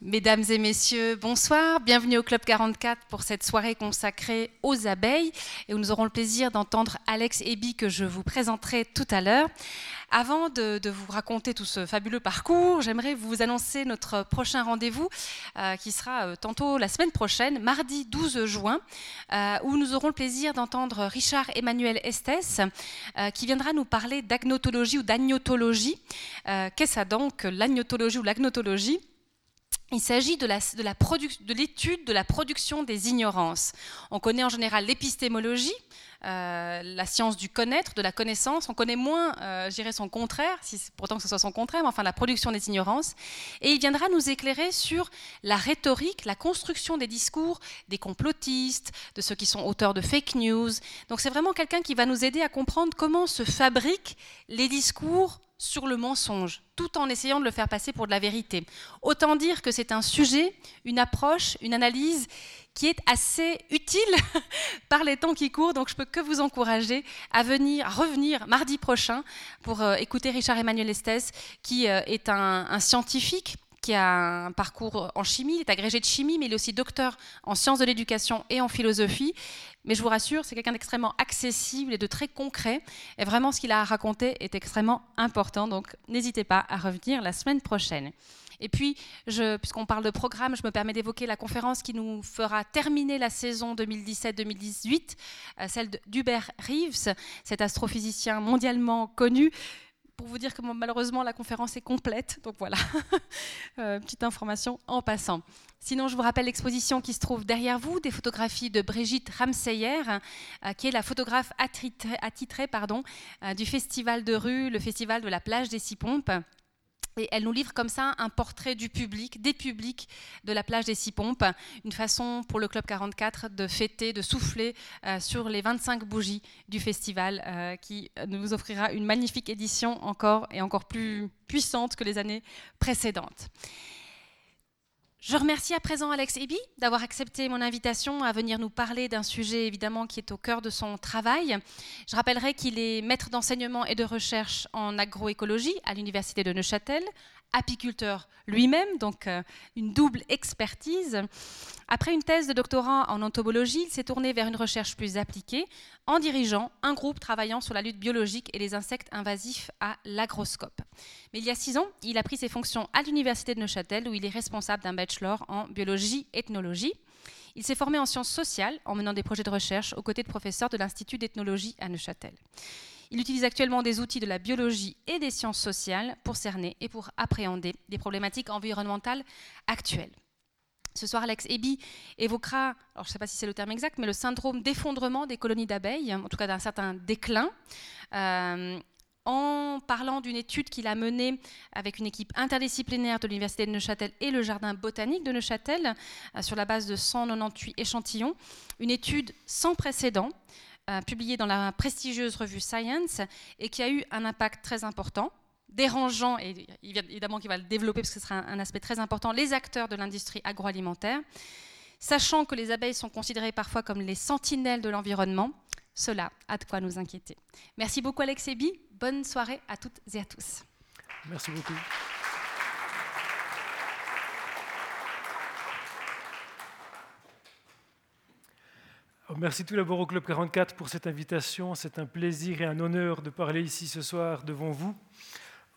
Mesdames et messieurs, bonsoir. Bienvenue au Club 44 pour cette soirée consacrée aux abeilles et où nous aurons le plaisir d'entendre Alex Eby que je vous présenterai tout à l'heure. Avant de, vous raconter tout ce fabuleux parcours, j'aimerais vous annoncer notre prochain rendez-vous euh, qui sera euh, tantôt la semaine prochaine, mardi 12 juin, euh, où nous aurons le plaisir d'entendre Richard Emmanuel Estes qui viendra nous parler d'agnotologie ou d'agnotologie. Qu'est-ce donc, l'agnotologie ou l'agnotologie? Il s'agit de l'étude de, la production des ignorances. On connaît en général l'épistémologie, euh, la science du connaître, de la connaissance. On connaît moins, euh, j'irais, son contraire, si pourtant que ce soit son contraire, mais enfin la production des ignorances. Et il viendra nous éclairer sur la rhétorique, la construction des discours des complotistes, de ceux qui sont auteurs de fake news. Donc c'est vraiment quelqu'un qui va nous aider à comprendre comment se fabriquent les discours sur le mensonge, tout en essayant de le faire passer pour de la vérité. Autant dire que c'est un sujet, une approche, une analyse qui est assez utile par les temps qui courent. Donc je peux que vous encourager à venir, à revenir mardi prochain pour euh, écouter Richard Emmanuel Estes, qui euh, est un scientifique qui a un parcours en chimie, il est agrégé de chimie, mais il est aussi docteur en sciences de l'éducation et en philosophie. Mais je vous rassure, c'est quelqu'un d'extrêmement accessible et de très concret. Et vraiment, ce qu'il a à raconter est extrêmement important. Donc, n'hésitez pas à revenir la semaine prochaine. Et puis, puisqu'on parle de programme, je me permets d'évoquer la conférence qui nous fera terminer la saison 2017-2018, euh, celle d'Hubert Reeves, cet astrophysicien mondialement connu pour vous dire que malheureusement la conférence est complète. Donc voilà, euh, petite information en passant. Sinon, je vous rappelle l'exposition qui se trouve derrière vous, des photographies de Brigitte Ramseyer, euh, qui est la photographe attitrée, euh, du festival de rue, le festival de la plage des Six Pompes. Elle nous livre comme ça un portrait du public, des publics de la plage des Six Pompes, une façon pour le Club 44 de fêter, de souffler euh, sur les 25 bougies du festival euh, qui nous offrira une magnifique édition encore et encore plus puissante que les années précédentes. Je remercie à présent Alex Eby d'avoir accepté mon invitation à venir nous parler d'un sujet évidemment qui est au cœur de son travail. Je rappellerai qu'il est maître d'enseignement et de recherche en agroécologie à l'Université de Neuchâtel, apiculteur lui-même, donc euh, une double expertise. Après une thèse de doctorat en entomologie, il s'est tourné vers une recherche plus appliquée en dirigeant un groupe travaillant sur la lutte biologique et les insectes invasifs à l'agroscope. Mais il y a six ans, il a pris ses fonctions à l'Université de Neuchâtel où il est responsable d'un bachelor en biologie-ethnologie. Il s'est formé en sciences sociales en menant des projets de recherche aux côtés de professeurs de l'Institut d'ethnologie à Neuchâtel. Il utilise actuellement des outils de la biologie et des sciences sociales pour cerner et pour appréhender des problématiques environnementales actuelles. Ce soir, Alex Eby évoquera, je ne sais pas si c'est le terme exact, mais le syndrome d'effondrement des colonies d'abeilles, en tout cas d'un certain déclin, euh, en parlant d'une étude qu'il a menée avec une équipe interdisciplinaire de l'Université de Neuchâtel et le Jardin botanique de Neuchâtel, euh, sur la base de 198 échantillons, une étude sans précédent publié dans la prestigieuse revue Science et qui a eu un impact très important, dérangeant, et évidemment qu'il va le développer parce que ce sera un, aspect très important, les acteurs de l'industrie agroalimentaire. Sachant que les abeilles sont considérées parfois comme les sentinelles de l'environnement, cela a de quoi nous inquiéter. Merci beaucoup Alex Ebi, bonne soirée à toutes et à tous. Merci beaucoup. Merci tout d'abord au Club 44 pour cette invitation. C'est un plaisir et un honneur de parler ici ce soir devant vous.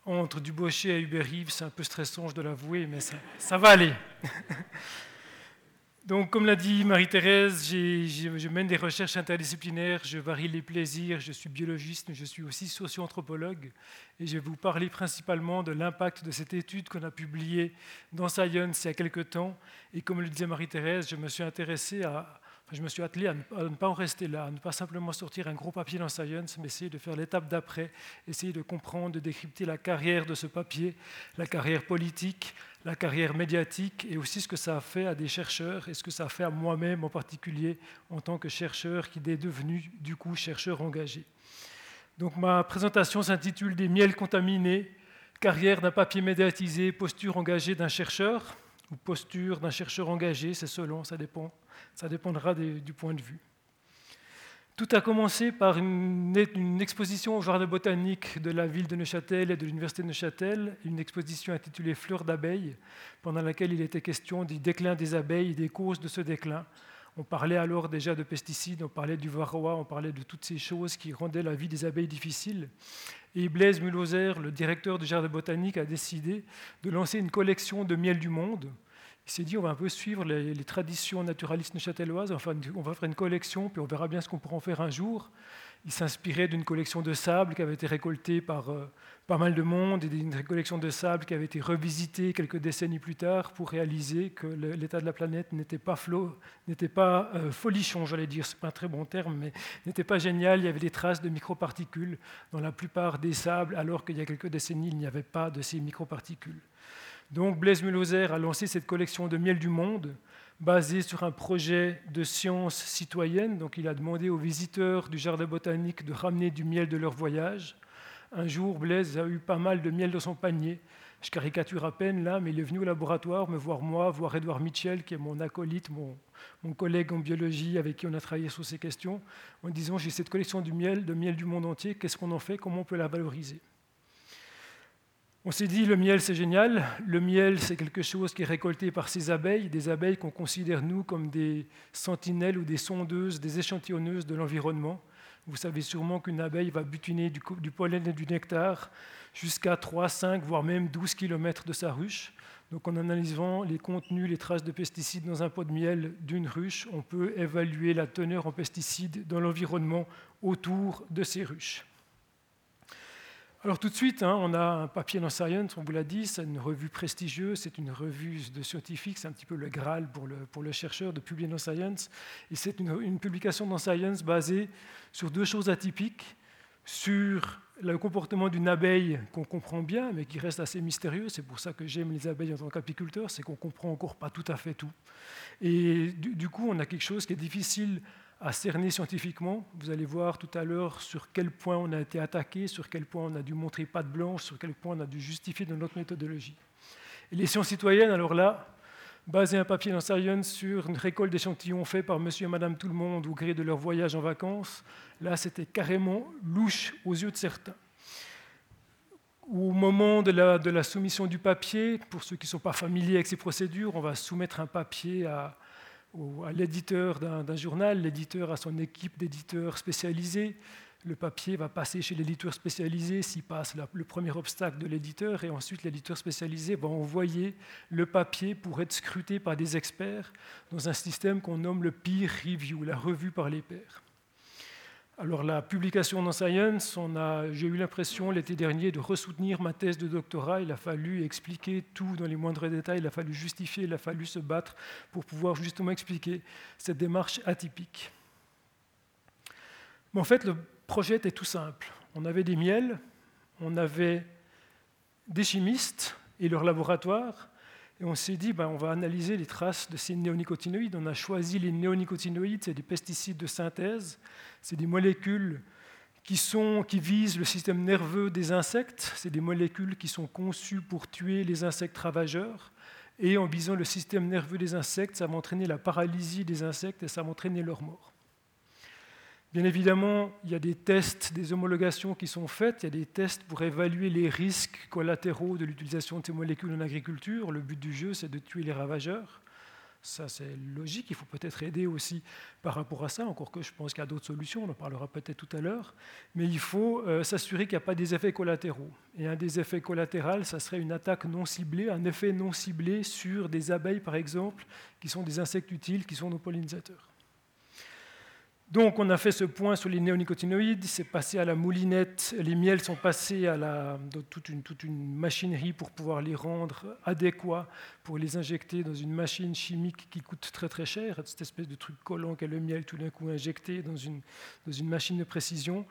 Entre Dubochet et Hubert c'est un peu stressant, je dois l'avouer, mais ça, va aller. Donc, comme l'a dit Marie-Thérèse, je mène des recherches interdisciplinaires, je varie les plaisirs, je suis biologiste, mais je suis aussi socio-anthropologue, et je vais vous parler principalement de l'impact de cette étude qu'on a publiée dans Science il y a quelque temps. Et comme le disait Marie-Thérèse, je me suis intéressé à, je me suis attelé à ne, pas en rester là, à ne pas simplement sortir un gros papier dans Science, mais essayer de faire l'étape d'après, essayer de comprendre, de décrypter la carrière de ce papier, la carrière politique, la carrière médiatique, et aussi ce que ça a fait à des chercheurs, et ce que ça a fait à moi-même en particulier, en tant que chercheur qui est devenu du coup chercheur engagé. Donc ma présentation s'intitule Des miels contaminés, carrière d'un papier médiatisé, posture engagée d'un chercheur, ou posture d'un chercheur engagé, c'est selon, ça dépend ça dépendra du point de vue. Tout a commencé par une, exposition au jardin botanique de la ville de Neuchâtel et de l'université de Neuchâtel, une exposition intitulée Fleurs d'abeilles, pendant laquelle il était question du déclin des abeilles et des causes de ce déclin. On parlait alors déjà de pesticides, on parlait du varroa, on parlait de toutes ces choses qui rendaient la vie des abeilles difficile. Et Blaise Mulhoser, le directeur du jardin botanique, a décidé de lancer une collection de miel du monde il s'est dit, on va un peu suivre les, traditions naturalistes neuchâteloises, enfin, on va faire une collection, puis on verra bien ce qu'on pourra en faire un jour. Il s'inspirait d'une collection de sable qui avait été récoltée par euh, pas mal de monde, et d'une collection de sable qui avait été revisitée quelques décennies plus tard pour réaliser que l'état de la planète n'était pas, n'était pas euh, folichon, j'allais dire, c'est pas un très bon terme, mais n'était pas génial. Il y avait des traces de microparticules dans la plupart des sables, alors qu'il y a quelques décennies, il n'y avait pas de ces microparticules. Donc Blaise Mulhoser a lancé cette collection de miel du monde basée sur un projet de science citoyenne. Donc il a demandé aux visiteurs du jardin botanique de ramener du miel de leur voyage. Un jour, Blaise a eu pas mal de miel dans son panier. Je caricature à peine là, mais il est venu au laboratoire me voir moi, voir Edouard Mitchell, qui est mon acolyte, mon, mon, collègue en biologie avec qui on a travaillé sur ces questions, en disant j'ai cette collection de miel, de miel du monde entier, qu'est-ce qu'on en fait, comment on peut la valoriser? On s'est dit, le miel, c'est génial. Le miel, c'est quelque chose qui est récolté par ces abeilles, des abeilles qu'on considère, nous, comme des sentinelles ou des sondeuses, des échantillonneuses de l'environnement. Vous savez sûrement qu'une abeille va butiner du, pollen et du nectar jusqu'à 3, 5, voire même 12 km de sa ruche. Donc en analysant les contenus, les traces de pesticides dans un pot de miel d'une ruche, on peut évaluer la teneur en pesticides dans l'environnement autour de ces ruches. Alors tout de suite, hein, on a un papier dans Science, on vous l'a dit, c'est une revue prestigieuse, c'est une revue de scientifiques, c'est un petit peu le Graal pour le, pour le chercheur de publier dans Science. Et c'est une, publication dans Science basée sur deux choses atypiques, sur le comportement d'une abeille qu'on comprend bien, mais qui reste assez mystérieux. C'est pour ça que j'aime les abeilles en tant qu'apiculteur, c'est qu'on comprend encore pas tout à fait tout. Et du, du coup, on a quelque chose qui est difficile à cerner scientifiquement. Vous allez voir tout à l'heure sur quel point on a été attaqué, sur quel point on a dû montrer patte blanche, sur quel point on a dû justifier de notre méthodologie. Les sciences citoyennes, alors là, baser un papier dans Science sur une récolte d'échantillons fait par monsieur et madame tout le monde au gré de leur voyage en vacances, là c'était carrément louche aux yeux de certains. Au moment de la, de la soumission du papier, pour ceux qui ne sont pas familiers avec ces procédures, on va soumettre un papier à, à l'éditeur d'un journal, l'éditeur a son équipe d'éditeurs spécialisés, le papier va passer chez l'éditeur spécialisé s'il passe le premier obstacle de l'éditeur, et ensuite l'éditeur spécialisé va envoyer le papier pour être scruté par des experts dans un système qu'on nomme le peer review, la revue par les pairs. Alors la publication dans Science, j'ai eu l'impression l'été dernier de ressoutenir ma thèse de doctorat. Il a fallu expliquer tout dans les moindres détails, il a fallu justifier, il a fallu se battre pour pouvoir justement expliquer cette démarche atypique. Mais en fait, le projet était tout simple. On avait des miels, on avait des chimistes et leur laboratoire, et on s'est dit, ben, on va analyser les traces de ces néonicotinoïdes. On a choisi les néonicotinoïdes, c'est des pesticides de synthèse, c'est des molécules qui, qui visent le système nerveux des insectes, c'est des molécules qui sont conçues pour tuer les insectes ravageurs. Et en visant le système nerveux des insectes, ça va entraîner la paralysie des insectes et ça va entraîner leur mort. Bien évidemment, il y a des tests, des homologations qui sont faites, il y a des tests pour évaluer les risques collatéraux de l'utilisation de ces molécules en agriculture. Le but du jeu, c'est de tuer les ravageurs. Ça, c'est logique, il faut peut-être aider aussi par rapport à ça, encore que je pense qu'il y a d'autres solutions, on en parlera peut-être tout à l'heure, mais il faut euh, s'assurer qu'il n'y a pas des effets collatéraux. Et un des effets collatéraux, ça serait une attaque non ciblée, un effet non ciblé sur des abeilles, par exemple, qui sont des insectes utiles, qui sont nos pollinisateurs. Donc on a fait ce point sur les néonicotinoïdes, c'est passé à la moulinette, les miels sont passés à la, toute, une, toute une machinerie pour pouvoir les rendre adéquats, pour les injecter dans une machine chimique qui coûte très très cher, cette espèce de truc collant qu'est le miel tout d'un coup injecté dans une, dans une machine de précision.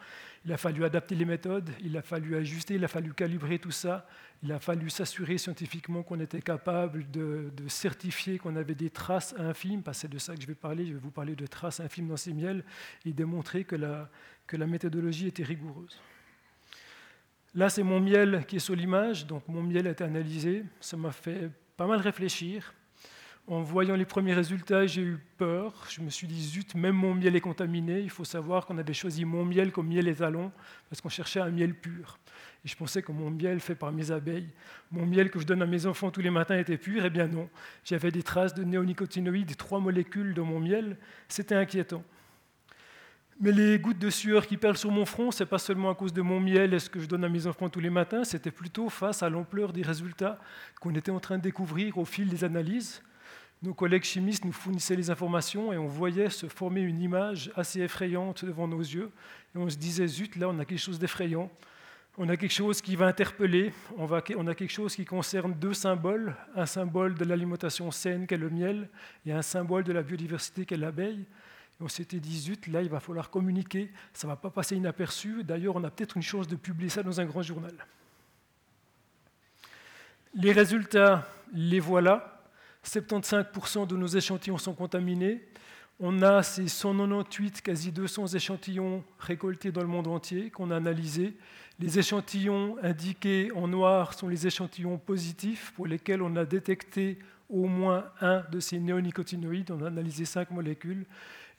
Il a fallu adapter les méthodes, il a fallu ajuster, il a fallu calibrer tout ça, il a fallu s'assurer scientifiquement qu'on était capable de, certifier qu'on avait des traces infimes, parce c'est de ça que je vais parler, je vais vous parler de traces infimes dans ces miels, et démontrer que la, que la méthodologie était rigoureuse. Là, c'est mon miel qui est sur l'image, donc mon miel a été analysé, ça m'a fait pas mal réfléchir. En voyant les premiers résultats, j'ai eu peur. Je me suis dit, zut, même mon miel est contaminé. Il faut savoir qu'on avait choisi mon miel comme miel étalon parce qu'on cherchait un miel pur. Et je pensais que mon miel fait par mes abeilles, mon miel que je donne à mes enfants tous les matins était pur? Eh bien non, j'avais des traces de néonicotinoïdes, trois molécules dans mon miel. C'était inquiétant. Mais les gouttes de sueur qui perlent sur mon front, ce n'est pas seulement à cause de mon miel et ce que je donne à mes enfants tous les matins, c'était plutôt face à l'ampleur des résultats qu'on était en train de découvrir au fil des analyses. Nos collègues chimistes nous fournissaient les informations et on voyait se former une image assez effrayante devant nos yeux. Et on se disait, zut, là, on a quelque chose d'effrayant. On a quelque chose qui va interpeller, on, on, a quelque chose qui concerne deux symboles, un symbole de l'alimentation saine qu'est le miel et un symbole de la biodiversité qu'est l'abeille on s'était dit, zut, là, il va falloir communiquer, ça ne va pas passer inaperçu. D'ailleurs, on a peut-être une chance de publier ça dans un grand journal. Les résultats, les voilà. 75% de nos échantillons sont contaminés. On a ces 198, quasi 200 échantillons récoltés dans le monde entier qu'on a analysés. Les échantillons indiqués en noir sont les échantillons positifs pour lesquels on a détecté au moins un de ces néonicotinoïdes. On a analysé cinq molécules.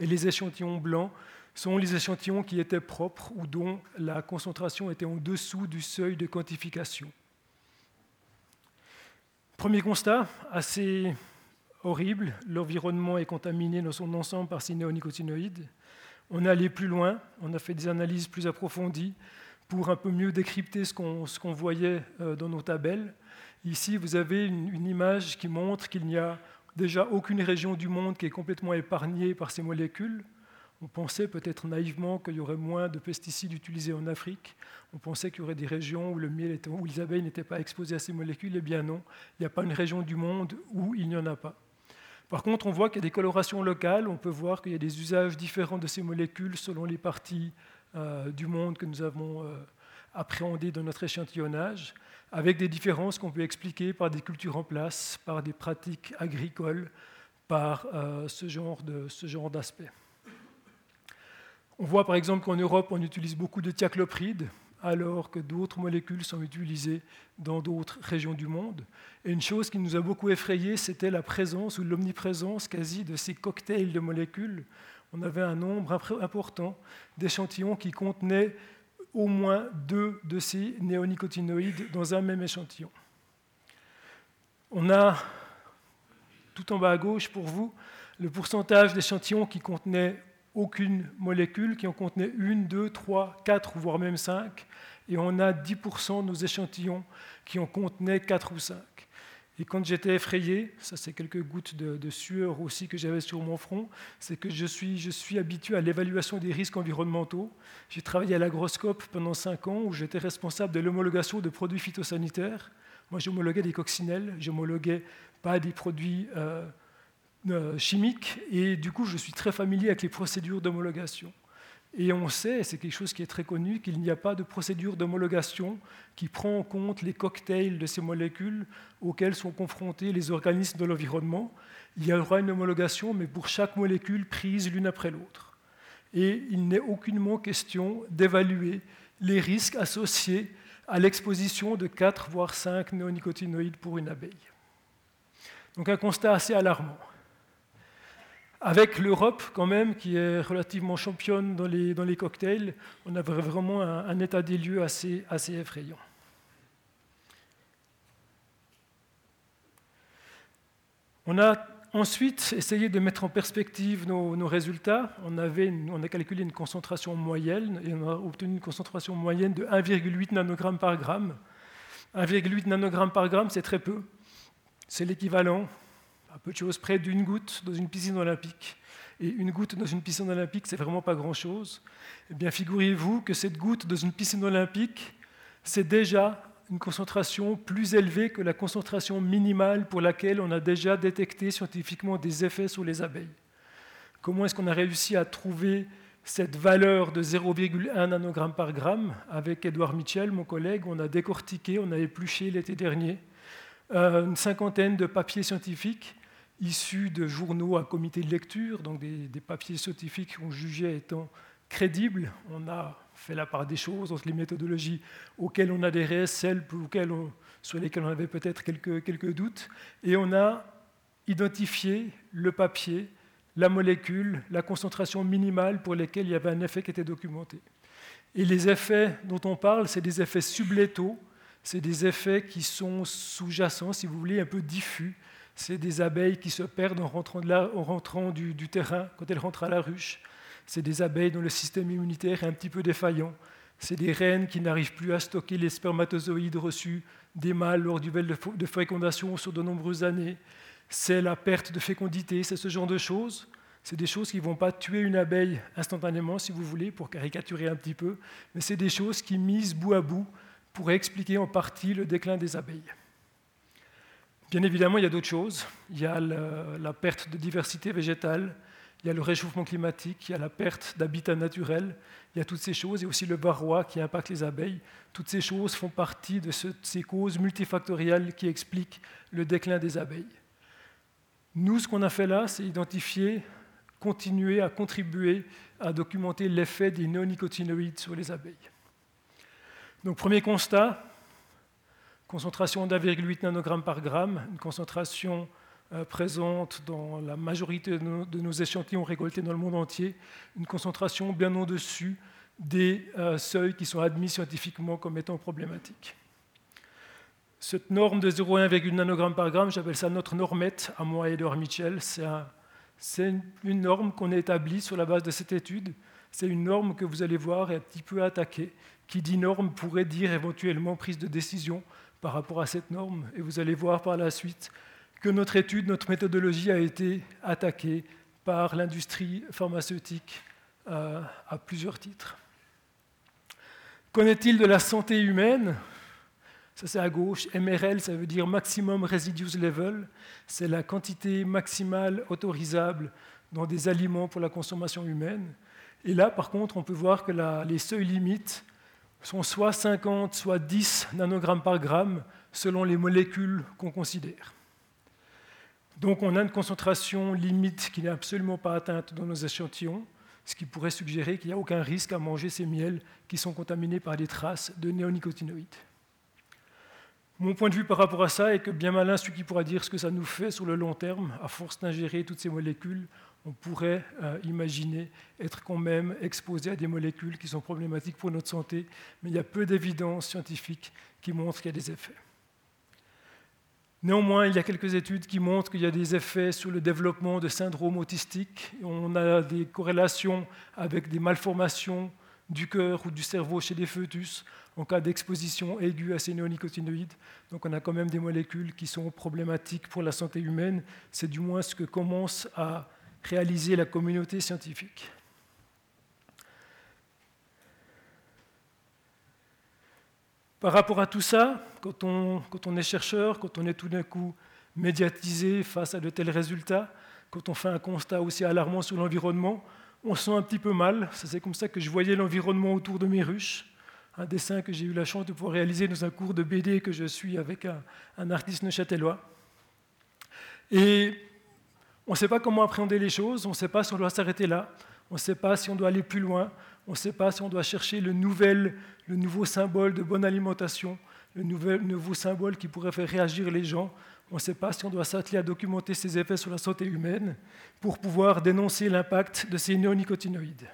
Et les échantillons blancs sont les échantillons qui étaient propres ou dont la concentration était en dessous du seuil de quantification. Premier constat, assez horrible, l'environnement est contaminé dans son ensemble par ces néonicotinoïdes. On est allé plus loin, on a fait des analyses plus approfondies pour un peu mieux décrypter ce qu'on voyait euh, dans nos tabelles. Ici, vous avez une image qui montre qu'il n'y a déjà aucune région du monde qui est complètement épargnée par ces molécules. On pensait peut-être naïvement qu'il y aurait moins de pesticides utilisés en Afrique. On pensait qu'il y aurait des régions où, les abeilles n'étaient pas exposées à ces molécules. Eh bien non, il n'y a pas une région du monde où il n'y en a pas. Par contre, on voit qu'il y a des colorations locales. On peut voir qu'il y a des usages différents de ces molécules selon les parties euh, du monde que nous avons euh, appréhendées dans notre échantillonnage avec des différences qu'on peut expliquer par des cultures en place, par des pratiques agricoles, par euh, ce genre d'aspect. On voit par exemple qu'en Europe, on utilise beaucoup de thiaclopride, alors que d'autres molécules sont utilisées dans d'autres régions du monde. Et une chose qui nous a beaucoup effrayé, c'était la présence ou l'omniprésence quasi de ces cocktails de molécules. On avait un nombre important d'échantillons qui contenaient au moins deux de ces néonicotinoïdes dans un même échantillon. On a, tout en bas à gauche pour vous, le pourcentage d'échantillons qui contenaient aucune molécule, qui en contenaient une, deux, trois, quatre, voire même cinq, et on a 10% de nos échantillons qui en contenaient quatre ou cinq. Et quand j'étais effrayé, ça c'est quelques gouttes de, sueur aussi que j'avais sur mon front, c'est que je suis, je suis habitué à l'évaluation des risques environnementaux. J'ai travaillé à l'agroscope pendant cinq ans où j'étais responsable de l'homologation de produits phytosanitaires. Moi j'homologuais des coccinelles, j'homologuais pas des produits euh, euh, chimiques et du coup je suis très familier avec les procédures d'homologation. Et on sait, c'est quelque chose qui est très connu, qu'il n'y a pas de procédure d'homologation qui prend en compte les cocktails de ces molécules auxquels sont confrontés les organismes de l'environnement. Il y aura une homologation, mais pour chaque molécule prise l'une après l'autre. Et il n'est aucunement question d'évaluer les risques associés à l'exposition de 4 voire 5 néonicotinoïdes pour une abeille. Donc un constat assez alarmant avec l'Europe quand même, qui est relativement championne dans les, cocktails, on avait vraiment un, état des lieux assez, assez effrayant. On a ensuite essayé de mettre en perspective nos, résultats. On, avait on, a calculé une concentration moyenne et on a obtenu une concentration moyenne de 1,8 nanogrammes par gramme. 1,8 nanogrammes par gramme, c'est très peu. C'est l'équivalent à peu de choses près d'une goutte dans une piscine olympique. Et une goutte dans une piscine olympique, c'est vraiment pas grand-chose. Eh bien, figurez-vous que cette goutte dans une piscine olympique, c'est déjà une concentration plus élevée que la concentration minimale pour laquelle on a déjà détecté scientifiquement des effets sur les abeilles. Comment est-ce qu'on a réussi à trouver cette valeur de 0,1 nanogramme par gramme? Avec Edouard Mitchell, mon collègue, on a décortiqué, on a épluché l'été dernier euh, une cinquantaine de papiers scientifiques issus de journaux à comité de lecture, donc des, papiers scientifiques qu'on jugeait étant crédibles. On a fait la part des choses entre les méthodologies auxquelles on adhérait, celles sur lesquelles on avait peut-être quelques, quelques doutes, et on a identifier le papier, la molécule, la concentration minimale pour lesquelles il y avait un effet qui était documenté. Et les effets dont on parle, c'est des effets sublétaux, c'est des effets qui sont sous-jacents, si vous voulez, un peu diffus. C'est des abeilles qui se perdent en rentrant, du, terrain quand elles rentrent à la ruche. C'est des abeilles dont le système immunitaire est un petit peu défaillant. C'est des reines qui n'arrivent plus à stocker les spermatozoïdes reçus des mâles lors du vel de fécondation sur de nombreuses années. C'est la perte de fécondité, c'est ce genre de choses. C'est des choses qui ne vont pas tuer une abeille instantanément, si vous voulez, pour caricaturer un petit peu, mais c'est des choses qui, mises bout à bout, pourraient expliquer en partie le déclin des abeilles. Bien évidemment, il y a d'autres choses. Il y a la perte de diversité végétale, il y a le réchauffement climatique, il y a la perte d'habitat naturel, il y a toutes ces choses, et aussi le varroa qui impacte les abeilles. Toutes ces choses font partie de ces causes multifactorielles qui expliquent le déclin des abeilles. Nous, ce qu'on a fait là, c'est identifier continuer à contribuer à documenter l'effet des néonicotinoïdes sur les abeilles. Donc, premier constat, concentration d'1,8 nanogramme par gramme, une concentration euh, présente dans la majorité de nos, échantillons récoltés dans le monde entier, une concentration bien au-dessus des euh, seuils qui sont admis scientifiquement comme étant problématiques. Cette norme de 0,1 nanogramme par gramme, j'appelle ça notre normette à moi et Edouard Mitchell. C'est un, c'est une norme qu'on a établie sur la base de cette étude. C'est une norme que vous allez voir est un petit peu attaquée. Qui dit norme pourrait dire éventuellement prise de décision par rapport à cette norme. Et vous allez voir par la suite que notre étude, notre méthodologie a été attaquée par l'industrie pharmaceutique euh, à plusieurs titres. Qu'en est-il de la santé humaine? Ça c'est à gauche. MRL, ça veut dire Maximum Residues Level. C'est la quantité maximale autorisable dans des aliments pour la consommation humaine. Et là, par contre, on peut voir que les seuils limites sont soit 50, soit 10 nanogrammes par gramme, selon les molécules qu'on considère. Donc on a une concentration limite qui n'est absolument pas atteinte dans nos échantillons, ce qui pourrait suggérer qu'il n'y a aucun risque à manger ces miels qui sont contaminés par des traces de néonicotinoïdes. Mon point de vue par rapport à ça est que bien malin celui qui pourra dire ce que ça nous fait sur le long terme, à force d'ingérer toutes ces molécules, on pourrait euh, imaginer être quand même exposé à des molécules qui sont problématiques pour notre santé, mais il y a peu d'évidence scientifique qui montre qu'il y a des effets. Néanmoins, il y a quelques études qui montrent qu'il y a des effets sur le développement de syndromes autistiques. On a des corrélations avec des malformations du cœur ou du cerveau chez les fœtus en cas d'exposition aiguë à ces néonicotinoïdes. Donc on a quand même des molécules qui sont problématiques pour la santé humaine. C'est du moins ce que commence à réaliser la communauté scientifique. Par rapport à tout ça, quand on, est chercheur, quand on est tout d'un coup médiatisé face à de tels résultats, quand on fait un constat aussi alarmant sur l'environnement, on se sent un petit peu mal. C'est comme ça que je voyais l'environnement autour de mes ruches un dessin que j'ai eu la chance de pouvoir réaliser dans un cours de BD que je suis avec un, artiste neuchâtelois. Et on ne sait pas comment appréhender les choses, on ne sait pas si on doit s'arrêter là, on ne sait pas si on doit aller plus loin, on ne sait pas si on doit chercher le, nouvel, le nouveau symbole de bonne alimentation, le nouveau symbole qui pourrait faire réagir les gens. On ne sait pas si on doit s'atteler à documenter ses effets sur la santé humaine pour pouvoir dénoncer l'impact de ces néonicotinoïdes.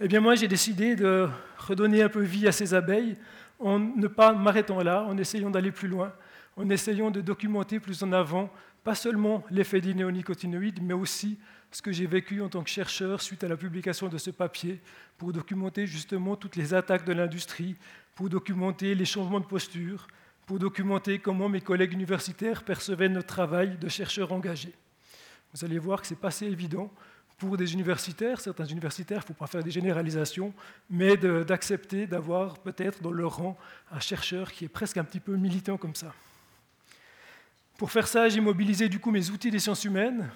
Eh bien moi j'ai décidé de redonner un peu vie à ces abeilles en ne pas m'arrêtant là, en essayant d'aller plus loin, en essayant de documenter plus en avant, pas seulement l'effet des néonicotinoïdes, mais aussi ce que j'ai vécu en tant que chercheur suite à la publication de ce papier, pour documenter justement toutes les attaques de l'industrie, pour documenter les changements de posture, pour documenter comment mes collègues universitaires percevaient notre travail de chercheurs engagés. Vous allez voir que ce n'est pas assez évident pour des universitaires, certains universitaires, il ne faut pas faire des généralisations, mais d'accepter d'avoir peut-être dans leur rang un chercheur qui est presque un petit peu militant comme ça. Pour faire ça, j'ai mobilisé du coup mes outils des sciences humaines.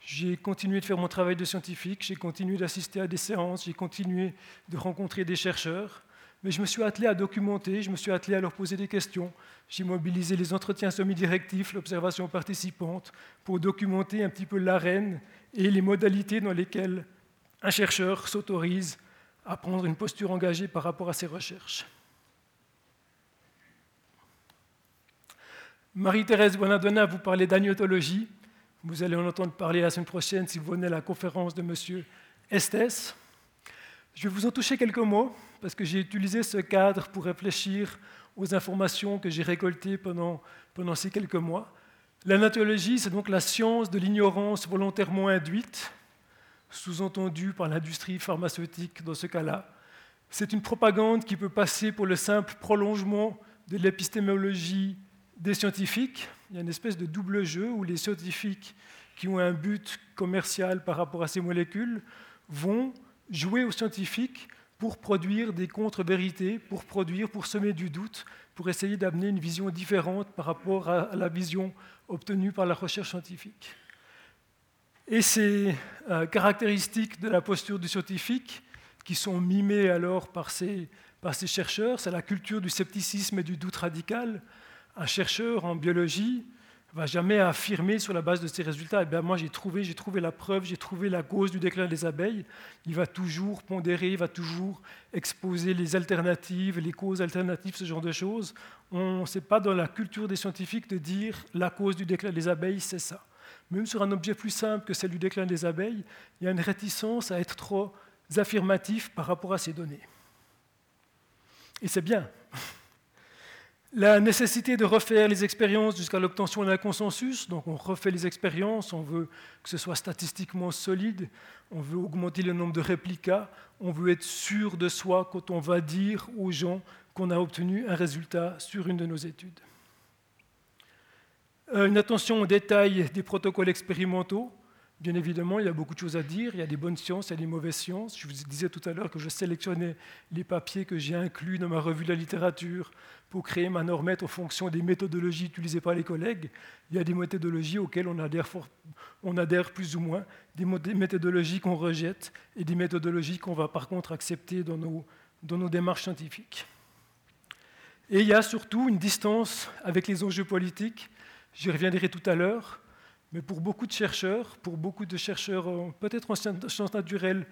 J'ai continué de faire mon travail de scientifique, j'ai continué d'assister à des séances, j'ai continué de rencontrer des chercheurs, mais je me suis attelé à documenter, je me suis attelé à leur poser des questions. J'ai mobilisé les entretiens semi-directifs, l'observation participante, pour documenter un petit peu l'arène et les modalités dans lesquelles un chercheur s'autorise à prendre une posture engagée par rapport à ses recherches. Marie-Thérèse Bonadonna vous parlait d'agnotologie. Vous allez en entendre parler la semaine prochaine si vous venez à la conférence de M. Estes. Je vais vous en toucher quelques mots parce que j'ai utilisé ce cadre pour réfléchir aux informations que j'ai récoltées pendant, pendant ces quelques mois. L'anatologie, c'est donc la science de l'ignorance volontairement induite, sous-entendue par l'industrie pharmaceutique dans ce cas-là. C'est une propagande qui peut passer pour le simple prolongement de l'épistémologie des scientifiques. Il y a une espèce de double jeu où les scientifiques qui ont un but commercial par rapport à ces molécules vont jouer aux scientifiques pour produire des contre-vérités, pour produire, pour semer du doute, pour essayer d'amener une vision différente par rapport à la vision obtenue par la recherche scientifique. Et ces euh, caractéristiques de la posture du scientifique, qui sont mimées alors par ces, par ces chercheurs, c'est la culture du scepticisme et du doute radical. Un chercheur en biologie va jamais affirmer sur la base de ses résultats, eh bien, moi j'ai trouvé, j'ai trouvé la preuve, j'ai trouvé la cause du déclin des abeilles. Il va toujours pondérer, il va toujours exposer les alternatives, les causes alternatives, ce genre de choses. On n'est pas dans la culture des scientifiques de dire la cause du déclin des abeilles, c'est ça. Même sur un objet plus simple que celle du déclin des abeilles, il y a une réticence à être trop affirmatif par rapport à ces données. Et c'est bien. La nécessité de refaire les expériences jusqu'à l'obtention d'un consensus, donc on refait les expériences, on veut que ce soit statistiquement solide, on veut augmenter le nombre de réplicas, on veut être sûr de soi quand on va dire aux gens qu'on a obtenu un résultat sur une de nos études. Euh, une attention aux détails des protocoles expérimentaux, Bien évidemment, il y a beaucoup de choses à dire. Il y a des bonnes sciences, il y a des mauvaises sciences. Je vous disais tout à l'heure que je sélectionnais les papiers que j'ai inclus dans ma revue de la littérature pour créer ma normette en fonction des méthodologies utilisées par les collègues. Il y a des méthodologies auxquelles on adhère, plus ou moins, des méthodologies qu'on rejette et des méthodologies qu'on va par contre accepter dans nos, dans nos démarches scientifiques. Et il y a surtout une distance avec les enjeux politiques. J'y reviendrai tout à l'heure. Mais pour beaucoup de chercheurs, pour beaucoup de chercheurs peut-être en sciences naturelles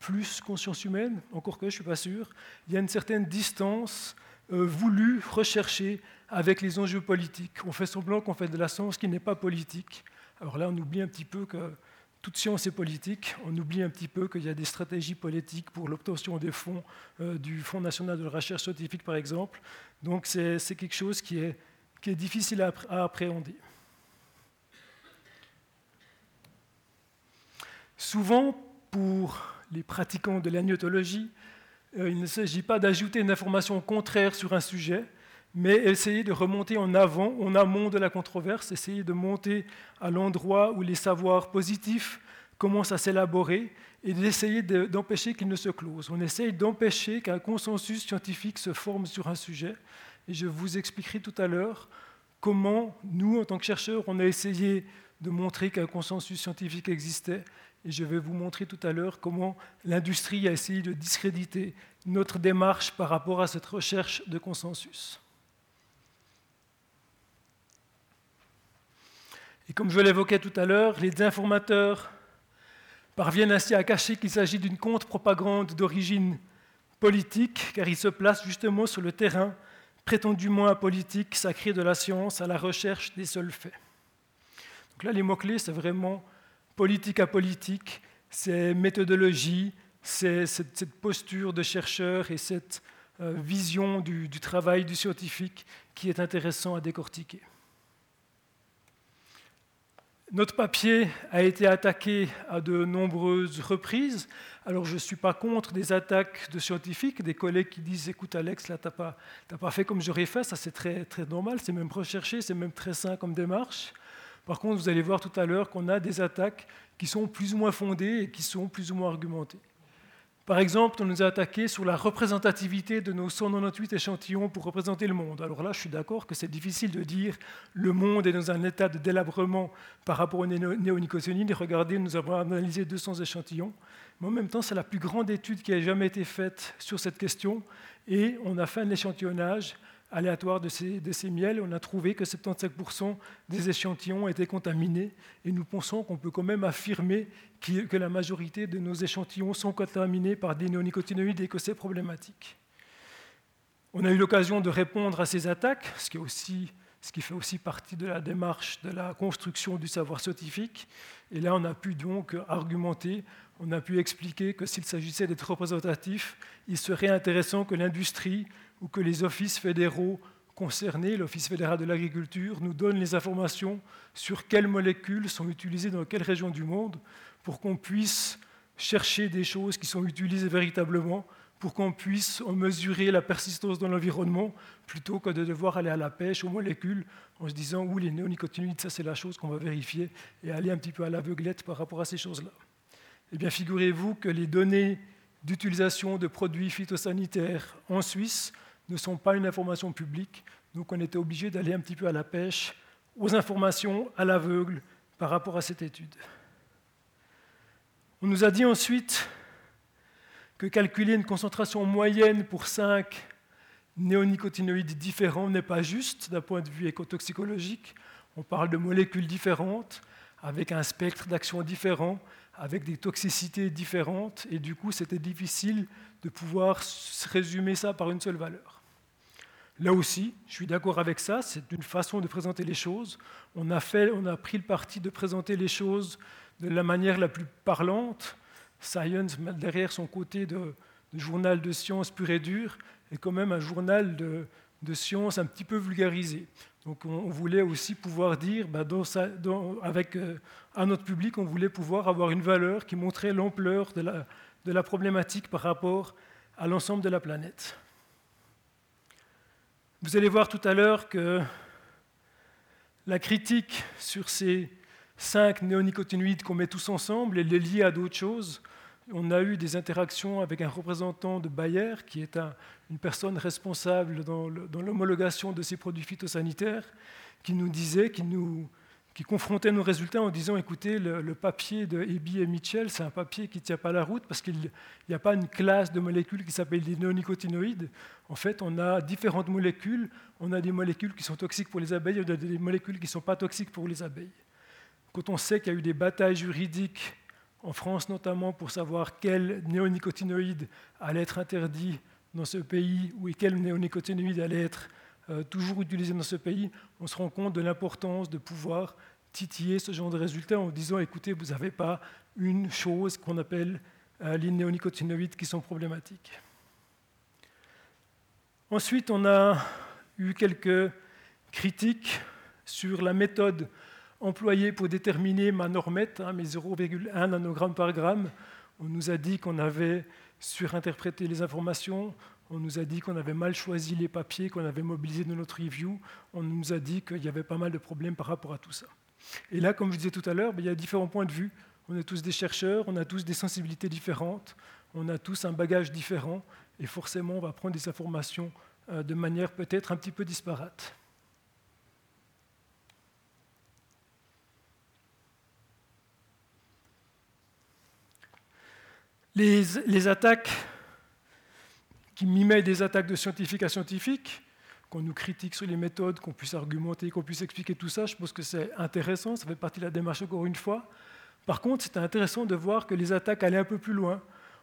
plus conscience humaine, encore que je ne suis pas sûr, il y a une certaine distance euh, voulue, recherchée avec les enjeux politiques. On fait semblant qu'on fait de la science qui n'est pas politique. Alors là, on oublie un petit peu que toute science est politique, on oublie un petit peu qu'il y a des stratégies politiques pour l'obtention des fonds euh, du Fonds national de la recherche scientifique, par exemple. Donc c'est quelque chose qui est difficile à appréhender. Souvent, pour les pratiquants de l'agnotologie, euh, il ne s'agit pas d'ajouter une information contraire sur un sujet, mais essayer de remonter en avant, en amont de la controverse, essayer de monter à l'endroit où les savoirs positifs commencent à s'élaborer et d'essayer d'empêcher qu'ils ne se closent. On essaye d'empêcher qu'un consensus scientifique se forme sur un sujet. Et je vous expliquerai tout à l'heure comment nous, en tant que chercheurs, on a essayé de montrer qu'un consensus scientifique existait et je vais vous montrer tout à l'heure comment l'industrie a essayé de discréditer notre démarche par rapport à cette recherche de consensus. Et comme je l'évoquais tout à l'heure, les informateurs parviennent ainsi à cacher qu'il s'agit d'une contre-propagande d'origine politique, car ils se placent justement sur le terrain prétendument apolitique, sacré de la science, à la recherche des seuls faits. Donc là, les mots-clés, c'est vraiment politique à politique, ces méthodologies, cette, cette, posture de chercheur et cette euh, vision du, travail du scientifique qui est intéressant à décortiquer. Notre papier a été attaqué à de nombreuses reprises. Alors je ne suis pas contre des attaques de scientifiques, des collègues qui disent écoute Alex, là tu n'as pas, pas, fait comme j'aurais fait, ça c'est très, très normal, c'est même recherché, c'est même très sain comme démarche. Par contre, vous allez voir tout à l'heure qu'on a des attaques qui sont plus ou moins fondées et qui sont plus ou moins argumentées. Par exemple, on nous a attaqué sur la représentativité de nos 198 échantillons pour représenter le monde. Alors là, je suis d'accord que c'est difficile de dire le monde est dans un état de délabrement par rapport aux néonicotinoïdes. Regardez, nous avons analysé 200 échantillons. Mais en même temps, c'est la plus grande étude qui a jamais été faite sur cette question. Et on a fait un échantillonnage aléatoire de ces, miels, on a trouvé que 75% des échantillons étaient contaminés et nous pensons qu'on peut quand même affirmer que la majorité de nos échantillons sont contaminés par des néonicotinoïdes et que c'est problématique. On a eu l'occasion de répondre à ces attaques, ce qui ce qui fait aussi partie de la démarche de la construction du savoir scientifique. Et là, on a pu donc argumenter, on a pu expliquer que s'il s'agissait d'être représentatif, il serait intéressant que l'industrie ou que les offices fédéraux concernés, l'Office fédéral de l'agriculture, nous donnent les informations sur quelles molécules sont utilisées dans quelle région du monde pour qu'on puisse chercher des choses qui sont utilisées véritablement pour qu'on puisse en mesurer la persistance dans l'environnement plutôt que de devoir aller à la pêche aux molécules en se disant oui les néonicotinoïdes ça c'est la chose qu'on va vérifier et aller un petit peu à l'aveuglette par rapport à ces choses-là. Eh bien figurez-vous que les données d'utilisation de produits phytosanitaires en Suisse ne sont pas une information publique, donc on était obligé d'aller un petit peu à la pêche aux informations à l'aveugle par rapport à cette étude. On nous a dit ensuite que calculer une concentration moyenne pour cinq néonicotinoïdes différents n'est pas juste d'un point de vue écotoxicologique. On parle de molécules différentes, avec un spectre d'action différent, avec des toxicités différentes, et du coup c'était difficile de pouvoir résumer ça par une seule valeur. Là aussi, je suis d'accord avec ça, c'est une façon de présenter les choses. On a, fait, on a pris le parti de présenter les choses de la manière la plus parlante, Science, derrière son côté de, journal de sciences pur et dur, est quand même un journal de, sciences un petit peu vulgarisé. Donc on, voulait aussi pouvoir dire, bah, avec un euh, notre public, on voulait pouvoir avoir une valeur qui montrait l'ampleur de la, de la problématique par rapport à l'ensemble de la planète. Vous allez voir tout à l'heure que la critique sur ces cinq néonicotinoïdes qu'on met tous ensemble, elle est liée à d'autres choses. On a eu des interactions avec un représentant de Bayer, qui est une personne responsable dans l'homologation de ces produits phytosanitaires, qui nous disait, qui, nous, qui confrontait nos résultats en disant écoutez, le, papier de Eby et Mitchell, c'est un papier qui ne tient pas la route parce qu'il n'y a pas une classe de molécules qui s'appelle les néonicotinoïdes. En fait, on a différentes molécules. On a des molécules qui sont toxiques pour les abeilles, on a des molécules qui ne sont pas toxiques pour les abeilles. Quand on sait qu'il y a eu des batailles juridiques en France notamment pour savoir quel néonicotinoïde allait être interdit dans ce pays ou quel néonicotinoïde allait être euh, toujours utilisé dans ce pays, on se rend compte de l'importance de pouvoir titiller ce genre de résultats en disant écoutez, vous n'avez pas une chose qu'on appelle euh, les néonicotinoïdes qui sont problématiques. Ensuite, on a eu quelques critiques sur la méthode employé pour déterminer ma normette, hein, mes 0,1 nanogrammes par gramme. On nous a dit qu'on avait surinterprété les informations, on nous a dit qu'on avait mal choisi les papiers qu'on avait mobilisés dans notre review, on nous a dit qu'il y avait pas mal de problèmes par rapport à tout ça. Et là, comme je disais tout à l'heure, ben, il y a différents points de vue. On est tous des chercheurs, on a tous des sensibilités différentes, on a tous un bagage différent, et forcément, on va prendre des informations euh, de manière peut-être un petit peu disparate. Les, attaques qui mimaient des attaques de scientifique à scientifique, qu'on nous critique sur les méthodes, qu'on puisse argumenter, qu'on puisse expliquer tout ça, je pense que c'est intéressant, ça fait partie de la démarche encore une fois. Par contre, c'était intéressant de voir que les attaques allaient un peu plus loin.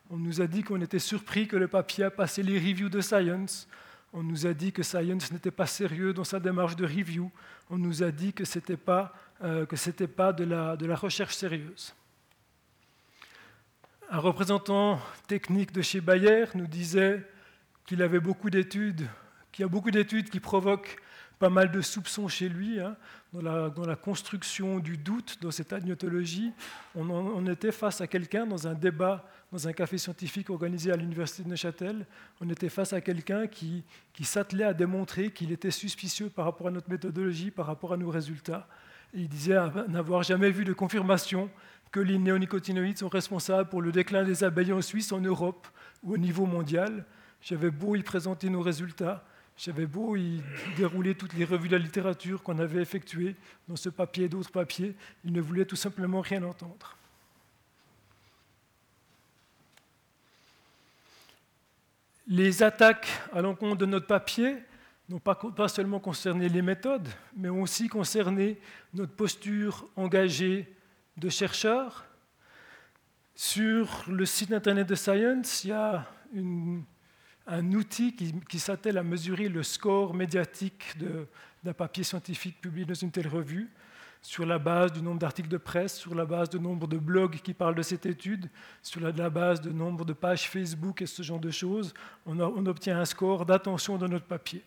On nous a dit qu'on était surpris que le papier a passé les reviews de Science. On nous a dit que Science n'était pas sérieux dans sa démarche de review. On nous a dit que ce n'était pas, euh, pas de, la, de la recherche sérieuse. Un représentant technique de chez Bayer nous disait qu'il avait beaucoup d'études, qu'il y a beaucoup d'études qui provoquent pas mal de soupçons chez lui, hein, dans, la, construction du doute, dans cette agnotologie. On, était face à quelqu'un dans un débat, dans un café scientifique organisé à l'Université de Neuchâtel, on était face à quelqu'un qui, s'attelait à démontrer qu'il était suspicieux par rapport à notre méthodologie, par rapport à nos résultats. Il disait n'avoir jamais vu de confirmation que les néonicotinoïdes sont responsables pour le déclin des abeilles en Suisse, en Europe ou au niveau mondial. J'avais beau y présenter nos résultats, j'avais beau y dérouler toutes les revues de la littérature qu'on avait effectuées dans ce papier et d'autres papiers, ils ne voulaient tout simplement rien entendre. Les attaques à l'encontre de notre papier n'ont pas, pas, seulement concerné les méthodes, mais ont aussi concerné notre posture engagée de chercheurs. Sur le site internet de Science, il y a un outil qui, s'attelle à mesurer le score médiatique d'un papier scientifique publié dans une telle revue, sur la base du nombre d'articles de presse, sur la base du nombre de blogs qui parlent de cette étude, sur la, base du nombre de pages Facebook et ce genre de choses, on, obtient un score d'attention de notre papier.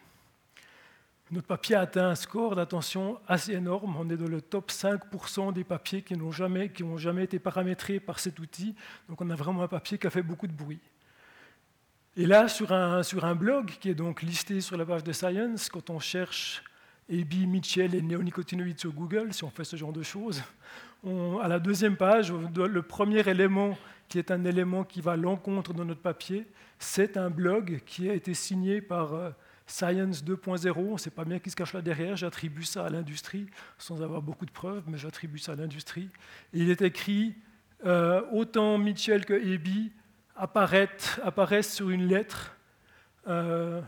Notre papier a atteint un score d'attention assez énorme. On est dans le top 5% des papiers qui n'ont jamais été paramétrés par cet outil. Donc on a vraiment un papier qui a fait beaucoup de bruit. Et là, sur un, sur un blog qui est donc listé sur la page de Science, quand on cherche Ebi, Mitchell et néonicotinoïdes sur Google, si on fait ce genre de choses, à la deuxième page, le premier élément qui est un élément qui va à l'encontre de notre papier, c'est un blog qui a été signé par... Euh, Science 2.0, on ne sait pas bien qui se cache là derrière, j'attribue ça à l'industrie, sans avoir beaucoup de preuves, mais j'attribue ça à l'industrie. il est écrit, euh, autant Mitchell que Eby apparaissent, sur une lettre, euh,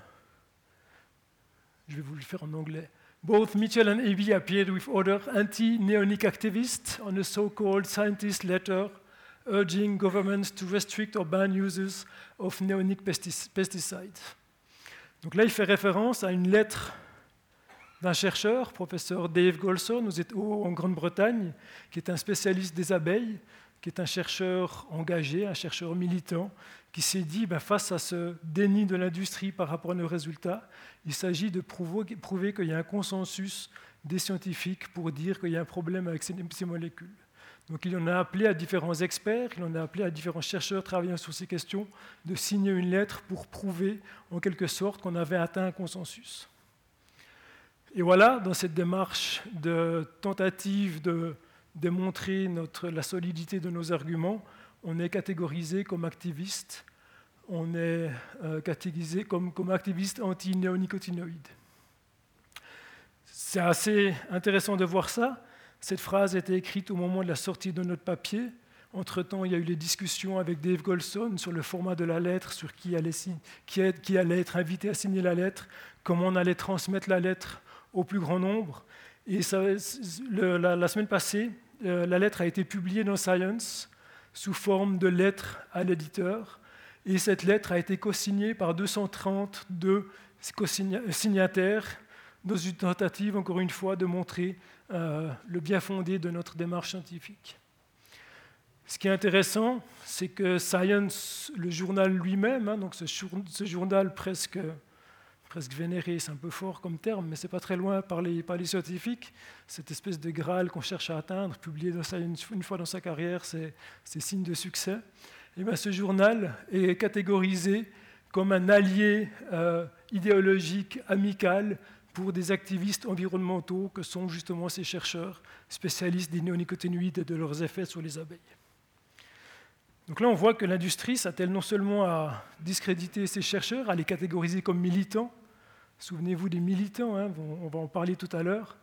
je vais vous le faire en anglais. Both Mitchell and Eby appeared with other anti-neonic activists on a so-called scientist letter urging governments to restrict or ban uses of neonic pesticides. Donc là, il fait référence à une lettre d'un chercheur, professeur Dave Golson, en Grande-Bretagne, qui est un spécialiste des abeilles, qui est un chercheur engagé, un chercheur militant, qui s'est dit, ben, face à ce déni de l'industrie par rapport à nos résultats, il s'agit de prouver, qu'il y a un consensus des scientifiques pour dire qu'il y a un problème avec ces molécules. Donc il en a appelé à différents experts, il en a appelé à différents chercheurs travaillant sur ces questions de signer une lettre pour prouver en quelque sorte qu'on avait atteint un consensus. Et voilà, dans cette démarche de tentative de démontrer la solidité de nos arguments, on est catégorisé comme activiste, on est euh, catégorisé comme, activiste anti-néonicotinoïdes. C'est assez intéressant de voir ça, cette phrase a été écrite au moment de la sortie de notre papier. Entre-temps, il y a eu les discussions avec Dave Golson sur le format de la lettre, sur qui allait être invité à signer la lettre, comment on allait transmettre la lettre au plus grand nombre. Et la, semaine passée, euh, la lettre a été publiée dans Science sous forme de lettre à l'éditeur. Et cette lettre a été co-signée par 232 signataires dans une tentative, encore une fois, de montrer euh, le bien fondé de notre démarche scientifique. Ce qui est intéressant, c'est que Science, le journal lui-même, hein, donc ce, journal presque, presque vénéré, c'est un peu fort comme terme, mais c'est pas très loin par les, scientifiques, cette espèce de Graal qu'on cherche à atteindre, publié dans Science une fois dans sa carrière, c'est signe de succès. Et bien, ce journal est catégorisé comme un allié euh, idéologique amical pour des activistes environnementaux que sont justement ces chercheurs spécialistes des néonicotinoïdes et de leurs effets sur les abeilles. Donc là, on voit que l'industrie s'attelle non seulement à discréditer ces chercheurs, à les catégoriser comme militants. Souvenez-vous des militants, hein, on va en parler tout à l'heure.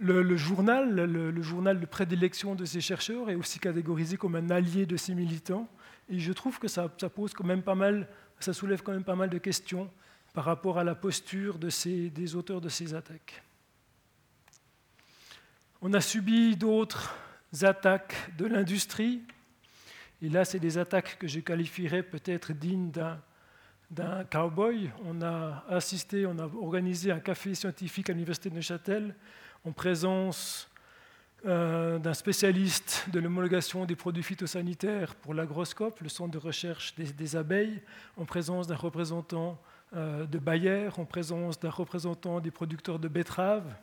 Le, journal, le, journal de prédilection de ces chercheurs est aussi catégorisé comme un allié de ces militants. Et je trouve que ça, pose quand même pas mal, ça soulève quand même pas mal de questions par rapport à la posture des auteurs de ces attaques. On a subi d'autres attaques de l'industrie, et là, c'est des attaques que je qualifierais peut-être dignes d'un cowboy. On a assisté, on a organisé un café scientifique à l'Université de Neuchâtel en présence euh, d'un spécialiste de l'homologation des produits phytosanitaires pour l'agroscope, le centre de recherche des, des abeilles, en présence d'un représentant euh, de Bayer, en présence d'un représentant des producteurs de betteraves,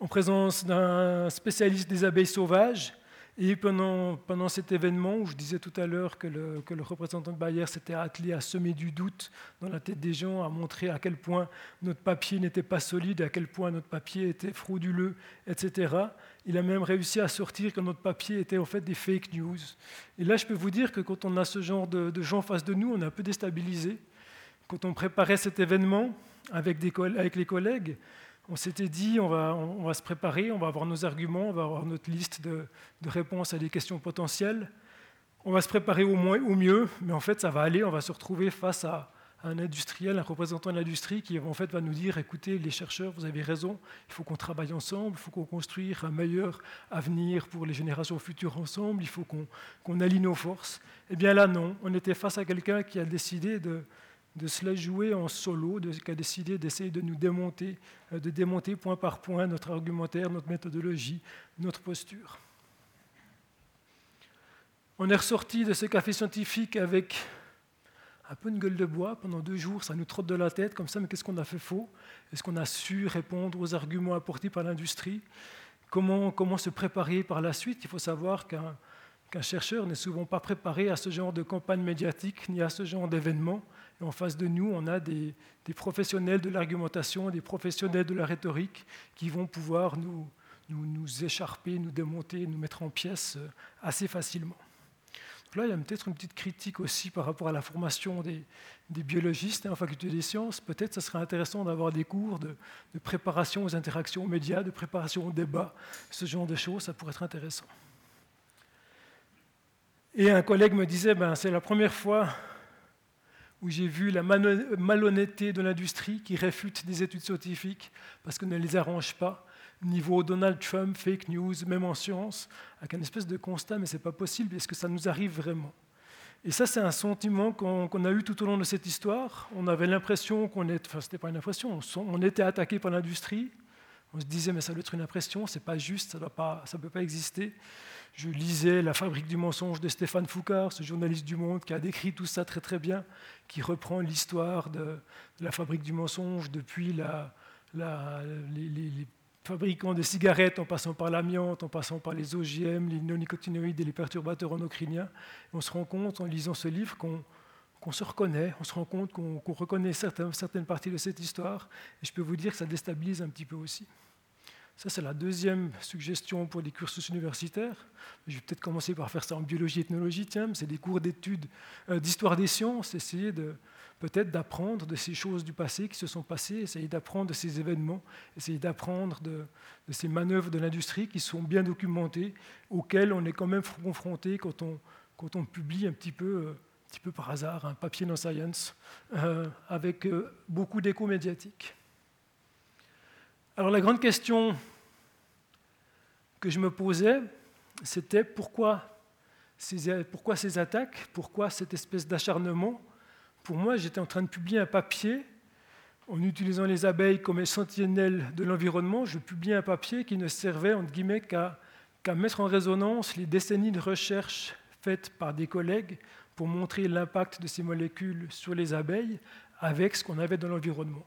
en présence d'un spécialiste des abeilles sauvages. Et pendant, pendant cet événement, où je disais tout à l'heure que le, que le, représentant de Bayer s'était attelé à semer du doute dans la tête des gens, à montrer à quel point notre papier n'était pas solide, à quel point notre papier était frauduleux, etc. Il a même réussi à sortir que notre papier était en fait des fake news. Et là, je peux vous dire que quand on a ce genre de, gens face de nous, on est un peu déstabilisé. Quand on préparait cet événement avec, les collègues, on s'était dit on va, se préparer, on va avoir nos arguments, on va avoir notre liste de, réponses à des questions potentielles. On va se préparer au, moins, au mieux, mais en fait ça va aller, on va se retrouver face à, un industriel, un représentant de l'industrie qui en fait va nous dire écoutez les chercheurs, vous avez raison, il faut qu'on travaille ensemble, il faut qu'on construise un meilleur avenir pour les générations futures ensemble, il faut qu'on allie nos forces. Eh bien là non, on était face à quelqu'un qui a décidé de, de se la jouer en solo, qui a décidé d'essayer de nous démonter, euh, de démonter point par point notre argumentaire, notre méthodologie, notre posture. On est ressorti de ce café scientifique avec un peu une gueule de bois pendant deux jours, ça nous trotte de la tête comme ça, mais qu'est-ce qu'on a fait faux? Est-ce qu'on a su répondre aux arguments apportés par l'industrie? Comment, comment se préparer par la suite? Il faut savoir qu'un qu'un chercheur n'est souvent pas préparé à ce genre de campagne médiatique ni à ce genre d'événement. En face de nous, on a des, professionnels de l'argumentation, des professionnels de la rhétorique qui vont pouvoir nous, écharper, nous démonter, nous mettre en pièces euh, assez facilement. Donc là, il y a peut-être une petite critique aussi par rapport à la formation des, biologistes hein, en faculté des sciences. Peut-être ce serait intéressant d'avoir des cours de, préparation aux interactions aux médias, de préparation au débat, ce genre de choses, ça pourrait être intéressant. Et un collègue me disait, ben, c'est la première fois où j'ai vu la malhonnêteté de l'industrie qui réfute des études scientifiques parce qu'on ne les arrange pas. Niveau Donald Trump, fake news, même en science, avec un espèce de constat, mais ce n'est pas possible, est-ce que ça nous arrive vraiment? Et ça, c'est un sentiment qu'on a eu tout au long de cette histoire. On avait l'impression qu'on était, enfin, pas une impression, on était attaqué par l'industrie. On se disait, mais ça doit être une impression, c'est pas juste, ça ne peut pas exister je lisais La fabrique du mensonge de Stéphane Foucault, ce journaliste du Monde qui a décrit tout ça très très bien, qui reprend l'histoire de, la fabrique du mensonge depuis les, fabricants de cigarettes en passant par l'amiante, en passant par les OGM, les non-nicotinoïdes et les perturbateurs endocriniens. on se rend compte en lisant ce livre qu'on se reconnaît, on se rend compte qu'on reconnaît certaines parties de cette histoire, et je peux vous dire que ça déstabilise un petit peu aussi. Ça, c'est la deuxième suggestion pour les cursus universitaires. Je vais peut-être commencer par faire ça en biologie et ethnologie. Tiens, c'est des cours d'études euh, d'histoire des sciences, essayer de, peut-être d'apprendre de ces choses du passé qui se sont passées, essayer d'apprendre de ces événements, essayer d'apprendre de, ces manœuvres de l'industrie qui sont bien documentées, auxquelles on est quand même confronté quand on, quand on publie un petit peu, euh, un petit peu par hasard un papier dans Science, euh, avec beaucoup d'écho médiatique. Alors la grande question que je me posais, c'était pourquoi ces, pourquoi ces attaques, pourquoi cette espèce d'acharnement? Pour moi, j'étais en train de publier un papier en utilisant les abeilles comme sentinelles de l'environnement. Je publiais un papier qui ne servait, entre guillemets, qu'à mettre en résonance les décennies de recherche faites par des collègues pour montrer l'impact de ces molécules sur les abeilles avec ce qu'on avait dans l'environnement.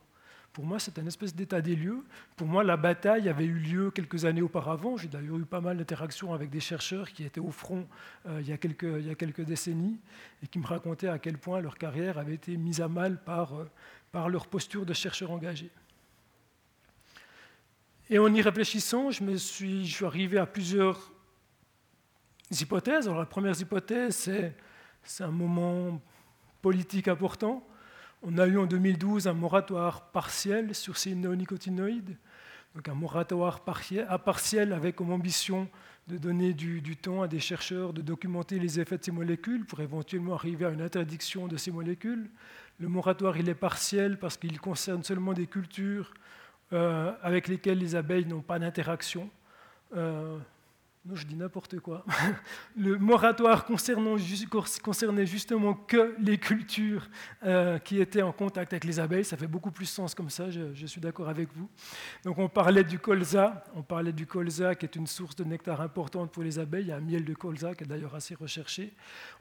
Pour moi, c'est un espèce d'état des lieux. Pour moi, la bataille avait eu lieu quelques années auparavant. J'ai d'ailleurs eu pas mal d'interactions avec des chercheurs qui étaient au front euh, il, y a quelques, décennies et qui me racontaient à quel point leur carrière avait été mise à mal par, euh, leur posture de chercheur engagé. Et en y réfléchissant, je, suis, arrivé à plusieurs hypothèses. Alors, la première hypothèse, c'est un moment politique important. On a eu en 2012 un moratoire partiel sur ces néonicotinoïdes, donc un moratoire partiel avec comme ambition de donner du, temps à des chercheurs de documenter les effets de ces molécules pour éventuellement arriver à une interdiction de ces molécules. Le moratoire, il est partiel parce qu'il concerne seulement des cultures euh, avec lesquelles les abeilles n'ont pas d'interaction. Euh, non, je dis n'importe quoi. Le moratoire concernait justement que les cultures euh, qui étaient en contact avec les abeilles. Ça fait beaucoup plus sens comme ça, je, suis d'accord avec vous. Donc on parlait du colza, on parlait du colza qui est une source de nectar importante pour les abeilles. Il y a un miel de colza qui est d'ailleurs assez recherché.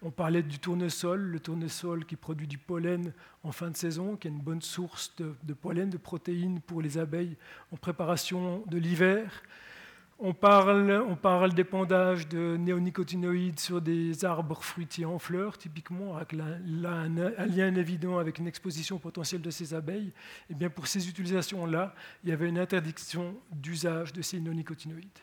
On parlait du tournesol, le tournesol qui produit du pollen en fin de saison, qui est une bonne source de, de pollen, de protéines pour les abeilles en préparation de l'hiver. On parle, on parle d'épandage de néonicotinoïdes sur des arbres fruitiers en fleurs, typiquement, avec un, lien évident avec une exposition potentielle de ces abeilles. Et eh bien pour ces utilisations-là, il y avait une interdiction d'usage de ces néonicotinoïdes.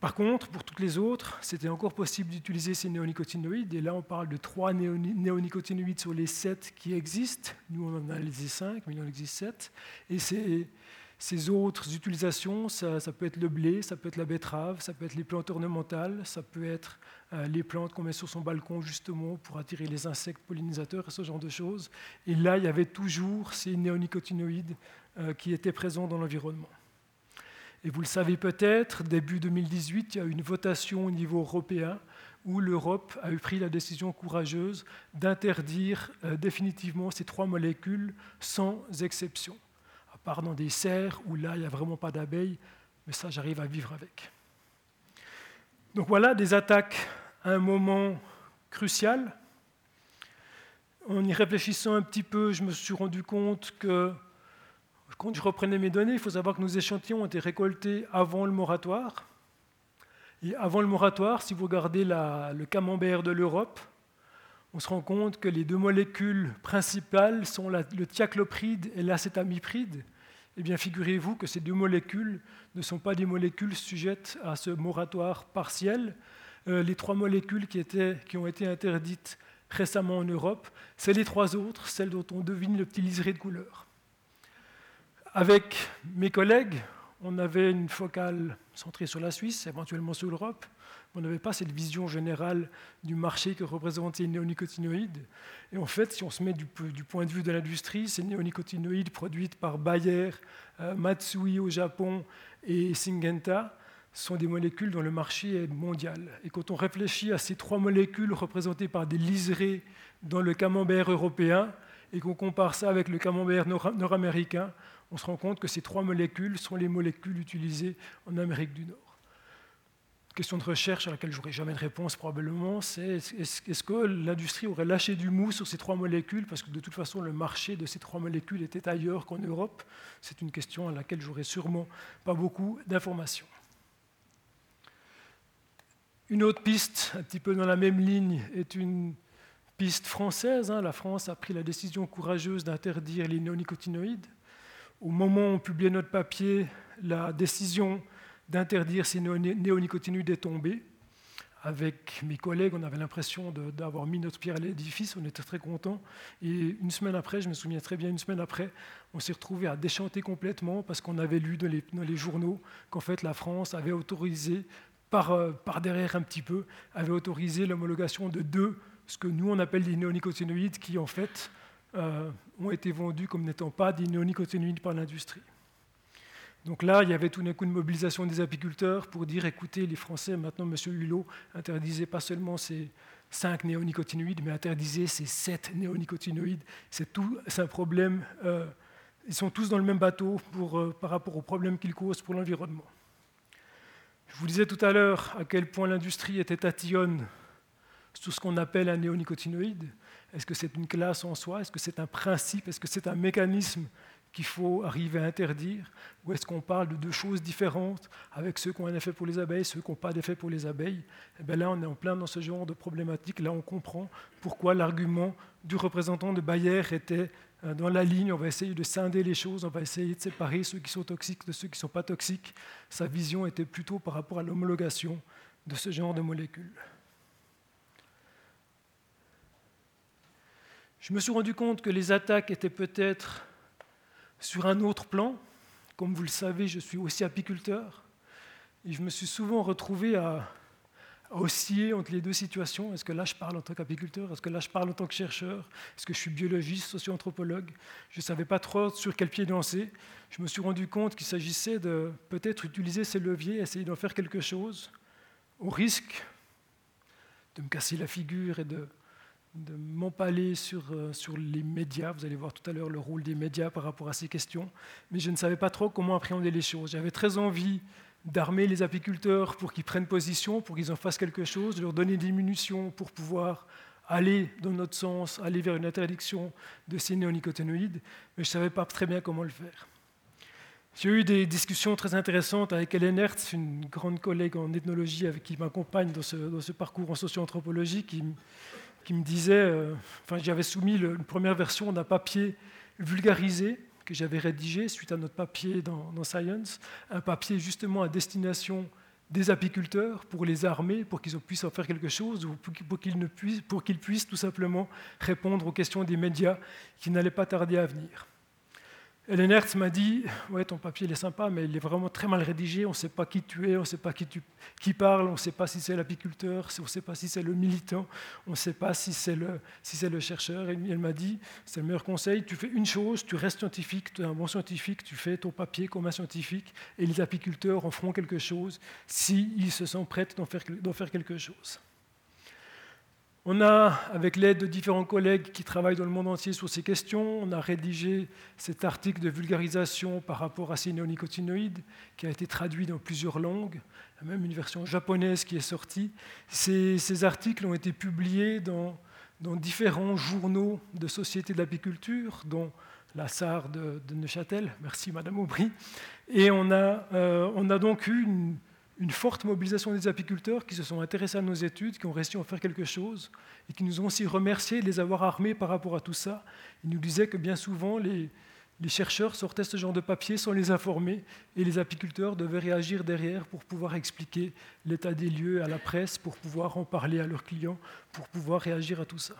Par contre, pour toutes les autres, c'était encore possible d'utiliser ces néonicotinoïdes. Et là, on parle de trois néonicotinoïdes sur les sept qui existent. Nous, on en a les cinq, mais il en existe sept. Et c'est ces autres utilisations, ça, peut être le blé, ça peut être la betterave, ça peut être les plantes ornementales, ça peut être euh, les plantes qu'on met sur son balcon justement pour attirer les insectes pollinisateurs et ce genre de choses. Et là, il y avait toujours ces néonicotinoïdes euh, qui étaient présents dans l'environnement. Et vous le savez peut-être, début 2018, il y a eu une votation au niveau européen où l'Europe a eu pris la décision courageuse d'interdire euh, définitivement ces trois molécules sans exception. Part dans des serres où là, il n'y a vraiment pas d'abeilles, mais ça, j'arrive à vivre avec. Donc voilà des attaques à un moment crucial. En y réfléchissant un petit peu, je me suis rendu compte que quand je reprenais mes données, il faut savoir que nos échantillons ont été récoltés avant le moratoire. Et avant le moratoire, si vous regardez le camembert de l'Europe, on se rend compte que les deux molécules principales sont le thiaclopride et l'acétamipride. Eh bien, figurez-vous que ces deux molécules ne sont pas des molécules sujettes à ce moratoire partiel. Euh, les trois molécules qui, qui ont été interdites récemment en Europe, c'est les trois autres, celles dont on devine le petit liseré de couleur. Avec mes collègues, on avait une focale centrée sur la Suisse, éventuellement sur l'Europe. On n'avait pas cette vision générale du marché que représentaient les néonicotinoïdes. Et en fait, si on se met du, point de vue de l'industrie, ces néonicotinoïdes produites par Bayer, euh, Matsui au Japon et Syngenta sont des molécules dont le marché est mondial. Et quand on réfléchit à ces trois molécules représentées par des liserés dans le camembert européen, et qu'on compare ça avec le camembert nord-américain, on se rend compte que ces trois molécules sont les molécules utilisées en Amérique du Nord. Question de recherche à laquelle j'aurai jamais de réponse probablement, c'est est-ce que l'industrie aurait lâché du mou sur ces trois molécules parce que de toute façon le marché de ces trois molécules était ailleurs qu'en Europe? C'est une question à laquelle j'aurai sûrement pas beaucoup d'informations. Une autre piste, un petit peu dans la même ligne, est une piste française. Hein. La France a pris la décision courageuse d'interdire les néonicotinoïdes. Au moment où on publiait notre papier, la décision d'interdire ces néonicotinoïdes est. Avec mes collègues, on avait l'impression d'avoir mis notre pierre à l'édifice, on était très contents. Et une semaine après, je me souviens très bien, une semaine après, on s'est retrouvé à déchanter complètement parce qu'on avait lu dans les, journaux qu'en fait la France avait autorisé, par, euh, par derrière un petit peu, avait autorisé l'homologation de deux, ce que nous on appelle des néonicotinoïdes, qui en fait euh, ont été vendus comme n'étant pas des néonicotinoïdes par l'industrie. Donc là, il y avait tout d'un coup une mobilisation des apiculteurs pour dire écoutez, les Français, maintenant, M. Hulot, interdisait pas seulement ces cinq néonicotinoïdes, mais interdisait ces sept néonicotinoïdes. C'est un problème. Euh, ils sont tous dans le même bateau euh, par rapport aux problèmes qu'ils causent pour l'environnement. Je vous disais tout à l'heure à quel point l'industrie était tatillonne sur ce qu'on appelle un néonicotinoïde. Est-ce que c'est une classe en soi? Est-ce que c'est un principe? Est-ce que c'est un mécanisme qu'il faut arriver à interdire? Ou est-ce qu'on parle de deux choses différentes avec ceux qui ont un effet pour les abeilles, ceux qui n'ont pas d'effet pour les abeilles? Et eh bien Là, on est en plein dans ce genre de problématique. Là, on comprend pourquoi l'argument du représentant de Bayer était euh, dans la ligne. On va essayer de scinder les choses, on va essayer de séparer ceux qui sont toxiques de ceux qui ne sont pas toxiques. Sa vision était plutôt par rapport à l'homologation de ce genre de molécules. Je me suis rendu compte que les attaques étaient peut-être sur un autre plan. Comme vous le savez, je suis aussi apiculteur. Et je me suis souvent retrouvé à, osciller entre les deux situations. Est-ce que là je parle en tant qu'apiculteur? Est-ce que là je parle en tant que chercheur? Est-ce que je suis biologiste, socio-anthropologue? Je ne savais pas trop sur quel pied danser. Je me suis rendu compte qu'il s'agissait de peut-être utiliser ces leviers, essayer d'en faire quelque chose, au risque de me casser la figure et de de m'empaler sur, euh, sur les médias. Vous allez voir tout à l'heure le rôle des médias par rapport à ces questions. Mais je ne savais pas trop comment appréhender les choses. J'avais très envie d'armer les apiculteurs pour qu'ils prennent position, pour qu'ils en fassent quelque chose, de leur donner des munitions pour pouvoir aller dans notre sens, aller vers une interdiction de ces néonicotinoïdes, mais je ne savais pas très bien comment le faire. J'ai eu des discussions très intéressantes avec Hélène Hertz, une grande collègue en ethnologie avec qui m'accompagne dans ce, dans ce parcours en socio-anthropologie, qui me disait, euh, enfin j'avais soumis une première version d'un papier vulgarisé que j'avais rédigé suite à notre papier dans, Science, un papier justement à destination des apiculteurs pour les armer, pour qu'ils puissent en faire quelque chose, ou pour qu'ils, puissent tout simplement répondre aux questions des médias qui n'allaient pas tarder à venir. Hélène Hertz m'a dit Ouais, ton papier il est sympa, mais il est vraiment très mal rédigé. On ne sait pas qui tu es, on ne sait pas qui, tu, qui parle, on ne sait pas si c'est l'apiculteur, on ne sait pas si c'est le militant, on ne sait pas si c'est le, chercheur. Et elle m'a dit C'est le meilleur conseil tu fais une chose, tu restes scientifique, tu es un bon scientifique, tu fais ton papier comme un scientifique, et les apiculteurs en feront quelque chose s'ils se sentent prêts d'en faire, faire quelque chose. On a, avec l'aide de différents collègues qui travaillent dans le monde entier sur ces questions, on a rédigé cet article de vulgarisation par rapport à ces néonicotinoïdes qui a été traduit dans plusieurs langues, même une version japonaise qui est sortie. Ces, articles ont été publiés dans, différents journaux de sociétés d'apiculture, dont la SAR de, Neuchâtel, merci Madame Aubry, et on a, euh, on a donc eu une une forte mobilisation des apiculteurs qui se sont intéressés à nos études, qui ont réussi à en faire quelque chose et qui nous ont aussi remerciés de les avoir armés par rapport à tout ça. Ils nous disaient que bien souvent, les, chercheurs sortaient ce genre de papier sans les informer et les apiculteurs devaient réagir derrière pour pouvoir expliquer l'état des lieux à la presse, pour pouvoir en parler à leurs clients, pour pouvoir réagir à tout ça.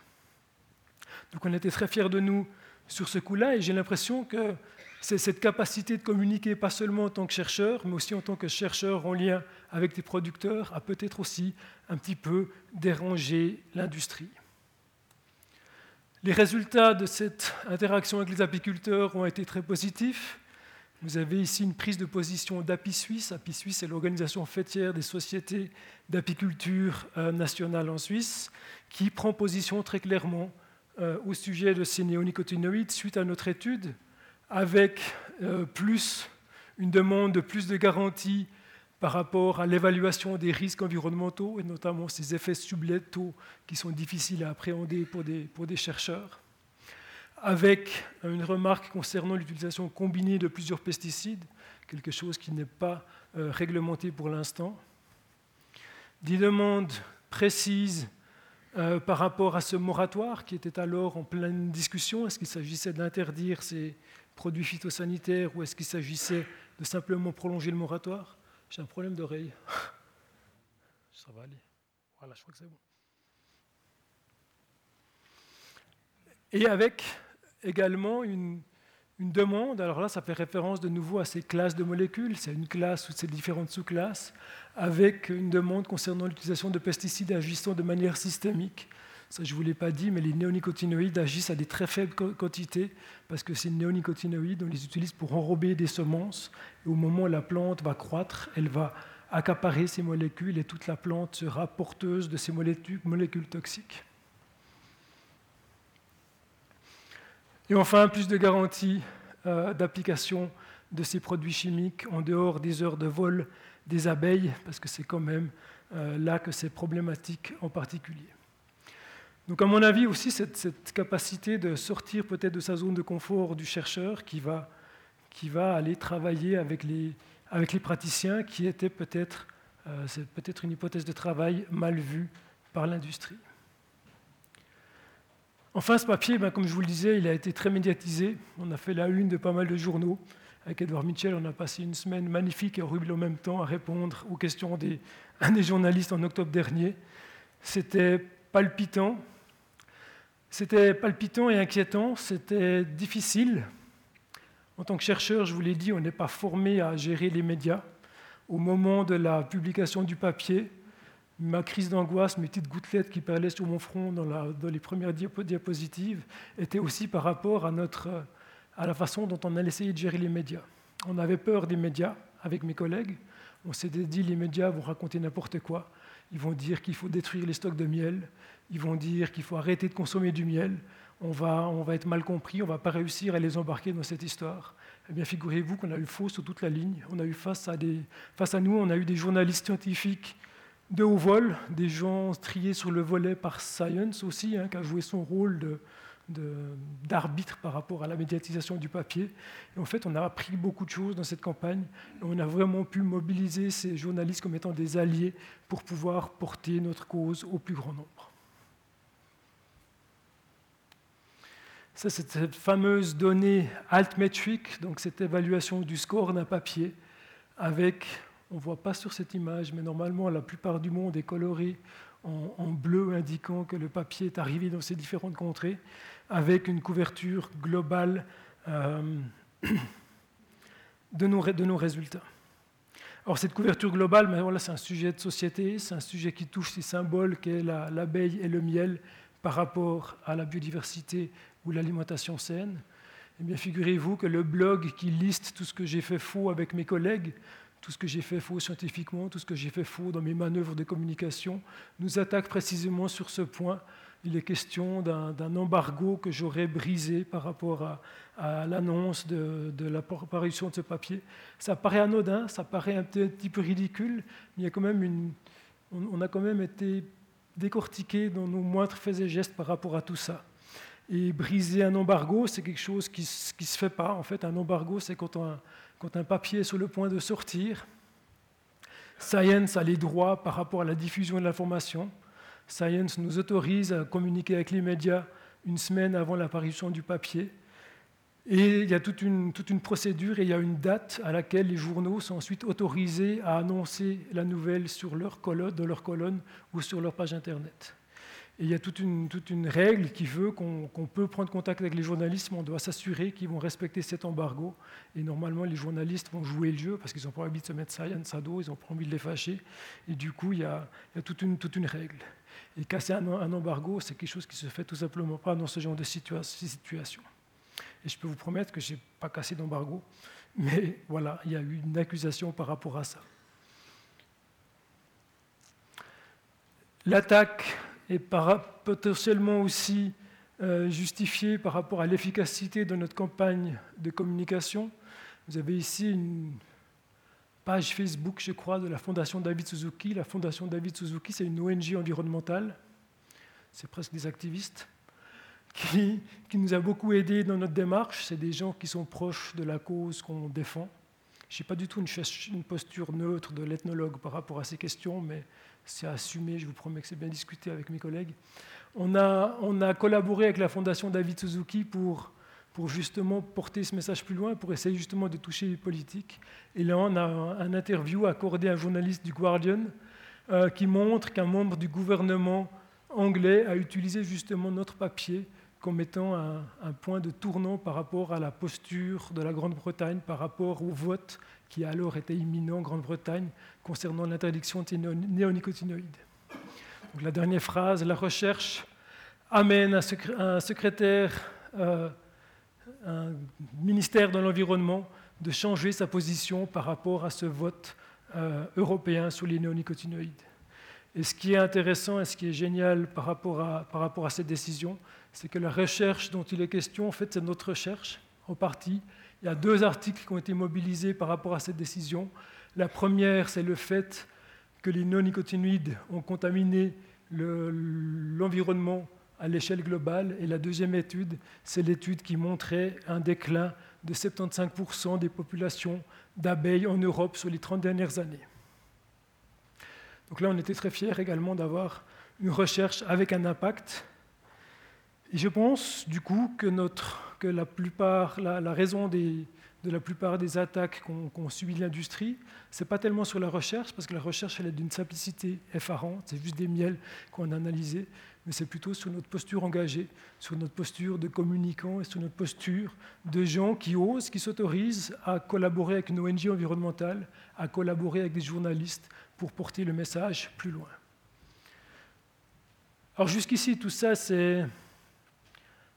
Donc on était très fiers de nous sur ce coup-là et j'ai l'impression que c'est cette capacité de communiquer, pas seulement en tant que chercheur, mais aussi en tant que chercheur en lien avec des producteurs, a peut-être aussi un petit peu dérangé l'industrie. Les résultats de cette interaction avec les apiculteurs ont été très positifs. Vous avez ici une prise de position d'Api Suisse. Api Suisse est l'organisation fêtière des sociétés d'apiculture euh, nationale en Suisse, qui prend position très clairement euh, au sujet de ces néonicotinoïdes suite à notre étude avec euh, plus une demande de plus de garanties par rapport à l'évaluation des risques environnementaux, et notamment ces effets sublétaux qui sont difficiles à appréhender pour des, pour des chercheurs, avec une remarque concernant l'utilisation combinée de plusieurs pesticides, quelque chose qui n'est pas euh, réglementé pour l'instant, des demandes précises euh, par rapport à ce moratoire qui était alors en pleine discussion. Est-ce qu'il s'agissait d'interdire ces, produits phytosanitaires ou est-ce qu'il s'agissait de simplement prolonger le moratoire? J'ai un problème d'oreille. Ça va aller. Voilà, je crois que c'est bon. Et avec également une, demande, alors là ça fait référence de nouveau à ces classes de molécules, c'est une classe ou ces différentes sous-classes, avec une demande concernant l'utilisation de pesticides agissant de manière systémique ça, je ne vous l'ai pas dit, mais les néonicotinoïdes agissent à des très faibles quantités parce que ces néonicotinoïdes, on les utilise pour enrober des semences. Et au moment où la plante va croître, elle va accaparer ces molécules et toute la plante sera porteuse de ces molécules, toxiques. Et enfin, plus de garanties euh, d'application de ces produits chimiques en dehors des heures de vol des abeilles, parce que c'est quand même euh, là que c'est problématique en particulier. Donc à mon avis aussi, cette, capacité de sortir peut-être de sa zone de confort du chercheur qui va, aller travailler avec les, praticiens, qui était peut-être euh, peut-être une hypothèse de travail mal vue par l'industrie. Enfin, ce papier, ben, comme je vous le disais, il a été très médiatisé. On a fait la une de pas mal de journaux. Avec Edouard Mitchell, on a passé une semaine magnifique et horrible en même temps à répondre aux questions des, des journalistes en octobre dernier. C'était palpitant, c'était palpitant et inquiétant, c'était difficile. En tant que chercheur, je vous l'ai dit, on n'est pas formé à gérer les médias. Au moment de la publication du papier, ma crise d'angoisse, mes petites gouttelettes qui perlaient sur mon front dans, les premières diapositives, étaient aussi par rapport à, notre, à la façon dont on allait essayer de gérer les médias. On avait peur des médias avec mes collègues. On s'était dit les médias vont raconter n'importe quoi. Ils vont dire qu'il faut détruire les stocks de miel ils vont dire qu'il faut arrêter de consommer du miel, on va, on va être mal compris, on ne va pas réussir à les embarquer dans cette histoire. Eh bien, figurez-vous qu'on a eu faux sur toute la ligne. On a eu face à, des, face à nous, on a eu des journalistes scientifiques de haut vol, des gens triés sur le volet par Science aussi, hein, qui a joué son rôle d'arbitre par rapport à la médiatisation du papier. En fait, on a appris beaucoup de choses dans cette campagne. On a vraiment pu mobiliser ces journalistes comme étant des alliés pour pouvoir porter notre cause au plus grand nombre. Ça, c'est cette fameuse donnée altmetric, donc cette évaluation du score d'un papier, avec, on ne voit pas sur cette image, mais normalement la plupart du monde est coloré en, bleu, indiquant que le papier est arrivé dans ces différentes contrées, avec une couverture globale euh, de nos, résultats. Alors cette couverture globale, voilà, c'est un sujet de société, c'est un sujet qui touche ces symboles qu'est l'abeille et le miel par rapport à la biodiversité ou l'alimentation saine. Eh bien, figurez-vous que le blog qui liste tout ce que j'ai fait faux avec mes collègues, tout ce que j'ai fait faux scientifiquement, tout ce que j'ai fait faux dans mes manœuvres de communication, nous attaque précisément sur ce point. Il est question d'un embargo que j'aurais brisé par rapport à, l'annonce de, de l'apparition de ce papier. Ça paraît anodin, ça paraît un petit, peu ridicule, mais il y a quand même une, on, a quand même été décortiqué dans nos moindres faits et gestes par rapport à tout ça. Et briser un embargo, c'est quelque chose qui ne se fait pas. En fait, un embargo, c'est quand un, quand un papier est sur le point de sortir. Science a les droits par rapport à la diffusion de l'information. Science nous autorise à communiquer avec les médias une semaine avant l'apparition du papier. Et il y a toute une, toute une, procédure et il y a une date à laquelle les journaux sont ensuite autorisés à annoncer la nouvelle sur leur colonne, dans leur colonne ou sur leur page Internet il y a toute une, règle qui veut qu'on peut prendre contact avec les journalistes, mais on doit s'assurer qu'ils vont respecter cet embargo. Et normalement, les journalistes vont jouer le jeu parce qu'ils n'ont pas envie de se mettre ça à dos, ils n'ont pas envie de les fâcher. Et du coup, il y a, toute, une, règle. Et casser un, embargo, c'est quelque chose qui se fait tout simplement pas dans ce genre de situation. Et je peux vous promettre que je n'ai pas cassé d'embargo, mais voilà, il y a eu une accusation par rapport à ça. L'attaque et potentiellement aussi euh, justifié par rapport à l'efficacité de notre campagne de communication. Vous avez ici une page Facebook, je crois, de la Fondation David Suzuki. La Fondation David Suzuki, c'est une ONG environnementale, c'est presque des activistes, qui, qui nous a beaucoup aidés dans notre démarche. C'est des gens qui sont proches de la cause qu'on défend. Je n'ai pas du tout une posture neutre de l'ethnologue par rapport à ces questions, mais c'est assumé, je vous promets que c'est bien discuté avec mes collègues. On a, on a collaboré avec la Fondation David Suzuki pour, pour justement porter ce message plus loin, pour essayer justement de toucher les politiques. Et là, on a un interview accordé à un journaliste du Guardian euh, qui montre qu'un membre du gouvernement anglais a utilisé justement notre papier comme étant un, un, point de tournant par rapport à la posture de la Grande-Bretagne, par rapport au vote qui alors était imminent en Grande-Bretagne concernant l'interdiction des néonicotinoïdes. Donc, la dernière phrase, la recherche amène un secrétaire, euh, un ministère de l'Environnement de changer sa position par rapport à ce vote euh, européen sur les néonicotinoïdes. Et ce qui est intéressant et ce qui est génial par rapport à, par rapport à cette décision, c'est que la recherche dont il est question, en fait, c'est notre recherche, en partie. Il y a deux articles qui ont été mobilisés par rapport à cette décision. La première, c'est le fait que les non-nicotinoïdes ont contaminé l'environnement à l'échelle globale. Et la deuxième étude, c'est l'étude qui montrait un déclin de 75% des populations d'abeilles en Europe sur les 30 dernières années. Donc là, on était très fiers également d'avoir une recherche avec un impact. Et je pense, du coup, que, notre, que la, plupart, la raison de la plupart des attaques qu'ont subi l'industrie, ce n'est pas tellement sur la recherche, parce que la recherche elle est d'une simplicité effarante, c'est juste des miels qu'on a analysés, mais c'est plutôt sur notre posture engagée, sur notre posture de communicants et sur notre posture de gens qui osent, qui s'autorisent à collaborer avec une ONG environnementale, à collaborer avec des journalistes pour porter le message plus loin. Alors jusqu'ici, tout ça, c'est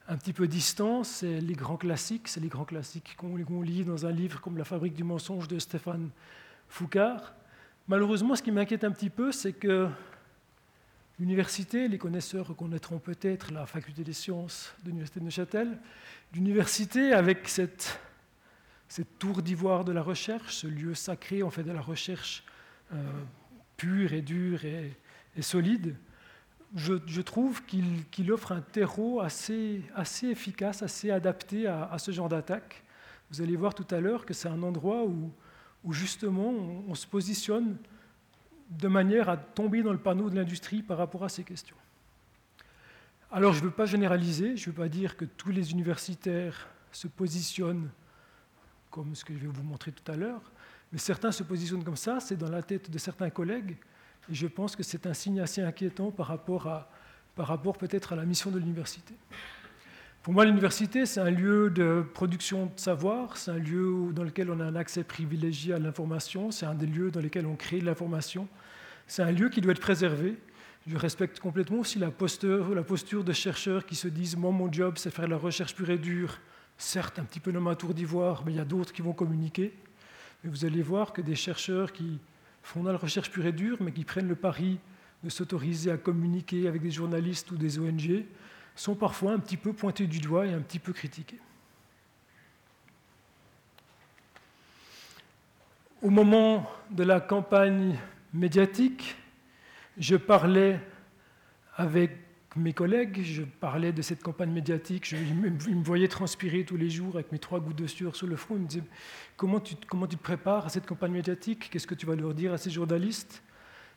un petit peu distant, c'est les grands classiques, c'est les grands classiques qu'on lit dans un livre comme La fabrique du mensonge de Stéphane Foucard. Malheureusement, ce qui m'inquiète un petit peu, c'est que l'université, les connaisseurs reconnaîtront peut-être la faculté des sciences de l'université de Neuchâtel, l'université avec cette, tour d'ivoire de la recherche, ce lieu sacré en fait de la recherche euh, pure et dure et solide, je, trouve qu'il offre un terreau assez, efficace, assez adapté à, ce genre d'attaque. Vous allez voir tout à l'heure que c'est un endroit où justement on, se positionne de manière à tomber dans le panneau de l'industrie par rapport à ces questions. Alors je ne veux pas généraliser, je ne veux pas dire que tous les universitaires se positionnent comme ce que je vais vous montrer tout à l'heure, mais certains se positionnent comme ça, c'est dans la tête de certains collègues, et je pense que c'est un signe assez inquiétant par rapport, à, par rapport peut-être à la mission de l'université. Pour moi, l'université, c'est un lieu de production de savoir, c'est un lieu dans lequel on a un accès privilégié à l'information, c'est un des lieux dans lesquels on crée de l'information, c'est un lieu qui doit être préservé. Je respecte complètement aussi la posture, la posture de chercheurs qui se disent Moi, mon job, c'est faire de la recherche pure et dure, certes un petit peu dans ma tour d'ivoire, mais il y a d'autres qui vont communiquer. Mais vous allez voir que des chercheurs qui de la recherche pure et dure, mais qui prennent le pari de s'autoriser à communiquer avec des journalistes ou des ONG, sont parfois un petit peu pointés du doigt et un petit peu critiqués. Au moment de la campagne médiatique, je parlais avec mes collègues, je parlais de cette campagne médiatique, je, ils me voyaient transpirer tous les jours avec mes trois gouttes de sueur sur le front, ils me disaient comment tu, comment tu te prépares à cette campagne médiatique, qu'est-ce que tu vas leur dire à ces journalistes?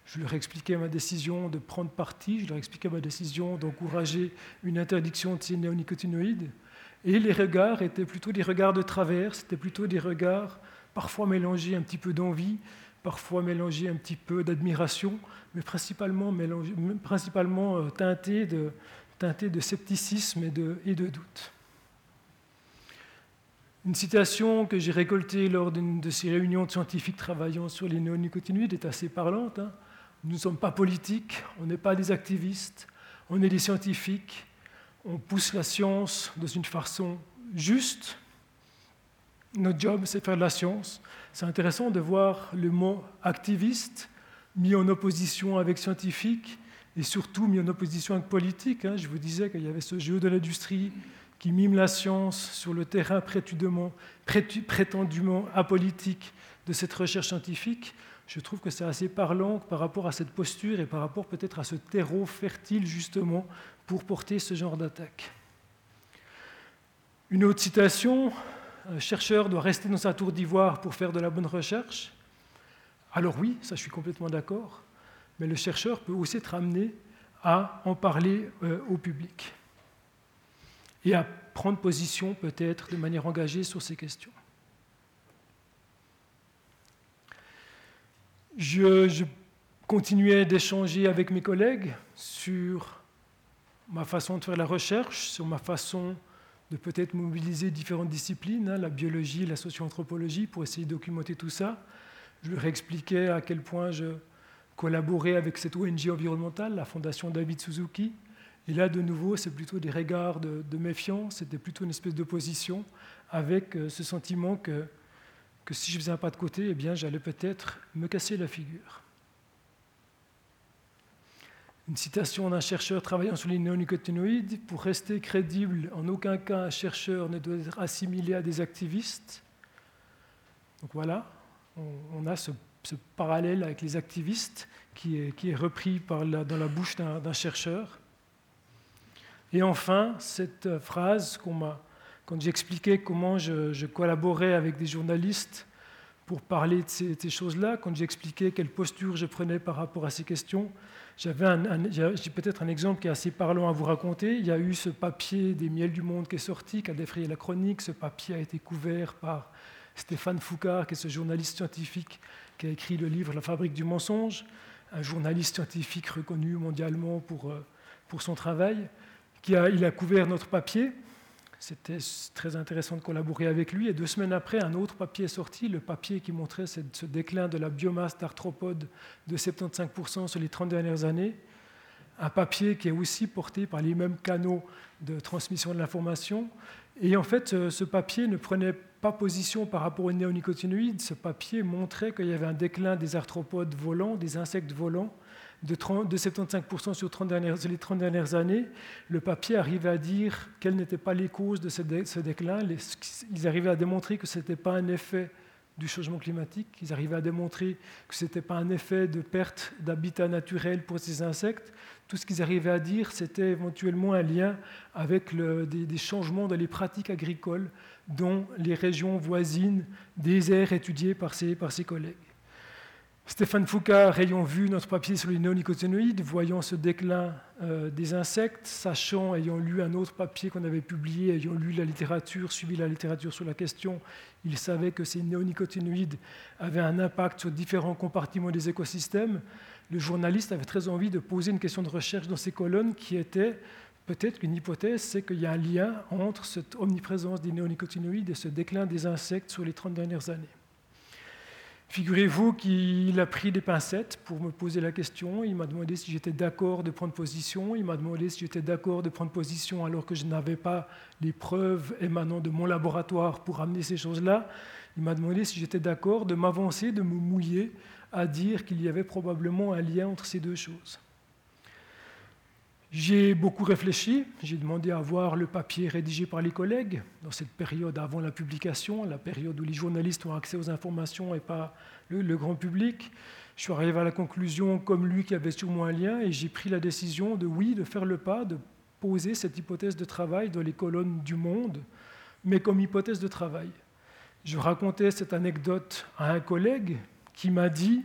Je leur expliquais ma décision de prendre parti, je leur expliquais ma décision d'encourager une interdiction de ces néonicotinoïdes. Et les regards étaient plutôt des regards de travers, c'était plutôt des regards parfois mélangés un petit peu d'envie, parfois mélangés un petit peu d'admiration, mais principalement, principalement euh, teintés, de, teintés de scepticisme et de, et de doute. Une citation que j'ai récoltée lors d'une de ces réunions de scientifiques travaillant sur les néonicotinoïdes est assez parlante. Hein. Nous ne sommes pas politiques, on n'est pas des activistes, on est des scientifiques, on pousse la science dans une façon juste. Notre job, c'est faire de la science. C'est intéressant de voir le mot activiste mis en opposition avec scientifique et surtout mis en opposition avec politique. Hein. Je vous disais qu'il y avait ce jeu de l'industrie qui mime la science sur le terrain prétendument apolitique de cette recherche scientifique je trouve que c'est assez parlant par rapport à cette posture et par rapport peut-être à ce terreau fertile justement pour porter ce genre d'attaque. Une autre citation, un chercheur doit rester dans sa tour d'ivoire pour faire de la bonne recherche. Alors oui, ça je suis complètement d'accord, mais le chercheur peut aussi être amené à en parler euh, au public et à prendre position peut-être de manière engagée sur ces questions. je, continuais d'échanger avec mes collègues sur ma façon de faire la recherche, sur ma façon de peut-être mobiliser différentes disciplines, hein, la biologie, la socio-anthropologie, pour essayer de documenter tout ça. Je leur expliquais à quel point je collaborais avec cette ONG environnementale, la Fondation David Suzuki. Et là, de nouveau, c'est plutôt des regards de, méfiance, c'était plutôt une espèce d'opposition avec euh, ce sentiment que que si je faisais un pas de côté, eh bien, j'allais peut-être me casser la figure. Une citation d'un chercheur travaillant sur les néonicotinoïdes Pour rester crédible, en aucun cas un chercheur ne doit être assimilé à des activistes. Donc voilà, on, a ce, parallèle avec les activistes qui est, repris dans la bouche d'un chercheur. Et enfin, cette phrase qu'on m'a quand j'expliquais comment je, collaborais avec des journalistes pour parler de ces, choses-là, quand j'expliquais quelle posture je prenais par rapport à ces questions, j'avais j'ai peut-être un exemple qui est assez parlant à vous raconter. Il y a eu ce papier des Miels du Monde qui est sorti, qui a défrayé la chronique. Ce papier a été couvert par Stéphane Foucard, qui est ce journaliste scientifique qui a écrit le livre La fabrique du mensonge, un journaliste scientifique reconnu mondialement pour, euh, pour son travail. Qui a, il a couvert notre papier. C'était très intéressant de collaborer avec lui. Et deux semaines après, un autre papier est sorti, le papier qui montrait ce déclin de la biomasse d'arthropodes de 75% sur les 30 dernières années. Un papier qui est aussi porté par les mêmes canaux de transmission de l'information. Et en fait, ce papier ne prenait pas position par rapport aux néonicotinoïdes. Ce papier montrait qu'il y avait un déclin des arthropodes volants, des insectes volants, de, 75% sur, les 30 dernières années, le papier arrivait à dire quelles n'étaient pas les causes de ce, déclin. ils arrivaient à démontrer que ce n'était pas un effet du changement climatique, ils arrivaient à démontrer que ce n'était pas un effet de perte d'habitat naturel pour ces insectes. Tout ce qu'ils arrivaient à dire, c'était éventuellement un lien avec des, changements dans les pratiques agricoles dont les régions voisines des étudiées par par ses collègues. Stéphane Foucault, ayant vu notre papier sur les néonicotinoïdes, voyant ce déclin euh, des insectes, sachant, ayant lu un autre papier qu'on avait publié, ayant lu la littérature, suivi la littérature sur la question, il savait que ces néonicotinoïdes avaient un impact sur différents compartiments des écosystèmes. Le journaliste avait très envie de poser une question de recherche dans ces colonnes qui était peut-être qu'une hypothèse, c'est qu'il y a un lien entre cette omniprésence des néonicotinoïdes et ce déclin des insectes sur les 30 dernières années. Figurez-vous qu'il a pris des pincettes pour me poser la question. Il m'a demandé si j'étais d'accord de prendre position. Il m'a demandé si j'étais d'accord de prendre position alors que je n'avais pas les preuves émanant de mon laboratoire pour amener ces choses-là. Il m'a demandé si j'étais d'accord de m'avancer, de me mouiller à dire qu'il y avait probablement un lien entre ces deux choses. J'ai beaucoup réfléchi, j'ai demandé à voir le papier rédigé par les collègues dans cette période avant la publication, la période où les journalistes ont accès aux informations et pas le, grand public. Je suis arrivé à la conclusion, comme lui, qu'il y avait sûrement un lien, et j'ai pris la décision de, oui, de faire le pas, de poser cette hypothèse de travail dans les colonnes du Monde, mais comme hypothèse de travail. Je racontais cette anecdote à un collègue qui m'a dit,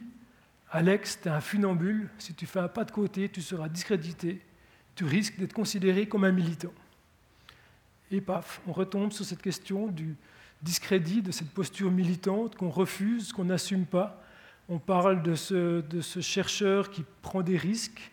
Alex, tu es un funambule, si tu fais un pas de côté, tu seras discrédité tu risques d'être considéré comme un militant. Et paf, on retombe sur cette question du discrédit, de cette posture militante qu'on refuse, qu'on n'assume pas. On parle de ce, chercheur qui prend des risques,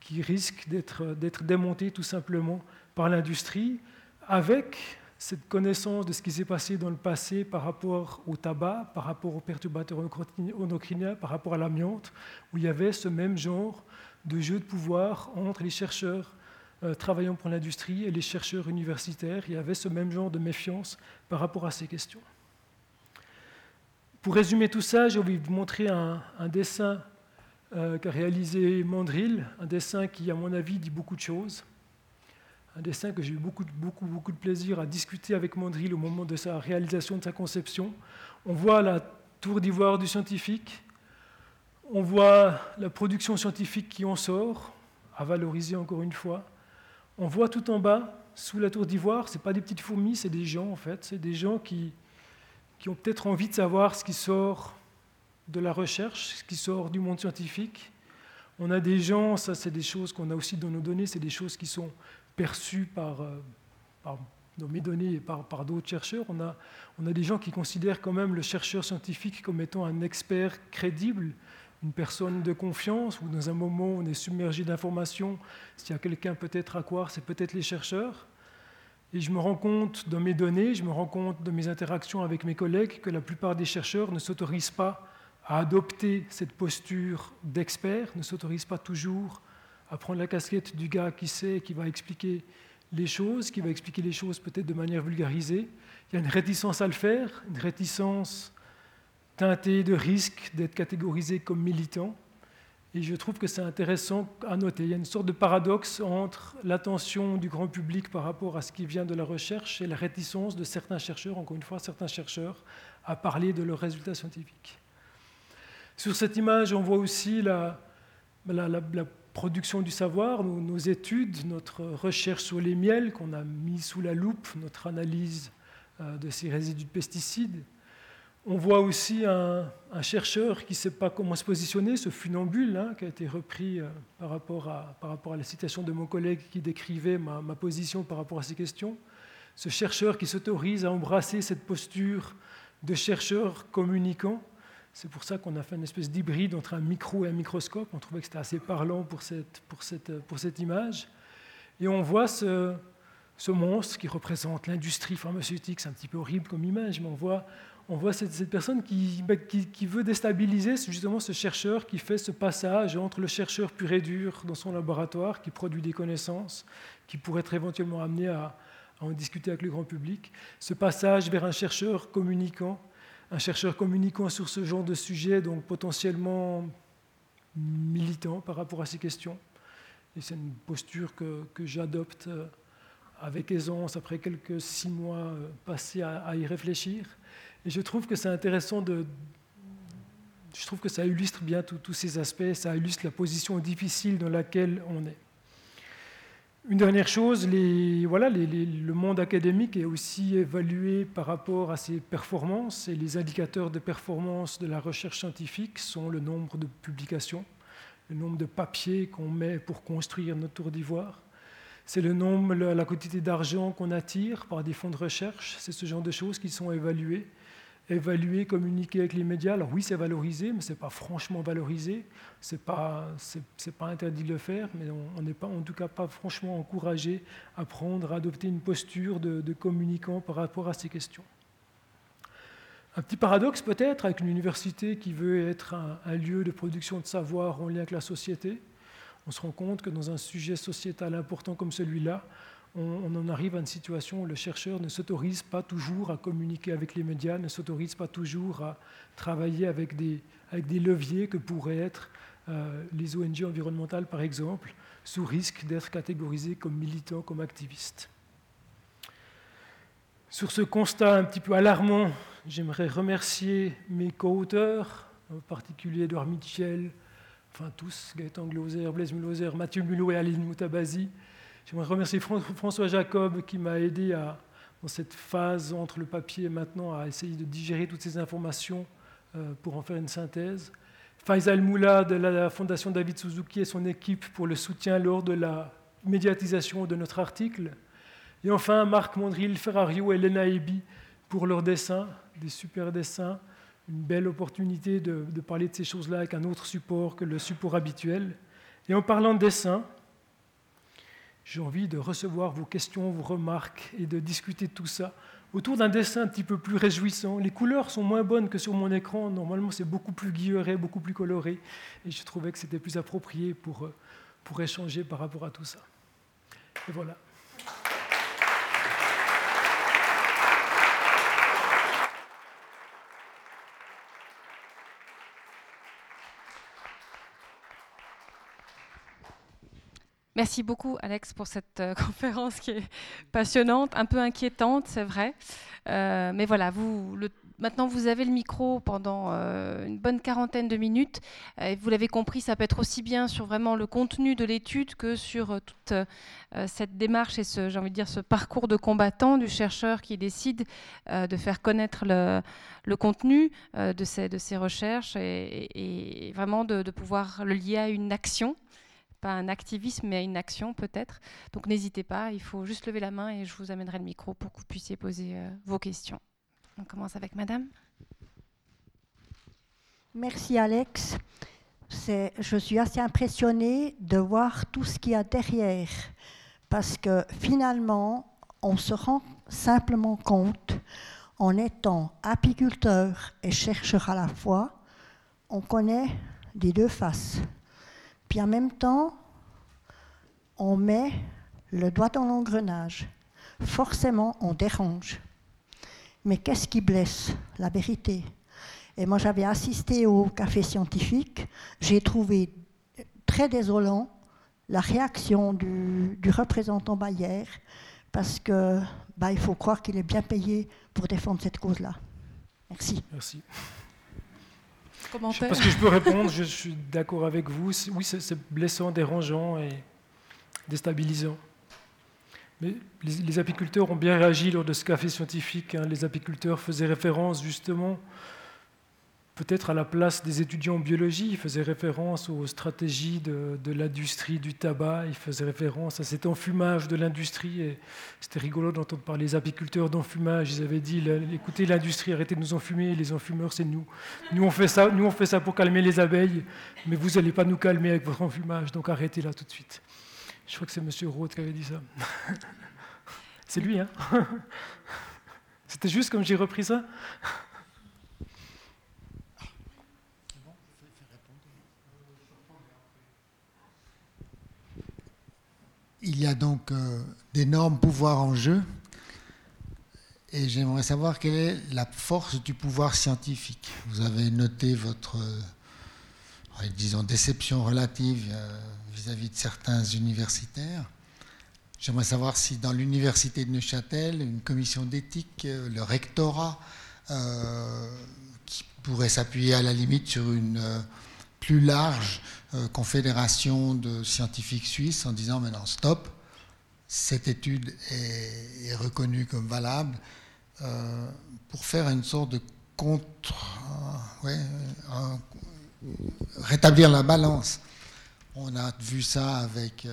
qui risque d'être démonté tout simplement par l'industrie, avec cette connaissance de ce qui s'est passé dans le passé par rapport au tabac, par rapport aux perturbateurs endocriniens, par rapport à l'amiante, où il y avait ce même genre de jeu de pouvoir entre les chercheurs euh, travaillant pour l'industrie et les chercheurs universitaires. Il y avait ce même genre de méfiance par rapport à ces questions. Pour résumer tout ça, j'ai envie de vous montrer un, dessin euh, qu'a réalisé Mandrill, un dessin qui, à mon avis, dit beaucoup de choses. Un dessin que j'ai eu beaucoup, beaucoup, beaucoup de plaisir à discuter avec Mandrill au moment de sa réalisation, de sa conception. On voit la tour d'ivoire du scientifique, on voit la production scientifique qui en sort, à valoriser encore une fois. On voit tout en bas, sous la tour d'ivoire, ce pas des petites fourmis, c'est des gens en fait, c'est des gens qui, qui ont peut-être envie de savoir ce qui sort de la recherche, ce qui sort du monde scientifique. On a des gens, ça c'est des choses qu'on a aussi dans nos données, c'est des choses qui sont perçues par, euh, dans mes données et par, par d'autres chercheurs. On a, on a des gens qui considèrent quand même le chercheur scientifique comme étant un expert crédible, une personne de confiance ou dans un moment où on est submergé d'informations, s'il y a quelqu'un peut-être à croire, c'est peut-être les chercheurs. Et je me rends compte dans mes données, je me rends compte de mes interactions avec mes collègues que la plupart des chercheurs ne s'autorisent pas à adopter cette posture d'expert, ne s'autorisent pas toujours à prendre la casquette du gars qui sait, qui va expliquer les choses, qui va expliquer les choses peut-être de manière vulgarisée. Il y a une réticence à le faire, une réticence teinté de risque d'être catégorisé comme militant. Et je trouve que c'est intéressant à noter. Il y a une sorte de paradoxe entre l'attention du grand public par rapport à ce qui vient de la recherche et la réticence de certains chercheurs, encore une fois, certains chercheurs, à parler de leurs résultats scientifiques. Sur cette image, on voit aussi la, production du savoir, nos, nos, études, notre recherche sur les miels qu'on a mis sous la loupe, notre analyse euh, de ces résidus de pesticides. On voit aussi un, chercheur qui ne sait pas comment se positionner, ce funambule, hein, qui a été repris euh, par, rapport à, la citation de mon collègue qui décrivait ma, position par rapport à ces questions. Ce chercheur qui s'autorise à embrasser cette posture de chercheur communicant. C'est pour ça qu'on a fait une espèce d'hybride entre un micro et un microscope. On trouvait que c'était assez parlant pour cette, image. Et on voit ce, ce monstre qui représente l'industrie pharmaceutique. C'est un petit peu horrible comme image, mais on voit on voit cette, personne bah, qui, veut déstabiliser justement ce chercheur qui fait ce passage entre le chercheur pur et dur dans son laboratoire, qui produit des connaissances, qui pourrait être éventuellement amené à, en discuter avec le grand public, ce passage vers un chercheur communicant, un chercheur communicant sur ce genre de sujet, donc potentiellement militant par rapport à ces questions. Et c'est une posture que, j'adopte euh, avec aisance après quelques six mois euh, passés à y réfléchir. Et je trouve que c'est intéressant de. Je trouve que ça illustre bien tous ces aspects, ça illustre la position difficile dans laquelle on est. Une dernière chose, voilà, le monde académique est aussi évalué par rapport à ses performances et les indicateurs de performance de la recherche scientifique sont le nombre de publications, le nombre de papiers qu'on met pour construire notre tour d'ivoire, c'est le nombre, la quantité d'argent qu'on attire par des fonds de recherche, c'est ce genre de choses qui sont évaluées. Évaluer, communiquer avec les médias. Alors oui, c'est valorisé, mais ce n'est pas franchement valorisé. Ce n'est pas, pas interdit de le faire, mais on n'est pas, en tout cas pas franchement encouragé à prendre, à adopter une posture de communicant par rapport à ces questions. Un petit paradoxe peut-être avec une université qui veut être un, lieu de production de savoir en lien avec la société. On se rend compte que dans un sujet sociétal important comme celui-là, on, en arrive à une situation où le chercheur ne s'autorise pas toujours à communiquer avec les médias, ne s'autorise pas toujours à travailler avec des, leviers que pourraient être euh, les ONG environnementales, par exemple, sous risque d'être catégorisés comme militants, comme activistes. Sur ce constat un petit peu alarmant, j'aimerais remercier mes co-auteurs, en particulier Edouard Mitchell, enfin tous, Gaëtan Glauser, Blaise Mulhoser, Mathieu Mulot et Aline Moutabazi. J'aimerais remercier François Jacob qui m'a aidé dans cette phase entre le papier et maintenant à essayer de digérer toutes ces informations euh, pour en faire une synthèse. Faisal Moula de la Fondation David Suzuki et son équipe pour le soutien lors de la médiatisation de notre article. Et enfin, Marc Mondril, Ferrario et Lena Ebi pour leurs dessins, des super dessins, une belle opportunité de, de parler de ces choses-là avec un autre support que le support habituel. Et en parlant de dessin, j'ai envie de recevoir vos questions, vos remarques et de discuter de tout ça autour d'un dessin un petit peu plus réjouissant. Les couleurs sont moins bonnes que sur mon écran. Normalement, c'est beaucoup plus guilleré, beaucoup plus coloré. Et je trouvais que c'était plus approprié pour, euh, pour échanger par rapport à tout ça. Et voilà. Merci beaucoup, Alex, pour cette euh, conférence qui est passionnante, un peu inquiétante, c'est vrai. Euh, mais voilà, maintenant vous avez le micro pendant euh, une bonne quarantaine de minutes. vous l'avez compris, ça peut être aussi bien sur vraiment le contenu de l'étude que sur toute cette démarche et ce, parcours de combattant du chercheur qui décide de faire connaître le, contenu de, ces recherches et, vraiment de pouvoir le lier à une action pas un activisme, mais une action peut-être. Donc n'hésitez pas, il faut juste lever la main et je vous amènerai le micro pour que vous puissiez poser euh, vos questions. On commence avec Madame. Merci Alex. Je suis assez impressionnée de voir tout ce qu'il y a derrière, parce que finalement, on se rend simplement compte, en étant apiculteur et chercheur à la fois, on connaît les deux faces. Puis en même temps, on met le doigt dans l'engrenage. Forcément, on dérange. Mais qu'est-ce qui blesse La vérité? Et moi, j'avais assisté au café scientifique. J'ai trouvé très désolant la réaction du, représentant Bayer, parce que bah, il faut croire qu'il est bien payé pour défendre cette cause-là. Merci. Merci. Parce que je peux répondre, je suis d'accord avec vous. Oui, c'est blessant, dérangeant et déstabilisant. Mais les, apiculteurs ont bien réagi lors de ce café scientifique. Hein. Les apiculteurs faisaient référence justement peut-être à la place des étudiants en biologie, il faisait référence aux stratégies de, l'industrie du tabac, il faisait référence à cet enfumage de l'industrie. Et c'était rigolo d'entendre parler des apiculteurs d'enfumage. Ils avaient dit écoutez, l'industrie, arrêtez de nous enfumer, les enfumeurs, c'est nous. Nous on, fait ça, pour calmer les abeilles, mais vous n'allez pas nous calmer avec votre enfumage, donc arrêtez là tout de suite. Je crois que c'est M. Roth qui avait dit ça. c'est lui, hein? C'était juste comme j'ai repris ça? Il y a donc euh, d'énormes pouvoirs en jeu. Et j'aimerais savoir quelle est la force du pouvoir scientifique. Vous avez noté votre, euh, déception relative euh, vis-à-vis de certains universitaires. J'aimerais savoir si dans l'université de Neuchâtel, une commission d'éthique, le rectorat, qui pourrait s'appuyer à la limite sur une plus large euh, confédération de scientifiques suisses en disant maintenant stop, cette étude est, reconnue comme valable euh, pour faire une sorte de contre, euh, rétablir la balance. On a vu ça avec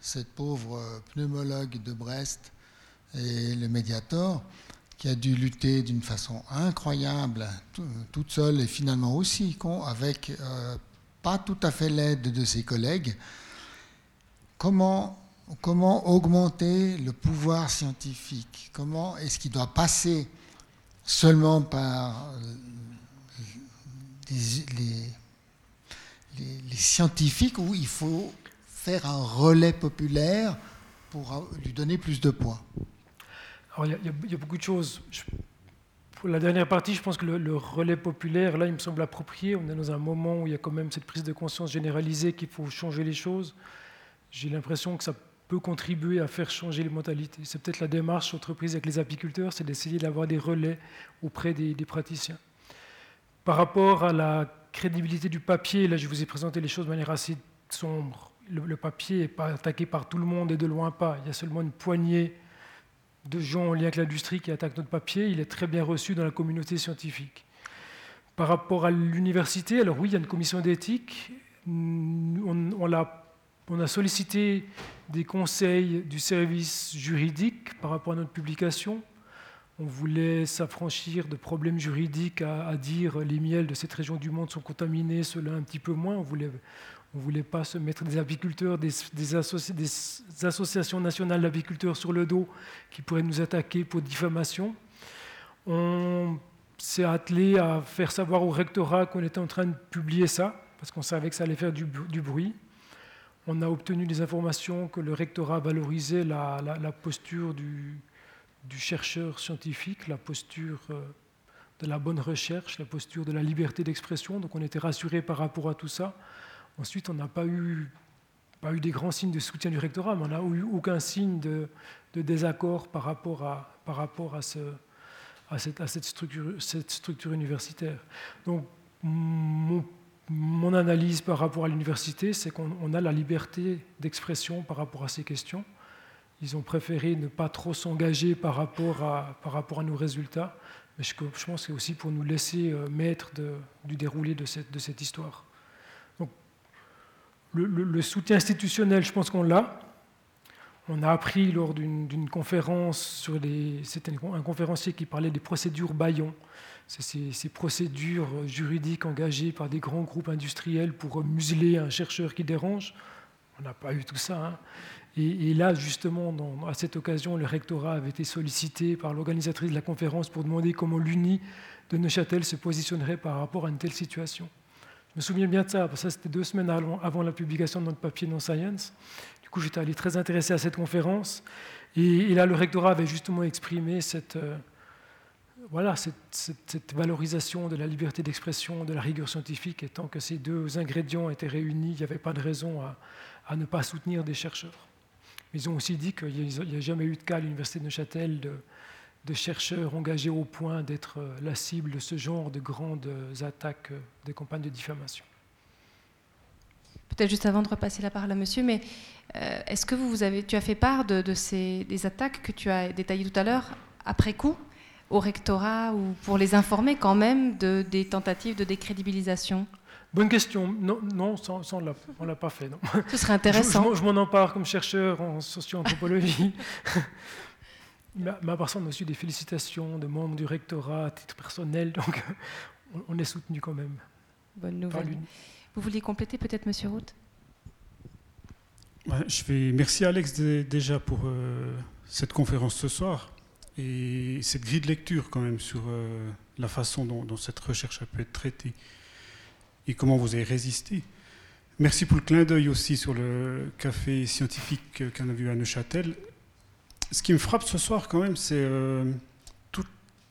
cette pauvre pneumologue de Brest et le Mediator qui a dû lutter d'une façon incroyable, toute seule et finalement aussi avec pas tout à fait l'aide de ses collègues. Comment, augmenter le pouvoir scientifique? Comment est-ce qu'il doit passer seulement par euh, les, scientifiques ou il faut faire un relais populaire pour lui donner plus de poids? Il, y a, beaucoup de choses. Pour la dernière partie, je pense que le, relais populaire, là, il me semble approprié. On est dans un moment où il y a quand même cette prise de conscience généralisée qu'il faut changer les choses. J'ai l'impression que ça peut contribuer à faire changer les mentalités. C'est peut-être la démarche entreprise avec les apiculteurs, c'est d'essayer d'avoir des relais auprès des, praticiens. Par rapport à la crédibilité du papier, là, je vous ai présenté les choses de manière assez sombre. Le, le papier n'est pas attaqué par tout le monde et de loin pas. Il y a seulement une poignée de gens en lien avec l'industrie qui attaquent notre papier, il est très bien reçu dans la communauté scientifique. Par rapport à l'université, alors oui, il y a une commission d'éthique. On, a, sollicité des conseils du service juridique par rapport à notre publication. On voulait s'affranchir de problèmes juridiques à, dire les miels de cette région du monde sont contaminés, cela un petit peu moins. On voulait, on ne voulait pas se mettre des apiculteurs, des, associations nationales d'apiculteurs sur le dos qui pourraient nous attaquer pour diffamation? On s'est attelé à faire savoir au rectorat qu'on était en train de publier ça, parce qu'on savait que ça allait faire du, bruit. On a obtenu des informations que le rectorat valorisait la, posture du, du, chercheur scientifique, la posture euh, de la bonne recherche, la posture de la liberté d'expression. Donc on était rassurés par rapport à tout ça. Ensuite, on n'a pas eu, des grands signes de soutien du rectorat, mais on n'a eu aucun signe de, désaccord par rapport à, cette, structure, universitaire. Donc, mon, analyse par rapport à l'université, c'est qu'on a la liberté d'expression par rapport à ces questions. Ils ont préféré ne pas trop s'engager par, rapport à, nos résultats, mais je, pense que c'est aussi pour nous laisser euh, maître du déroulé de cette histoire le, soutien institutionnel, je pense qu'on l'a. On a appris lors d'une conférence sur les. C'était un conférencier qui parlait des procédures Bayon. C'est ces, procédures juridiques engagées par des grands groupes industriels pour museler un chercheur qui dérange. On n'a pas eu tout ça. Hein. Et, là, justement, à cette occasion, le rectorat avait été sollicité par l'organisatrice de la conférence pour demander comment l'UNI de Neuchâtel se positionnerait par rapport à une telle situation. Je me souviens bien de ça, parce que ça c'était deux semaines avant, la publication de notre papier Non Science. Du coup, j'étais allé très intéressé à cette conférence. Et, là, le rectorat avait justement exprimé cette, euh, voilà, cette, valorisation de la liberté d'expression, de la rigueur scientifique. Et tant que ces deux ingrédients étaient réunis, il n'y avait pas de raison à, ne pas soutenir des chercheurs. Ils ont aussi dit qu'il n'y a, jamais eu de cas à l'Université de Neuchâtel de, de chercheurs engagés au point d'être euh, la cible de ce genre de grandes attaques euh, des campagnes de diffamation. Peut-être juste avant de repasser la parole à monsieur, mais euh, est-ce que vous avez, tu as fait part de, ces, des attaques que tu as détaillées tout à l'heure, après coup, au rectorat, ou pour les informer quand même de, des tentatives de décrédibilisation? Bonne question. Non, non on ne l'a pas fait. Non. Ce serait intéressant. Je, je m'en empare comme chercheur en socio-anthropologie. Ça, on a reçu des félicitations de membres du rectorat à titre personnel, donc on est soutenu quand même. Bonne nouvelle. Vous vouliez compléter peut-être, Monsieur Roth je vais merci Alex déjà pour euh, cette conférence ce soir et cette grille de lecture quand même sur euh, la façon dont, dont, cette recherche a pu être traitée et comment vous avez résisté. Merci pour le clin d'œil aussi sur le café scientifique qu'on a vu à Neuchâtel ce qui me frappe ce soir quand même, c'est euh, tout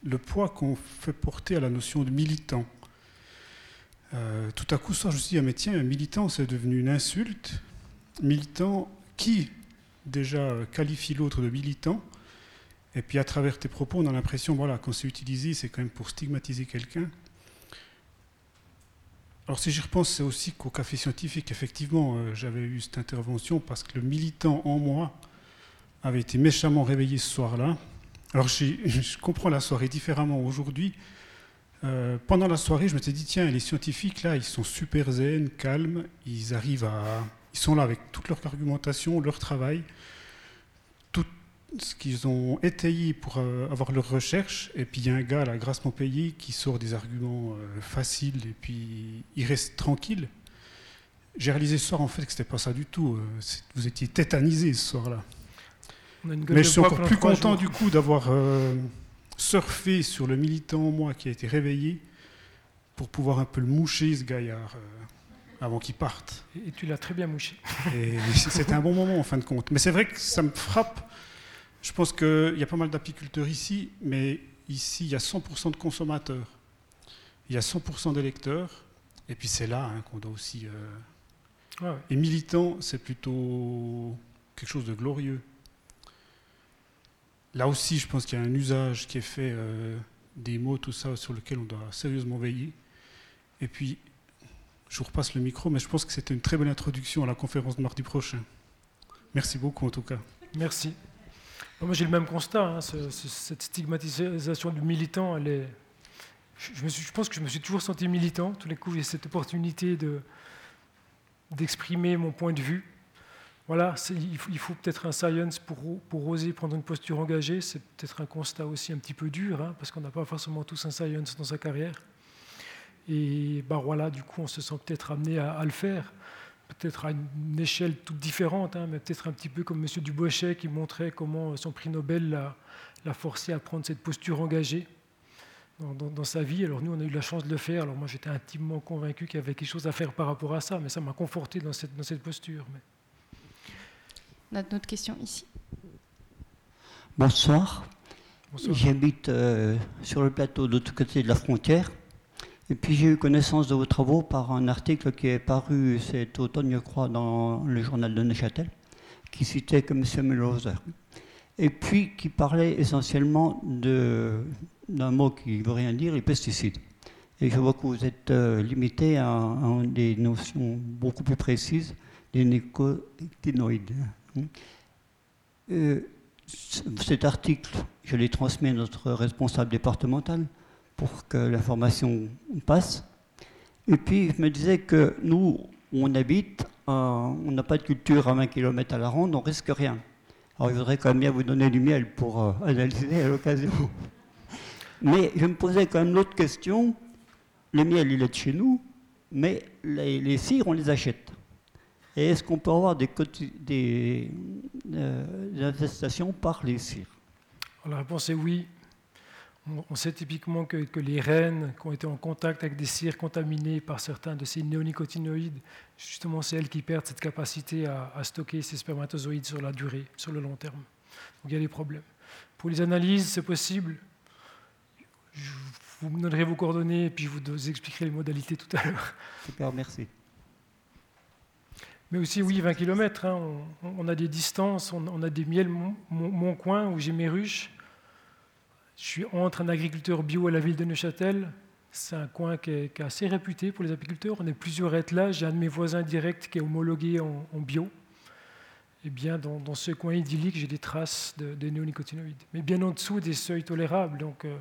le poids qu'on fait porter à la notion de militant. Euh, tout à coup, soir, je me suis dit, ah, mais tiens, militant, c'est devenu une insulte. Militant, qui déjà qualifie l'autre de militant Et puis à travers tes propos, on a l'impression, voilà, quand c'est utilisé, c'est quand même pour stigmatiser quelqu'un. Alors si j'y repense, c'est aussi qu'au café scientifique, effectivement, euh, j'avais eu cette intervention parce que le militant en moi, avait été méchamment réveillé ce soir-là. Alors je comprends la soirée différemment aujourd'hui. Euh, pendant la soirée, je me suis dit, tiens, les scientifiques, là, ils sont super zen, calmes, ils arrivent à... Ils sont là avec toute leur argumentation, leur travail. Tout, ce qu'ils ont étayé pour euh, avoir leur recherche. Et puis il y a un gars, là, grassement payé, qui sort des arguments euh, faciles et puis il reste tranquille. J'ai réalisé ce soir en fait que c'était pas ça du tout. Vous étiez tétanisé ce soir-là. Mais je suis encore plus content du coup d'avoir surfé sur le militant moi qui a été réveillé pour pouvoir un peu le moucher ce gaillard avant qu'il parte. Et tu l'as très bien mouché. C'était un bon moment en fin de compte. Mais c'est vrai que ça me frappe je pense qu'il y a pas mal d'apiculteurs ici, mais ici, il y a 100% de consommateurs. Il y a 100% d'électeurs. Et puis c'est là hein, qu'on doit aussi... Euh, et militant, c'est plutôt quelque chose de glorieux. Là aussi, je pense qu'il y a un usage qui est fait euh, des mots, tout ça, sur lequel on doit sérieusement veiller. Et puis, je vous repasse le micro, mais je pense que c'était une très bonne introduction à la conférence de mardi prochain. Merci beaucoup en tout cas. Merci. Moi, j'ai le même constat. Hein, cette stigmatisation du militant, je, pense que je me suis toujours senti militant. Tous les coups, j'ai cette opportunité de, d'exprimer mon point de vue. Voilà, il faut, peut-être un science pour, oser prendre une posture engagée. C'est peut-être un constat aussi un petit peu dur, hein, parce qu'on n'a pas forcément tous un science dans sa carrière. Et bah voilà, du coup, on se sent peut-être amené à, le faire peut-être à une échelle toute différente, hein, mais peut-être un petit peu comme M. Dubochet qui montrait comment son prix Nobel l'a forcé à prendre cette posture engagée dans, sa vie. Alors nous, on a eu la chance de le faire. Alors moi, j'étais intimement convaincu qu'il y avait quelque chose à faire par rapport à ça, mais ça m'a conforté dans cette, posture. On a d'autres questions ici. Bonsoir. Bonsoir. J'habite euh, sur le plateau de l'autre côté de la frontière. Et puis j'ai eu connaissance de vos travaux par un article qui est paru cet automne, je crois, dans le journal de Neuchâtel, qui citait que M. Müller. Et puis qui parlait essentiellement d'un mot qui ne veut rien dire, les pesticides. Et je vois que vous êtes euh, limité à, des notions beaucoup plus précises, des nicotinoïdes. Hein. Euh, cet article, je l'ai transmis à notre responsable départemental pour que l'information passe. Et puis, je me disais que nous, on habite, on n'a pas de culture à 20 km à la ronde, on risque rien. Alors, je voudrais quand même bien vous donner du miel pour euh, analyser à l'occasion. Mais je me posais quand même l'autre question. Le miel, il est de chez nous, mais les, les cires, on les achète. Et est-ce qu'on peut avoir des, des, euh, des infestations par les cires? La réponse est oui. On sait typiquement que, les reines qui ont été en contact avec des cires contaminées par certains de ces néonicotinoïdes, justement, c'est elles qui perdent cette capacité à, stocker ces spermatozoïdes sur la durée, sur le long terme. Donc il y a des problèmes. Pour les analyses, c'est possible. vous me donnerez vos coordonnées et puis je vous expliquerai les modalités tout à l'heure. Super, merci. Mais aussi, oui, 20 km, hein, on, a des distances, on, a des miels, mon coin où j'ai mes ruches je suis entre un agriculteur bio et la ville de Neuchâtel. C'est un coin qui est, assez réputé pour les apiculteurs. On est plusieurs à être là. J'ai un de mes voisins directs qui est homologué en, bio. Eh bien, dans, ce coin idyllique, j'ai des traces de, néonicotinoïdes. Mais bien en dessous des seuils tolérables. Donc, euh,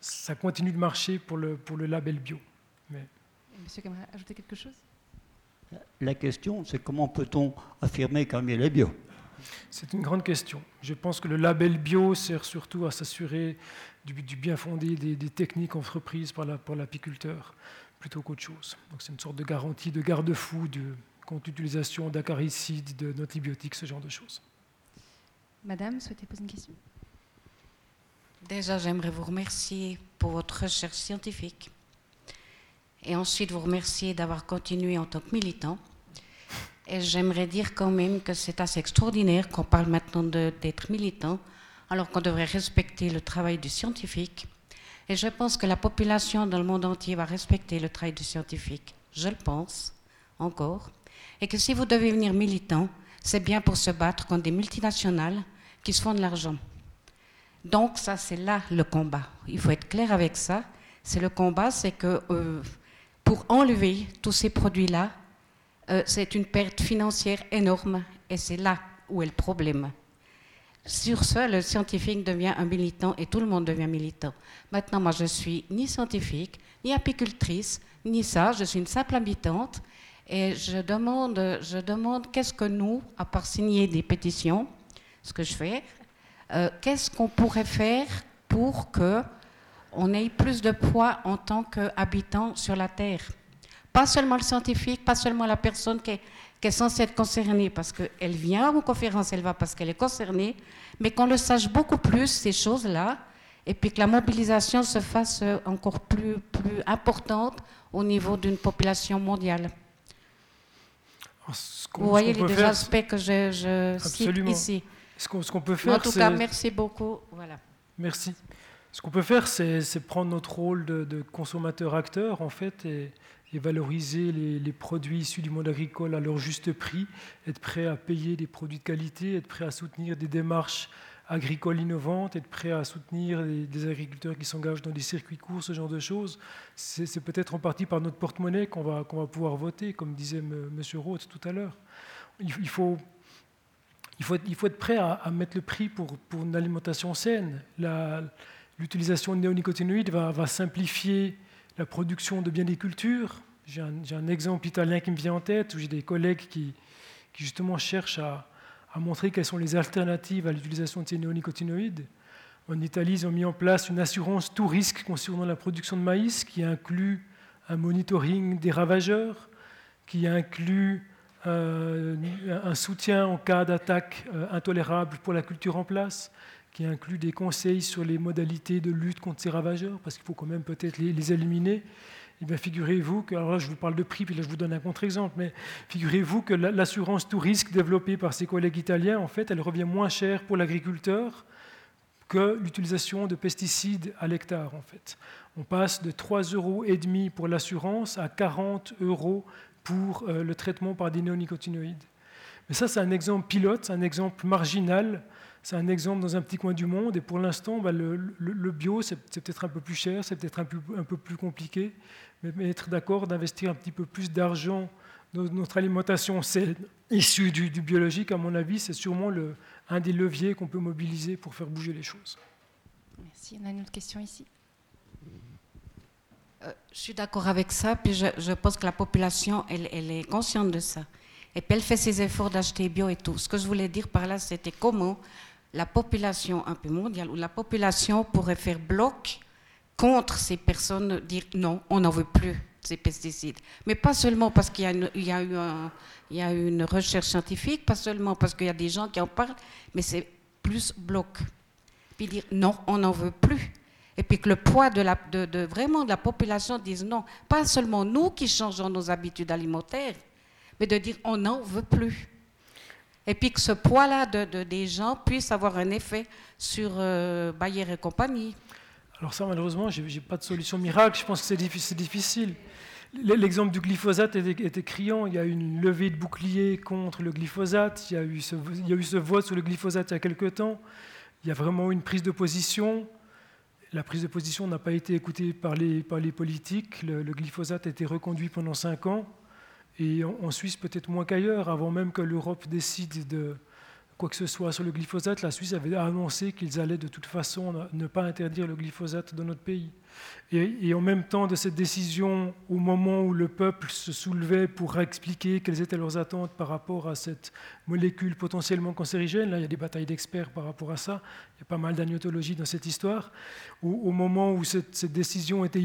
ça continue de marcher pour le, pour le label bio. Monsieur aimerait ajouter quelque chose? La question, c'est comment peut-on affirmer qu'un miel est bio c'est une grande question. Je pense que le label bio sert surtout à s'assurer du, bien fondé des, techniques entreprises par l'apiculteur plutôt qu'autre chose. Donc c'est une sorte de garantie, de garde-fou de, contre l'utilisation d'acaricides, d'antibiotiques, ce genre de choses. Madame, souhaitez poser une question? Déjà, j'aimerais vous remercier pour votre recherche scientifique et ensuite vous remercier d'avoir continué en tant que militant et j'aimerais dire quand même que c'est assez extraordinaire qu'on parle maintenant d'être militant, alors qu'on devrait respecter le travail du scientifique. Et je pense que la population dans le monde entier va respecter le travail du scientifique. Je le pense, encore. Et que si vous devez venir militant, c'est bien pour se battre contre des multinationales qui se font de l'argent. Donc ça, c'est là le combat. Il faut être clair avec ça. C'est le combat, c'est que euh, pour enlever tous ces produits-là, euh, c'est une perte financière énorme et c'est là où est le problème. Sur ce, le scientifique devient un militant et tout le monde devient militant. Maintenant, moi, je suis ni scientifique, ni apicultrice, ni ça. Je suis une simple habitante et je demande, je demande qu'est-ce que nous, à part signer des pétitions, ce que je fais. Euh, qu'est-ce qu'on pourrait faire pour que on ait plus de poids en tant qu'habitant sur la Terre Pas seulement le scientifique, pas seulement la personne qui est, qui est censée être concernée parce qu'elle vient aux conférences, elle va parce qu'elle est concernée, mais qu'on le sache beaucoup plus, ces choses-là, et puis que la mobilisation se fasse encore plus, plus importante au niveau d'une population mondiale. Vous voyez les deux aspects que je, je cite ici. Ce qu'on peut faire, en tout cas, merci beaucoup. Voilà. Merci. Ce qu'on peut faire, c'est prendre notre rôle de, consommateur-acteur, en fait, et, valoriser les, produits issus du monde agricole à leur juste prix, être prêt à payer des produits de qualité, être prêt à soutenir des démarches agricole innovante, être prêt à soutenir des agriculteurs qui s'engagent dans des circuits courts, ce genre de choses, c'est peut-être en partie par notre porte-monnaie qu'on va, pouvoir voter, comme disait M. Roth tout à l'heure. Il, faut, être, prêt à, mettre le prix pour une alimentation saine. L'utilisation de néonicotinoïdes va, simplifier la production de biens des cultures. J'ai un, exemple italien qui me vient en tête, où j'ai des collègues qui, justement cherchent à, à montrer quelles sont les alternatives à l'utilisation de ces néonicotinoïdes. En Italie, ils ont mis en place une assurance tout risque concernant la production de maïs qui inclut un monitoring des ravageurs, qui inclut euh, un soutien en cas d'attaque euh, intolérable pour la culture en place, qui inclut des conseils sur les modalités de lutte contre ces ravageurs, parce qu'il faut quand même peut-être les, éliminer. Eh bien, figurez-vous que, alors là, je vous parle de prix, puis là, je vous donne un contre-exemple, mais figurez-vous que l'assurance tout risque développée par ses collègues italiens, en fait, elle revient moins cher pour l'agriculteur que l'utilisation de pesticides à l'hectare, en fait. On passe de 3,5 euros pour l'assurance à 40 euros pour euh, le traitement par des néonicotinoïdes. Mais ça, c'est un exemple pilote, un exemple marginal, c'est un exemple dans un petit coin du monde. Et pour l'instant, bah, le, bio, c'est peut-être un peu plus cher, c'est peut-être un, peu plus compliqué mais, être d'accord d'investir un petit peu plus d'argent dans notre alimentation issue du, biologique, à mon avis, c'est sûrement un des leviers qu'on peut mobiliser pour faire bouger les choses. Merci. On a une autre question ici. Euh, je suis d'accord avec ça, puis je, pense que la population, elle, elle, est consciente de ça. Et puis elle fait ses efforts d'acheter bio et tout. Ce que je voulais dire par là, c'était comment la population un peu mondiale, ou la population pourrait faire bloc contre ces personnes, dire non, on n'en veut plus ces pesticides. Mais pas seulement parce qu'il y, a eu une recherche scientifique, pas seulement parce qu'il y a des gens qui en parlent, mais c'est plus bloc. Puis dire non, on n'en veut plus. Et puis que le poids de, vraiment de la population dise non, pas seulement nous qui changeons nos habitudes alimentaires, mais de dire on n'en veut plus. Et puis que ce poids-là de, des gens puisse avoir un effet sur euh, Bayer et compagnie. Alors ça, malheureusement, je n'ai pas de solution miracle. Je pense que c'est difficile. L'exemple du glyphosate était, criant. Il y a eu une levée de bouclier contre le glyphosate. Il y, a eu ce, il eu vote sur le glyphosate il y a quelque temps. Il y a vraiment une prise de position. La prise de position n'a pas été écoutée par les, par les politiques. Le, glyphosate a été reconduit pendant cinq ans. Et en Suisse, peut-être moins qu'ailleurs, avant même que l'Europe décide de, quoi que ce soit sur le glyphosate, la Suisse avait annoncé qu'ils allaient de toute façon ne pas interdire le glyphosate dans notre pays. Et, en même temps de cette décision, au moment où le peuple se soulevait pour expliquer quelles étaient leurs attentes par rapport à cette molécule potentiellement cancérigène, là il y a des batailles d'experts par rapport à ça, il y a pas mal d'agnotologie dans cette histoire, au, moment où cette, décision était,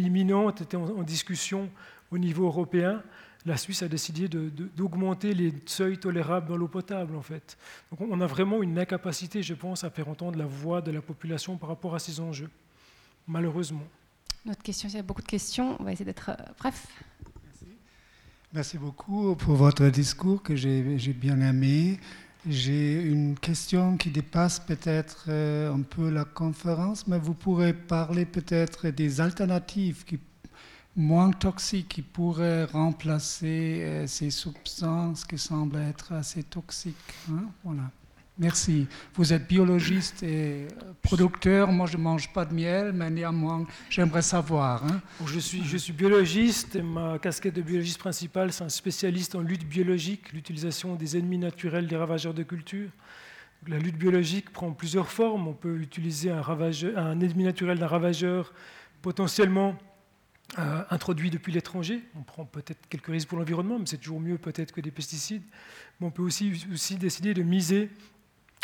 imminente, était en discussion au niveau européen, la Suisse a décidé d'augmenter les seuils tolérables dans l'eau potable, en fait. Donc on a vraiment une incapacité, je pense, à faire entendre la voix de la population par rapport à ces enjeux, malheureusement. Notre question, il y a beaucoup de questions, on va essayer d'être euh, bref. Merci. Merci beaucoup pour votre discours que j'ai bien aimé. J'ai une question qui dépasse peut-être euh, un peu la conférence, mais vous pourrez parler peut-être des alternatives qui moins toxiques qui pourraient remplacer euh, ces substances qui semblent être assez toxiques. Hein, voilà. Merci. Vous êtes biologiste et producteur. Moi, je ne mange pas de miel, mais néanmoins, j'aimerais savoir. Hein. Je, suis, biologiste et ma casquette de biologiste principale, c'est un spécialiste en lutte biologique, l'utilisation des ennemis naturels des ravageurs de culture. La lutte biologique prend plusieurs formes. On peut utiliser un ennemi naturel d'un ravageur potentiellement euh, introduits depuis l'étranger. On prend peut-être quelques risques pour l'environnement, mais c'est toujours mieux peut-être que des pesticides. Mais on peut aussi, décider de miser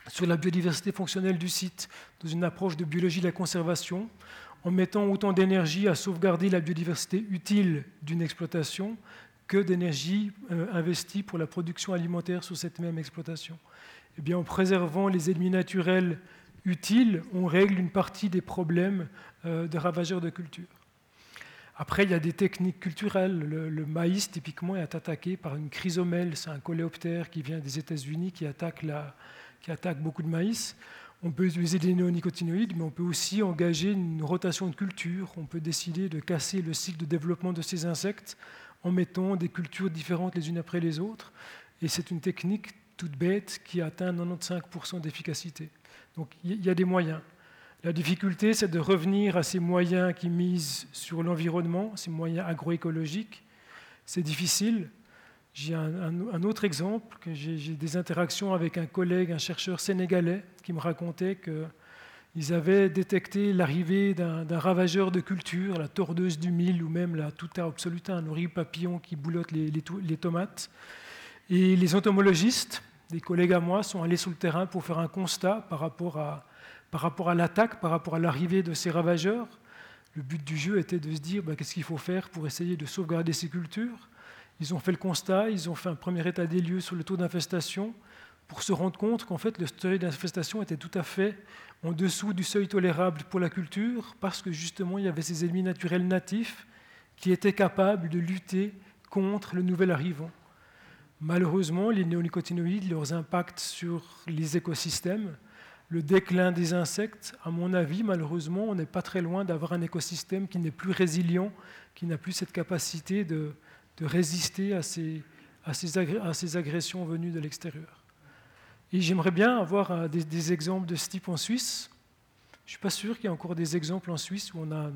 sur la biodiversité fonctionnelle du site, dans une approche de biologie de la conservation, en mettant autant d'énergie à sauvegarder la biodiversité utile d'une exploitation que d'énergie euh, investie pour la production alimentaire sur cette même exploitation. Eh bien, en préservant les ennemis naturels utiles, on règle une partie des problèmes euh, de ravageurs de culture. Après, il y a des techniques culturelles. Le, maïs, typiquement, est attaqué par une chrysomèle. C'est un coléoptère qui vient des États-Unis qui attaque, qui attaque beaucoup de maïs. On peut utiliser des néonicotinoïdes, mais on peut aussi engager une rotation de culture. On peut décider de casser le cycle de développement de ces insectes en mettant des cultures différentes les unes après les autres. Et c'est une technique toute bête qui atteint 95% d'efficacité. Donc il y a des moyens. La difficulté, c'est de revenir à ces moyens qui misent sur l'environnement, ces moyens agroécologiques. C'est difficile. J'ai un, autre exemple, j'ai des interactions avec un collègue, un chercheur sénégalais, qui me racontait qu'ils avaient détecté l'arrivée d'un ravageur de culture, la tordeuse du mil, ou même la tuta absoluta, un horrible papillon qui boulotte les, les tomates. Et les entomologistes, des collègues à moi, sont allés sur le terrain pour faire un constat par rapport à, par rapport à l'attaque, par rapport à l'arrivée de ces ravageurs. Le but du jeu était de se dire bah, qu'est-ce qu'il faut faire pour essayer de sauvegarder ces cultures? Ils ont fait le constat, ils ont fait un premier état des lieux sur le taux d'infestation pour se rendre compte qu'en fait le seuil d'infestation était tout à fait en dessous du seuil tolérable pour la culture parce que justement il y avait ces ennemis naturels natifs qui étaient capables de lutter contre le nouvel arrivant. Malheureusement, les néonicotinoïdes, leurs impacts sur les écosystèmes, le déclin des insectes, à mon avis, malheureusement, on n'est pas très loin d'avoir un écosystème qui n'est plus résilient, qui n'a plus cette capacité de, résister à ces, agressions venues de l'extérieur. Et j'aimerais bien avoir euh, des, exemples de ce type en Suisse. Je ne suis pas sûr qu'il y ait encore des exemples en Suisse où on a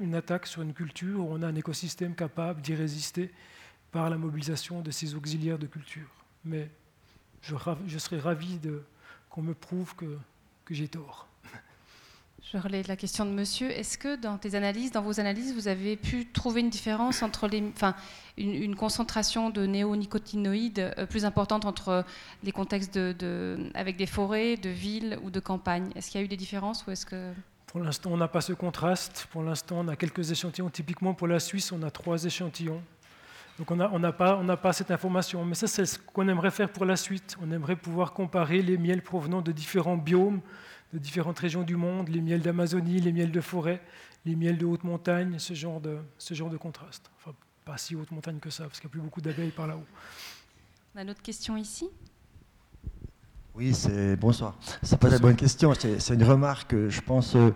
une attaque sur une culture, où on a un écosystème capable d'y résister par la mobilisation de ces auxiliaires de culture. Mais je, je serais ravi qu'on me prouve que, que j'ai tort. Je relais la question de monsieur. Est-ce que dans tes analyses, dans vos analyses, vous avez pu trouver une différence entre les, enfin, une, concentration de néonicotinoïdes euh, plus importante entre les contextes de, avec des forêts, de villes ou de campagnes? Est-ce qu'il y a eu des différences ou est-ce que Pour l'instant, on n'a pas ce contraste. Pour l'instant, on a quelques échantillons. Typiquement, pour la Suisse, on a trois échantillons. Donc on n'a on pas, pas, cette information. Mais ça, c'est ce qu'on aimerait faire pour la suite. On aimerait pouvoir comparer les miels provenant de différents biomes, de différentes régions du monde, les miels d'Amazonie, les miels de forêt, les miels de haute montagne, ce genre de, ce genre de contraste. Enfin, pas si haute montagne que ça, parce qu'il n'y a plus beaucoup d'abeilles par là-haut. On a une autre question ici Oui, c'est bonsoir. C'est pas la bonne question, c'est une remarque. Je pense euh,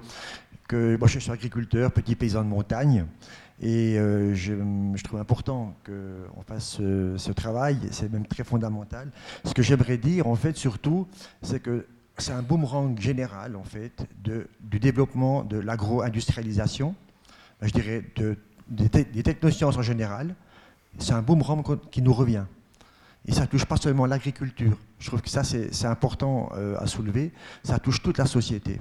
que moi, je suis agriculteur, petit paysan de montagne. Et euh, je, trouve important qu'on fasse ce, travail, c'est même très fondamental. Ce que j'aimerais dire, en fait, surtout, c'est que c'est un boomerang général, en fait, du développement de l'agro-industrialisation, je dirais de, des, technosciences en général. C'est un boomerang qui nous revient. Et ça touche pas seulement l'agriculture. Je trouve que ça, c'est important euh, à soulever. Ça touche toute la société.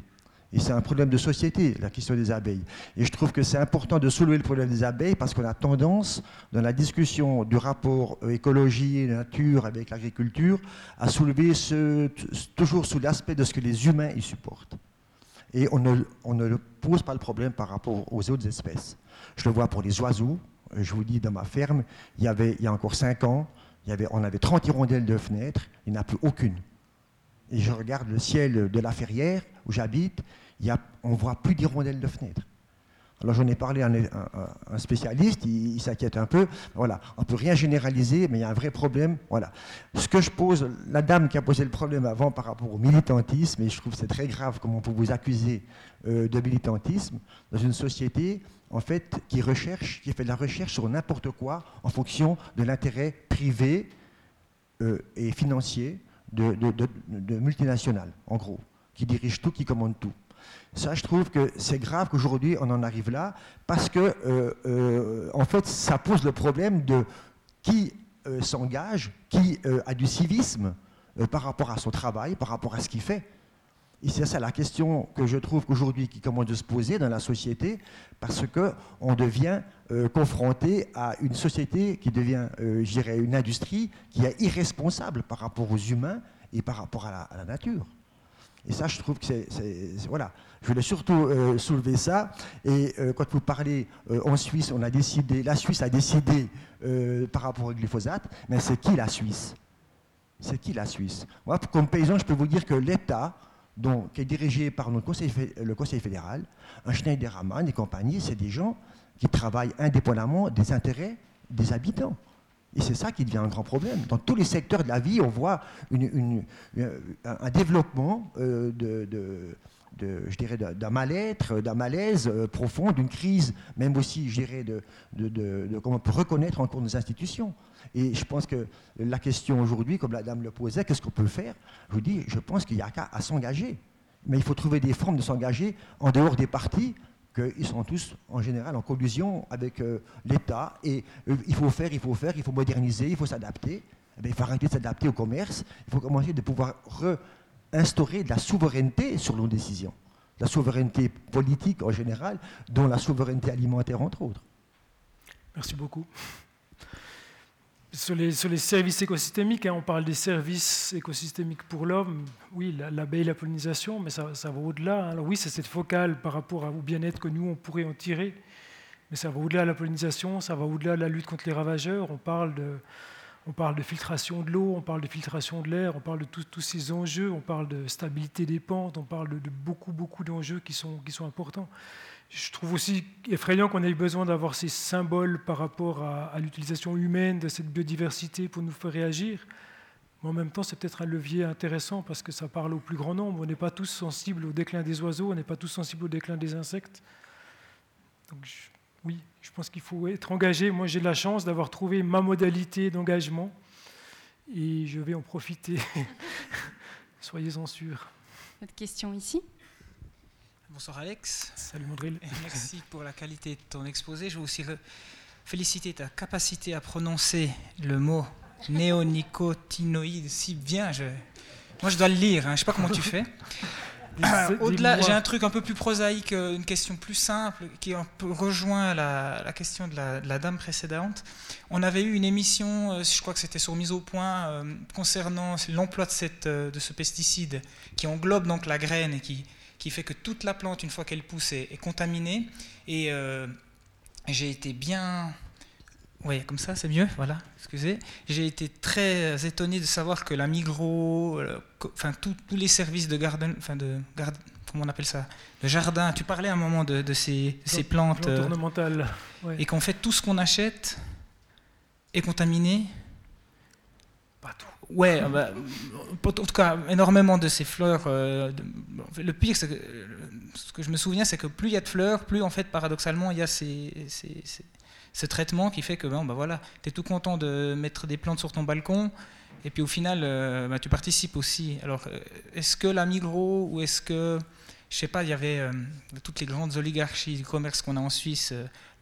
Et c'est un problème de société, la question des abeilles. Et je trouve que c'est important de soulever le problème des abeilles parce qu'on a tendance, dans la discussion du rapport écologie et nature avec l'agriculture, à soulever toujours sous l'aspect de ce que les humains y supportent. Et on ne, pose pas le problème par rapport aux autres espèces. Je le vois pour les oiseaux. Je vous dis, dans ma ferme, il y, avait, il y a encore 5 ans, on avait 30 hirondelles de fenêtres, il n'y en a plus aucune. Et je regarde le ciel de la Ferrière, où j'habite, on ne voit plus d'hirondelles de fenêtres. Alors j'en ai parlé à un, spécialiste, il, s'inquiète un peu. On ne peut rien généraliser, mais il y a un vrai problème. Voilà. Ce que je pose, la dame qui a posé le problème avant par rapport au militantisme, et je trouve c'est très grave comment on peut vous accuser euh, de militantisme dans une société en fait qui recherche, qui fait de la recherche sur n'importe quoi en fonction de l'intérêt privé euh, et financier de multinationales, en gros, qui dirigent tout, qui commandent tout. Ça, je trouve que c'est grave qu'aujourd'hui on en arrive là, parce que, euh, euh, en fait, ça pose le problème de qui euh, s'engage, qui a du civisme par rapport à son travail, par rapport à ce qu'il fait. Et c'est ça la question que je trouve qu'aujourd'hui qui commence à se poser dans la société, parce qu'on devient confronté à une société qui devient, je dirais, une industrie qui est irresponsable par rapport aux humains et par rapport à la nature. Et ça, je trouve que c'est. Voilà. Je voulais surtout euh, soulever ça. Et euh, quand vous parlez euh, en Suisse, on a décidé, la Suisse a décidé par rapport au glyphosate, mais c'est qui la Suisse? C'est qui la Suisse? Moi, comme paysan, je peux vous dire que l'État, qui est dirigé par le Conseil fédéral, un Schneiderman et compagnie, c'est des gens qui travaillent indépendamment des intérêts des habitants. Et c'est ça qui devient un grand problème. Dans tous les secteurs de la vie, on voit un développement de, je dirais, d'un mal-être, d'un malaise euh, profond, d'une crise, même aussi, je dirais, de, de, comment on peut reconnaître encore nos institutions. Et je pense que la question aujourd'hui, comme la dame le posait, qu'est-ce qu'on peut faire? Je vous dis, je pense qu'il n'y a qu'à s'engager. Mais il faut trouver des formes de s'engager en dehors des partis, qu'ils sont tous en général en collusion avec euh, l'État. Et euh, il faut faire, il faut faire, il faut moderniser, il faut s'adapter. Eh il faut arrêter de s'adapter au commerce. Il faut commencer de pouvoir re instaurer de la souveraineté sur nos décisions, la souveraineté politique en général, dont la souveraineté alimentaire entre autres. Merci beaucoup. Sur les, services écosystémiques, hein, on parle des services écosystémiques pour l'homme, oui, l'abeille, la, pollinisation, mais ça, va au-delà. Hein. Alors oui, c'est cette focale par rapport au bien-être que nous, on pourrait en tirer, mais ça va au-delà de la pollinisation, ça va au-delà de la lutte contre les ravageurs. On parle de, on parle de filtration de l'eau, on parle de filtration de l'air, on parle de tous ces enjeux, on parle de stabilité des pentes, on parle de, beaucoup, beaucoup d'enjeux qui sont, qui sont importants. Je trouve aussi effrayant qu'on ait besoin d'avoir ces symboles par rapport à, l'utilisation humaine de cette biodiversité pour nous faire réagir. Mais en même temps, c'est peut-être un levier intéressant parce que ça parle au plus grand nombre. On n'est pas tous sensibles au déclin des oiseaux, on n'est pas tous sensibles au déclin des insectes. Donc, oui, je pense qu'il faut être engagé. Moi, j'ai la chance d'avoir trouvé ma modalité d'engagement et je vais en profiter. Soyez-en sûrs. Votre question ici? Bonsoir Alex. Salut Mondril. Merci pour la qualité de ton exposé. Je veux aussi féliciter ta capacité à prononcer le mot néonicotinoïde si bien. Je... Moi, je dois le lire. Hein. Je ne sais pas comment tu fais. Au-delà, j'ai un truc un peu plus prosaïque, euh, une question plus simple qui rejoint la, question de la, dame précédente. On avait eu une émission, euh, je crois que c'était sur Mise au point, euh, concernant l'emploi de, cette, de ce pesticide qui englobe donc la graine et qui, qui fait que toute la plante, une fois qu'elle pousse, est, contaminée. Et j'ai été bien oui, comme ça, c'est mieux, voilà, excusez. J'ai été très étonné de savoir que la Migros, euh, enfin tous les services de garden, enfin de comment on appelle ça, de jardin, tu parlais à un moment de, ces, ces, plantes, euh, ornementales, et qu'en fait tout ce qu'on achète est contaminé. Pas tout. Ouais, bah, en tout cas, énormément de ces fleurs. Euh, le pire, que ce que je me souviens, c'est que plus il y a de fleurs, plus en fait, paradoxalement, il y a ces, ces ce traitement qui fait que ben, ben voilà, tu es tout content de mettre des plantes sur ton balcon, et puis au final, euh, ben, tu participes aussi. Alors, euh, est-ce que la Migros, ou est-ce que, je sais pas, il y avait euh, toutes les grandes oligarchies du commerce qu'on a en Suisse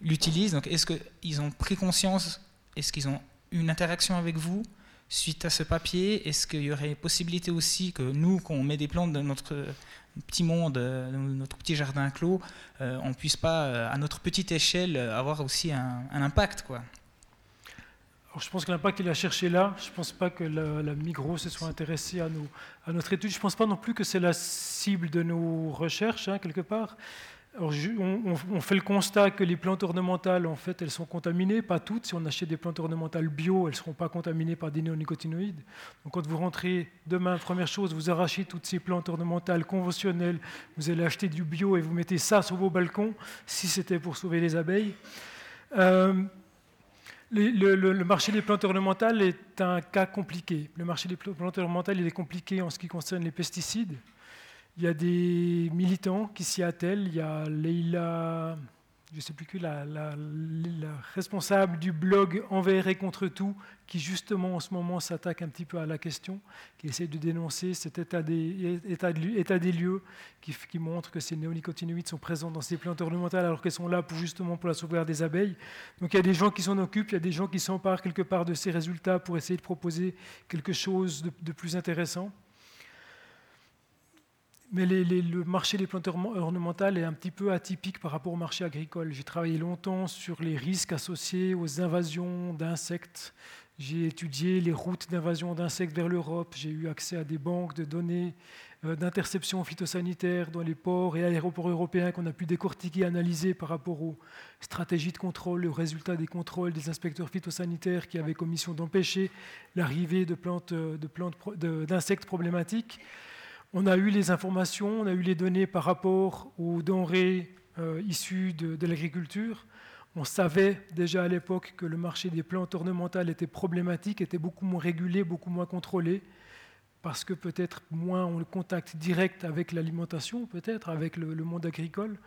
l'utilisent, donc est-ce qu'ils ont pris conscience, est-ce qu'ils ont une interaction avec vous? Suite à ce papier Est-ce qu'il y aurait possibilité aussi que nous, qu'on met des plantes dans notre petit monde, euh, notre petit jardin clos, euh, on puisse pas, euh, à notre petite échelle, avoir aussi un, impact. Quoi? Alors, je pense que l'impact, il a cherché là. Je ne pense pas que la, la, Migros se soit intéressée à, à notre étude. Je ne pense pas non plus que c'est la cible de nos recherches, hein, quelque part on, fait le constat que les plantes ornementales, en fait, elles sont contaminées, pas toutes. Si on achète des plantes ornementales bio, elles ne seront pas contaminées par des néonicotinoïdes. Donc quand vous rentrez demain, première chose, vous arrachez toutes ces plantes ornementales conventionnelles, vous allez acheter du bio et vous mettez ça sur vos balcons, si c'était pour sauver les abeilles. Euh, le, marché des plantes ornementales est un cas compliqué. Le marché des plantes ornementales est compliqué en ce qui concerne les pesticides. Il y a des militants qui s'y attellent. Il y a Leila, je ne sais plus qui, la, responsable du blog Envers et contre tout, qui justement en ce moment s'attaque un petit peu à la question, qui essaie de dénoncer cet état des, lieux qui, qui, montre que ces néonicotinoïdes sont présents dans ces plantes ornementales alors qu'elles sont là pour, justement pour la sauvegarde des abeilles. Donc il y a des gens qui s'en occupent, il y a des gens qui s'emparent quelque part de ces résultats pour essayer de proposer quelque chose de plus intéressant. Mais le marché des plantes ornementales est un petit peu atypique par rapport au marché agricole. J'ai travaillé longtemps sur les risques associés aux invasions d'insectes. J'ai étudié les routes d'invasion d'insectes vers l'Europe. J'ai eu accès à des banques de données euh, d'interception phytosanitaire dans les ports et aéroports européens qu'on a pu décortiquer, analyser par rapport aux stratégies de contrôle, aux résultats des contrôles des inspecteurs phytosanitaires qui avaient commission d'empêcher l'arrivée de plantes, d'insectes problématiques. On a eu les informations, on a eu les données par rapport aux denrées euh, issues de, l'agriculture. On savait déjà à l'époque que le marché des plantes ornementales était problématique, était beaucoup moins régulé, beaucoup moins contrôlé, parce que peut-être moins on le contact direct avec l'alimentation, peut-être avec le, monde agricole.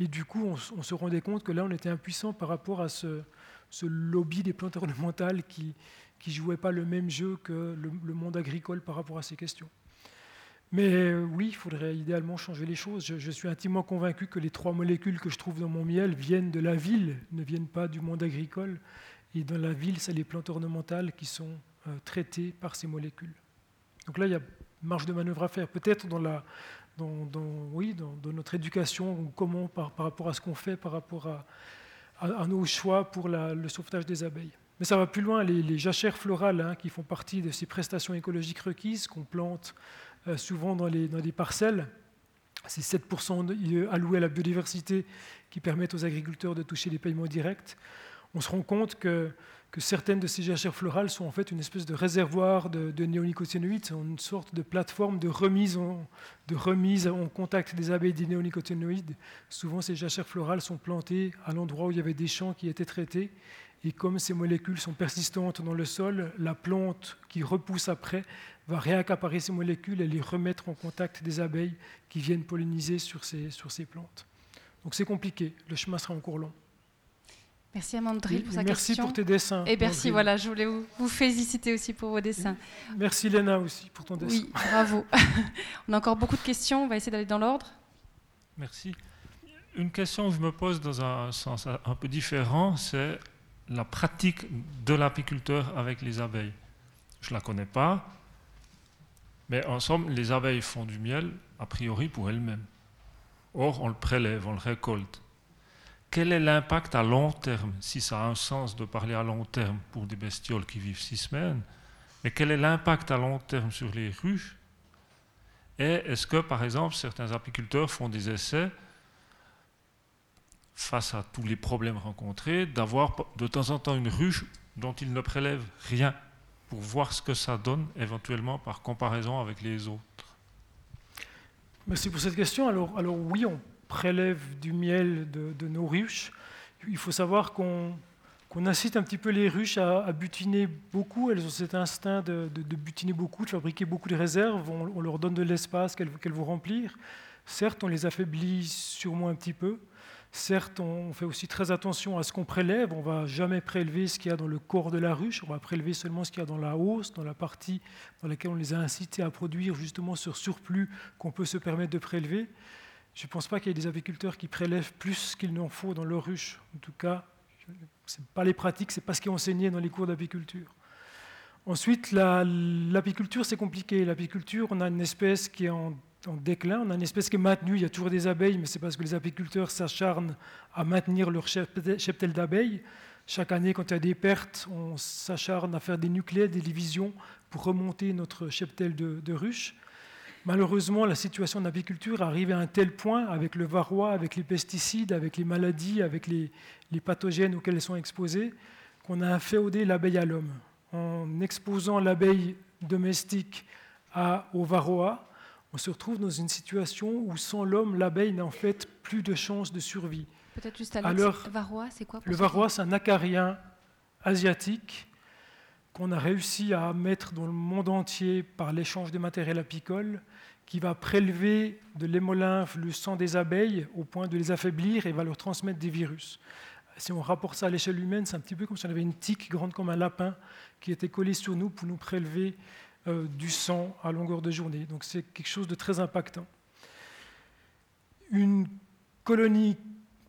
Et du coup, on, se rendait compte que là, on était impuissant par rapport à ce, lobby des plantes ornementales qui ne jouait pas le même jeu que le monde agricole par rapport à ces questions. Mais oui, il faudrait idéalement changer les choses. Je, suis intimement convaincu que les trois molécules que je trouve dans mon miel viennent de la ville, ne viennent pas du monde agricole. Et dans la ville, c'est les plantes ornementales qui sont euh, traitées par ces molécules. Donc là, il y a marge de manœuvre à faire. Peut-être dans, dans, oui, dans, notre éducation, comment par, par, rapport à ce qu'on fait, par rapport à, à, nos choix pour le sauvetage des abeilles. Mais ça va plus loin, les, jachères florales hein, qui font partie de ces prestations écologiques requises qu'on plante souvent dans les, parcelles. C'est 7% alloués à la biodiversité qui permettent aux agriculteurs de toucher les paiements directs. On se rend compte que, certaines de ces jachères florales sont en fait une espèce de réservoir de, de néonicotinoïdes, une sorte de plateforme de remise, en, de remise en contact des abeilles des néonicotinoïdes. Souvent, ces jachères florales sont plantées à l'endroit où il y avait des champs qui étaient traités. Et comme ces molécules sont persistantes dans le sol, la plante qui repousse après va réaccaparer ces molécules et les remettre en contact des abeilles qui viennent polliniser sur ces, sur ces plantes. Donc c'est compliqué, le chemin sera encore long. Merci Amandril pour sa merci question. Merci pour tes dessins. Et merci, voilà, je voulais vous, féliciter aussi pour vos dessins. Merci Léna aussi pour ton dessin. Oui, bravo. on a encore beaucoup de questions, on va essayer d'aller dans l'ordre. Merci. Une question que je me pose dans un sens un peu différent, c'est la pratique de l'apiculteur avec les abeilles. Je ne la connais pas, mais en somme, les abeilles font du miel, a priori, pour elles-mêmes. Or, on le prélève, on le récolte. Quel est l'impact à long terme, si ça a un sens de parler à long terme pour des bestioles qui vivent six semaines, mais quel est l'impact à long terme sur les ruches? Et est-ce que, par exemple, certains apiculteurs font des essais face à tous les problèmes rencontrés, d'avoir de temps en temps une ruche dont ils ne prélèvent rien? Pour voir ce que ça donne éventuellement par comparaison avec les autres Merci pour cette question. Alors, oui, on prélève du miel de, nos ruches. Il faut savoir qu'on incite un petit peu les ruches à, butiner beaucoup. Elles ont cet instinct de, butiner beaucoup, de fabriquer beaucoup de réserves. On, leur donne de l'espace qu'elles vont remplir. Certes, on les affaiblit sûrement un petit peu. Certes, on fait aussi très attention à ce qu'on prélève. On ne va jamais prélever ce qu'il y a dans le corps de la ruche. On va prélever seulement ce qu'il y a dans la hausse, dans la partie dans laquelle on les a incités à produire justement ce surplus qu'on peut se permettre de prélever. Je ne pense pas qu'il y ait des apiculteurs qui prélèvent plus qu'il n'en faut dans leur ruche. En tout cas, ce n'est pas les pratiques, ce n'est pas ce qui est enseigné dans les cours d'apiculture. Ensuite, l'apiculture, c'est compliqué. L'apiculture, on a une espèce qui est en en déclin. On a une espèce qui est maintenue. Il y a toujours des abeilles, mais c'est parce que les apiculteurs s'acharnent à maintenir leur cheptel d'abeilles. Chaque année, quand il y a des pertes, on s'acharne à faire des nucléaires, des divisions pour remonter notre cheptel de, ruches. Malheureusement, la situation de l'apiculture arrive à un tel point avec le varroa, avec les pesticides, avec les maladies, avec les, pathogènes auxquels elles sont exposées, qu'on a inféodé l'abeille à l'homme. En exposant l'abeille domestique au varroa, on se retrouve dans une situation où sans l'homme, l'abeille n'a en fait plus de chances de survie. Peut-être juste Alors, varroa, c'est quoi Le varroa, c'est un acarien asiatique qu'on a réussi à mettre dans le monde entier par l'échange de matériel apicole, qui va prélever de l'hémolymphe le sang des abeilles au point de les affaiblir et va leur transmettre des virus. Si on rapporte ça à l'échelle humaine, c'est un petit peu comme si on avait une tique grande comme un lapin qui était collée sur nous pour nous prélever euh, du sang à longueur de journée. Donc c'est quelque chose de très impactant. Une colonie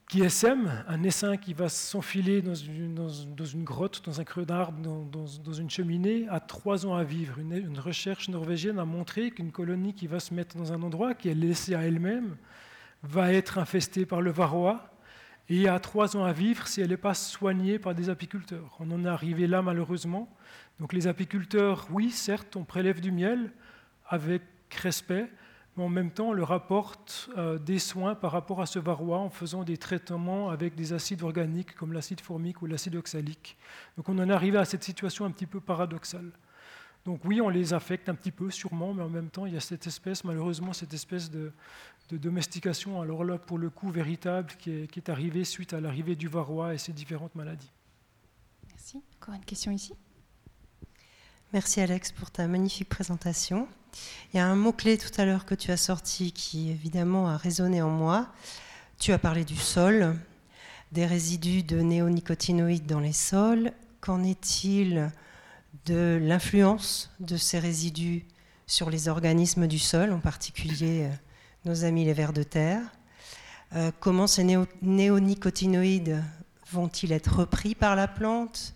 qui sème, un essaim qui va s'enfiler dans une, grotte, dans un creux d'arbre, dans, dans, une cheminée, a trois ans à vivre. Une, une recherche norvégienne a montré qu'une colonie qui va se mettre dans un endroit, qui est laissée à elle-même, va être infestée par le varroa et a trois ans à vivre si elle n'est pas soignée par des apiculteurs. On en est arrivé là malheureusement. Donc les apiculteurs, oui, certes, on prélève du miel avec respect, mais en même temps, on leur apporte euh, des soins par rapport à ce varroa en faisant des traitements avec des acides organiques comme l'acide formique ou l'acide oxalique. Donc on en est arrivé à cette situation un petit peu paradoxale. Donc oui, on les affecte un petit peu, sûrement, mais en même temps, il y a cette espèce, malheureusement, cette espèce de, domestication, alors là, pour le coup, véritable, qui est, qui est arrivée suite à l'arrivée du varroa et ses différentes maladies. Merci. Encore une question ici? Merci Alex pour ta magnifique présentation. Il y a un mot-clé tout à l'heure que tu as sorti qui évidemment a résonné en moi. Tu as parlé du sol, des résidus de néonicotinoïdes dans les sols. Qu'en est-il de l'influence de ces résidus sur les organismes du sol, en particulier euh, nos amis les vers de terre? Euh, comment ces néonicotinoïdes vont-ils être repris par la plante?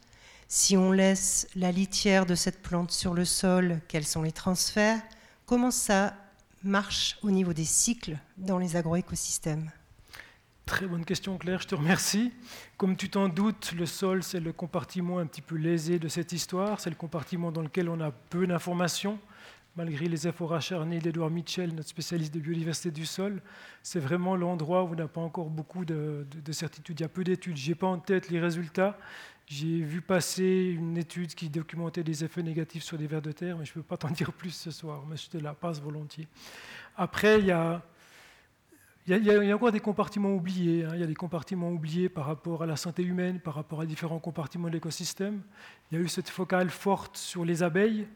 Si on laisse la litière de cette plante sur le sol, quels sont les transferts? Comment ça marche au niveau des cycles dans les agroécosystèmes? Très bonne question, Claire, je te remercie. Comme tu t'en doutes, le sol, c'est le compartiment un petit peu lésé de cette histoire. C'est le compartiment dans lequel on a peu d'informations, malgré les efforts acharnés d'Edouard Mitchell, notre spécialiste de biodiversité du sol. C'est vraiment l'endroit où on n'a pas encore beaucoup de, de, certitudes. Il y a peu d'études. Je n'ai pas en tête les résultats. J'ai vu passer une étude qui documentait des effets négatifs sur des vers de terre, mais je ne peux pas t'en dire plus ce soir, mais je te la passe volontiers. Après, il y a encore des compartiments oubliés. Hein. Il y a des compartiments oubliés par rapport à la santé humaine, par rapport à différents compartiments de l'écosystème. Il y a eu cette focale forte sur les abeilles,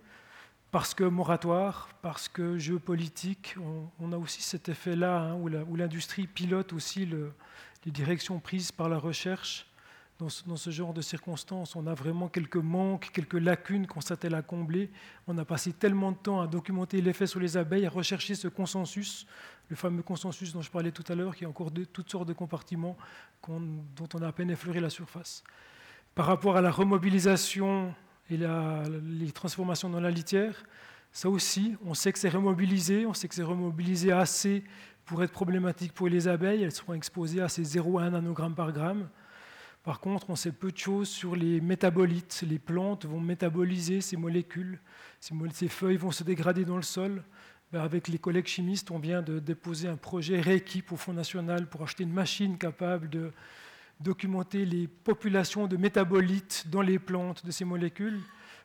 parce que moratoire, parce que géopolitique. On, a aussi cet effet-là, hein, où l'industrie pilote aussi les directions prises par la recherche dans ce, genre de circonstances. On a vraiment quelques manques, quelques lacunes qu'on s'attelle à combler. On a passé tellement de temps à documenter l'effet sur les abeilles, à rechercher ce consensus, le fameux consensus dont je parlais tout à l'heure, qui a encore de, toutes sortes de compartiments dont on a à peine effleuré la surface. Par rapport à la remobilisation et les transformations dans la litière, ça aussi, on sait que c'est remobilisé, on sait que c'est remobilisé assez pour être problématique pour les abeilles. Elles seront exposées à ces 0,1 nanogrammes par gramme. Par contre, on sait peu de choses sur les métabolites. Les plantes vont métaboliser ces molécules. Ces, feuilles vont se dégrader dans le sol. Ben, avec les collègues chimistes, on vient de déposer un projet rééquipe au Fonds national pour acheter une machine capable de documenter les populations de métabolites dans les plantes de ces molécules.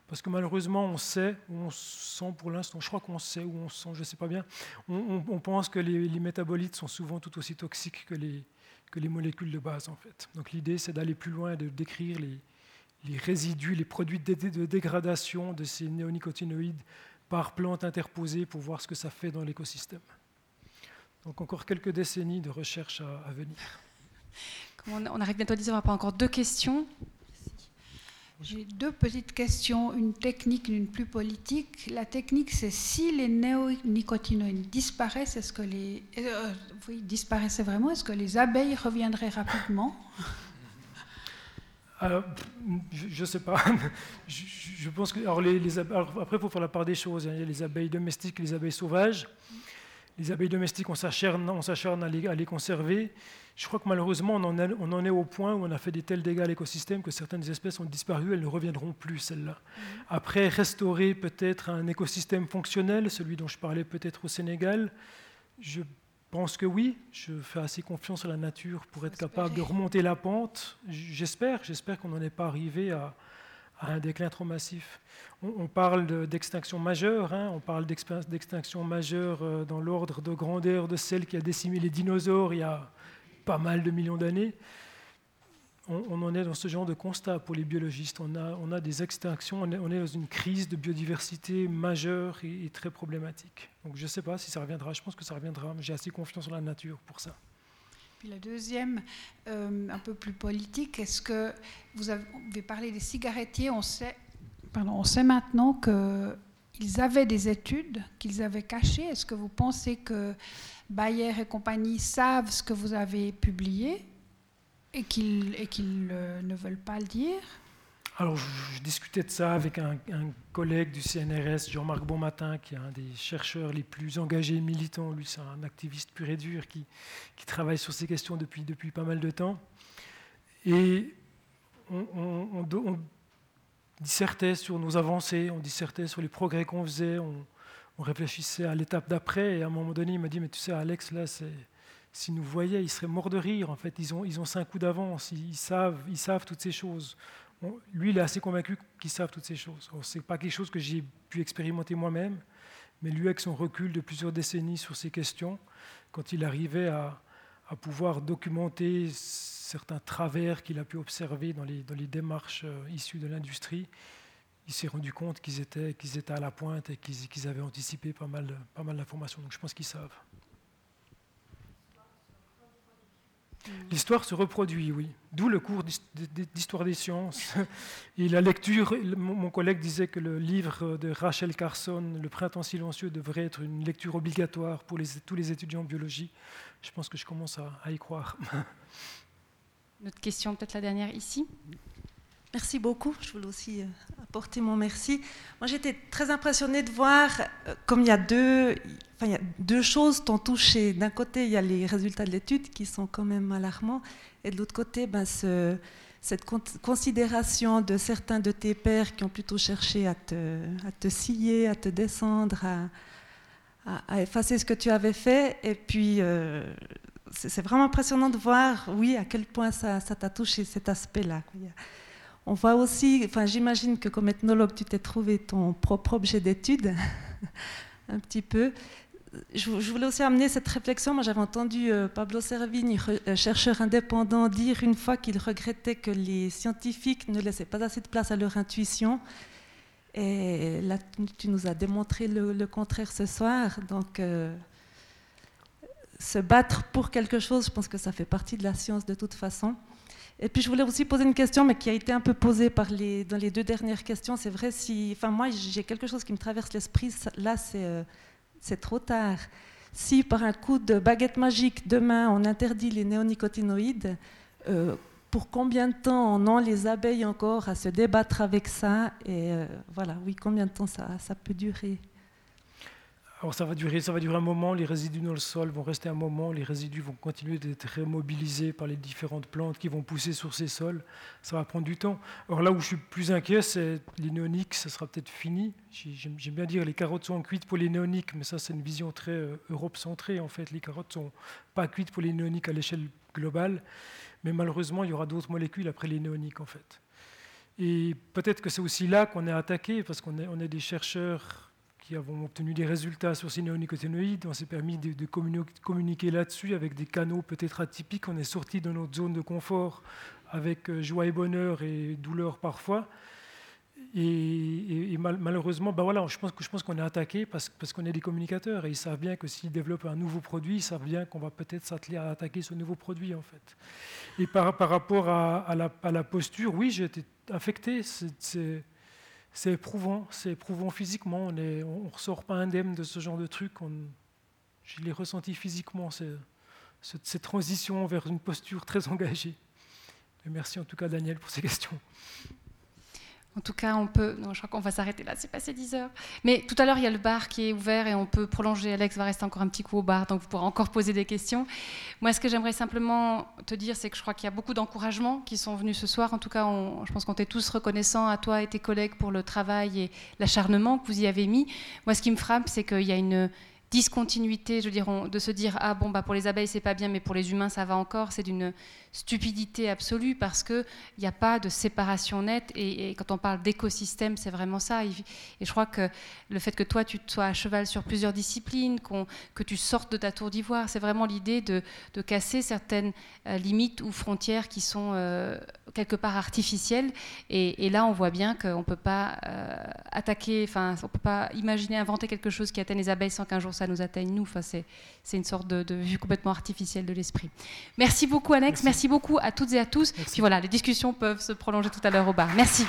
Parce que malheureusement, on sait, on sent pour l'instant, je crois qu'on sait ou on sent, je ne sais pas bien, on, pense que les métabolites sont souvent tout aussi toxiques que les, que les molécules de base, en fait. Donc l'idée, c'est d'aller plus loin et de décrire les, résidus, les produits de, dégradation de ces néonicotinoïdes par plantes interposées pour voir ce que ça fait dans l'écosystème. Donc encore quelques décennies de recherche à, à venir. on arrive bientôt à 10 on va pas encore deux questions. J'ai deux petites questions, une technique et une plus politique. La technique, c'est si les néonicotinoïdes disparaissent, est-ce que les euh, oui, disparaissaient vraiment, est-ce que les abeilles reviendraient rapidement? Alors, je ne sais pas. Je, pense que alors les, après, il faut faire la part des choses. Hein. Il y a les abeilles domestiques et les abeilles sauvages. Les abeilles domestiques, on s'acharne, à, à les conserver. Je crois que malheureusement, on en, est au point où on a fait des tels dégâts à l'écosystème que certaines espèces ont disparu, elles ne reviendront plus, celles-là. Mhm. Après, restaurer peut-être un écosystème fonctionnel, celui dont je parlais peut-être au Sénégal, je pense que oui, je fais assez confiance à la nature pour être capable de remonter la pente. J'espère, j'espère qu'on n'en est pas arrivé à, un déclin trop massif. On, parle d'extinction majeure, hein, on parle d'extinction majeure euh, dans l'ordre de grandeur de celle qui a décimé les dinosaures il y a pas mal de millions d'années, on, en est dans ce genre de constat pour les biologistes. On a, des extinctions, on est, dans une crise de biodiversité majeure et, très problématique. Donc je ne sais pas si ça reviendra, je pense que ça reviendra, mais j'ai assez confiance en la nature pour ça. Puis la deuxième, euh, un peu plus politique, est-ce que vous avez, parlé des cigarettiers? On sait, pardon, on sait maintenant qu'ils avaient des études qu'ils avaient cachées. Est-ce que vous pensez que Bayer et compagnie savent ce que vous avez publié et qu'ils euh, ne veulent pas le dire? Alors, je, discutais de ça avec un, collègue du CNRS, Jean-Marc Bonmatin, qui est un des chercheurs les plus engagés et militants. Lui, c'est un activiste pur et dur qui, travaille sur ces questions depuis, pas mal de temps. Et on, dissertait sur nos avancées, on dissertait sur les progrès qu'on faisait, on, réfléchissait à l'étape d'après. Et à un moment donné, il m'a dit, mais tu sais, Alex, là, s'ils nous voyaient, ils seraient morts de rire. En fait, ils ont, cinq coups d'avance, ils savent toutes ces choses. Lui, il est assez convaincu qu'ils savent toutes ces choses. Ce n'est pas quelque chose que j'ai pu expérimenter moi-même, mais lui, avec son recul de plusieurs décennies sur ces questions, quand il arrivait à, pouvoir documenter certains travers qu'il a pu observer dans les, démarches euh, issues de l'industrie, il s'est rendu compte qu'ils étaient, à la pointe et qu'ils, qu'ils avaient anticipé pas mal, pas mal d'informations. Donc je pense qu'ils savent. L'histoire se reproduit, oui. D'où le cours d'histoire des sciences. Et la lecture, mon collègue disait que le livre de Rachel Carson, Le printemps silencieux, devrait être une lecture obligatoire pour les, tous les étudiants en biologie. Je pense que je commence à, y croire. Notre question, peut-être la dernière ici? Merci beaucoup. Je voulais aussi euh, apporter mon merci. Moi, j'étais très impressionnée de voir euh, comme il y a deux, enfin, il choses t'ont touché. D'un côté, il y a les résultats de l'étude qui sont quand même alarmants, et de l'autre côté, ben, ce, cette considération de certains de tes pères qui ont plutôt cherché à te, à scier, à te descendre, à, à, effacer ce que tu avais fait. Et puis, euh, c'est vraiment impressionnant de voir, oui, à quel point ça t'a touché cet aspect-là. On voit aussi, enfin, j'imagine que comme ethnologue, tu t'es trouvé ton propre objet d'étude, un petit peu. Je, voulais aussi amener cette réflexion. Moi, j'avais entendu euh, Pablo Servigne, euh, chercheur indépendant, dire une fois qu'il regrettait que les scientifiques ne laissaient pas assez de place à leur intuition. Et là, tu nous as démontré le, contraire ce soir. Donc, euh, se battre pour quelque chose, je pense que ça fait partie de la science de toute façon. Et puis je voulais aussi poser une question, mais qui a été un peu posée dans les deux dernières questions. C'est vrai, si, enfin moi j'ai quelque chose qui me traverse l'esprit, là euh, c'est trop tard. Si par un coup de baguette magique, demain on interdit les néonicotinoïdes, euh, pour combien de temps on a les abeilles encore à se débattre avec ça? Et euh, voilà, oui, combien de temps ça, ça peut durer? Alors ça va durer, ça va durer un moment, les résidus dans le sol vont rester un moment, les résidus vont continuer d'être remobilisés par les différentes plantes qui vont pousser sur ces sols. Ça va prendre du temps. Alors là où je suis plus inquiet, c'est les néoniques, ça sera peut-être fini. J'aime bien dire les carottes sont cuites pour les néoniques, mais ça c'est une vision très euh, Europe centrée en fait. Les carottes sont pas cuites pour les néoniques à l'échelle globale, mais malheureusement il y aura d'autres molécules après les néoniques en fait. Et peut-être que c'est aussi là qu'on est attaqué parce qu'on est, on est des chercheurs qui avons obtenu des résultats sur ces néonicotinoïdes. On s'est permis de, communiquer là-dessus avec des canaux peut-être atypiques. On est sorti de notre zone de confort avec euh, joie et bonheur et douleur parfois. Et, malheureusement, ben voilà, je pense, je pense qu'on est attaqué parce, parce qu'on est des communicateurs et ils savent bien que s'ils développent un nouveau produit, ils savent bien qu'on va peut-être s'atteler à attaquer ce nouveau produit en fait. Et par, par rapport à, la, posture, oui, j'ai été affecté. C'est éprouvant, c'est éprouvant physiquement. On ne on ressort pas indemne de ce genre de truc. je l'ai ressenti physiquement, cette transition vers une posture très engagée. merci en tout cas Daniel pour ces questions. En tout cas, on peut. Non, je crois qu'on va s'arrêter là, c'est passé 10 heures. Mais tout à l'heure, il y a le bar qui est ouvert et on peut prolonger. Alex va rester encore un petit coup au bar, donc vous pourrez encore poser des questions. Moi, ce que j'aimerais simplement te dire, c'est que je crois qu'il y a beaucoup d'encouragements qui sont venus ce soir. En tout cas, je pense qu'on est tous reconnaissants à toi et tes collègues pour le travail et l'acharnement que vous y avez mis. Moi, ce qui me frappe, c'est qu'il y a une discontinuité, je veux dire, de se dire ah bon bah pour les abeilles c'est pas bien, mais pour les humains ça va encore, c'est d'une stupidité absolue parce qu'il n'y a pas de séparation nette. Et, quand on parle d'écosystème, c'est vraiment ça. Et, je crois que le fait que toi, tu sois à cheval sur plusieurs disciplines, que tu sortes de ta tour d'ivoire, c'est vraiment l'idée de, casser certaines euh, limites ou frontières qui sont euh, quelque part artificielles. Et, là, on voit bien qu'on ne peut pas euh, attaquer, enfin, on peut pas imaginer, inventer quelque chose qui atteigne les abeilles sans qu'un jour ça nous atteigne nous. Enfin, c'est une sorte de, vue complètement artificielle de l'esprit. Merci beaucoup, Alex. Merci. Merci beaucoup à toutes et à tous. Puis voilà, les discussions peuvent se prolonger tout à l'heure au bar. Merci.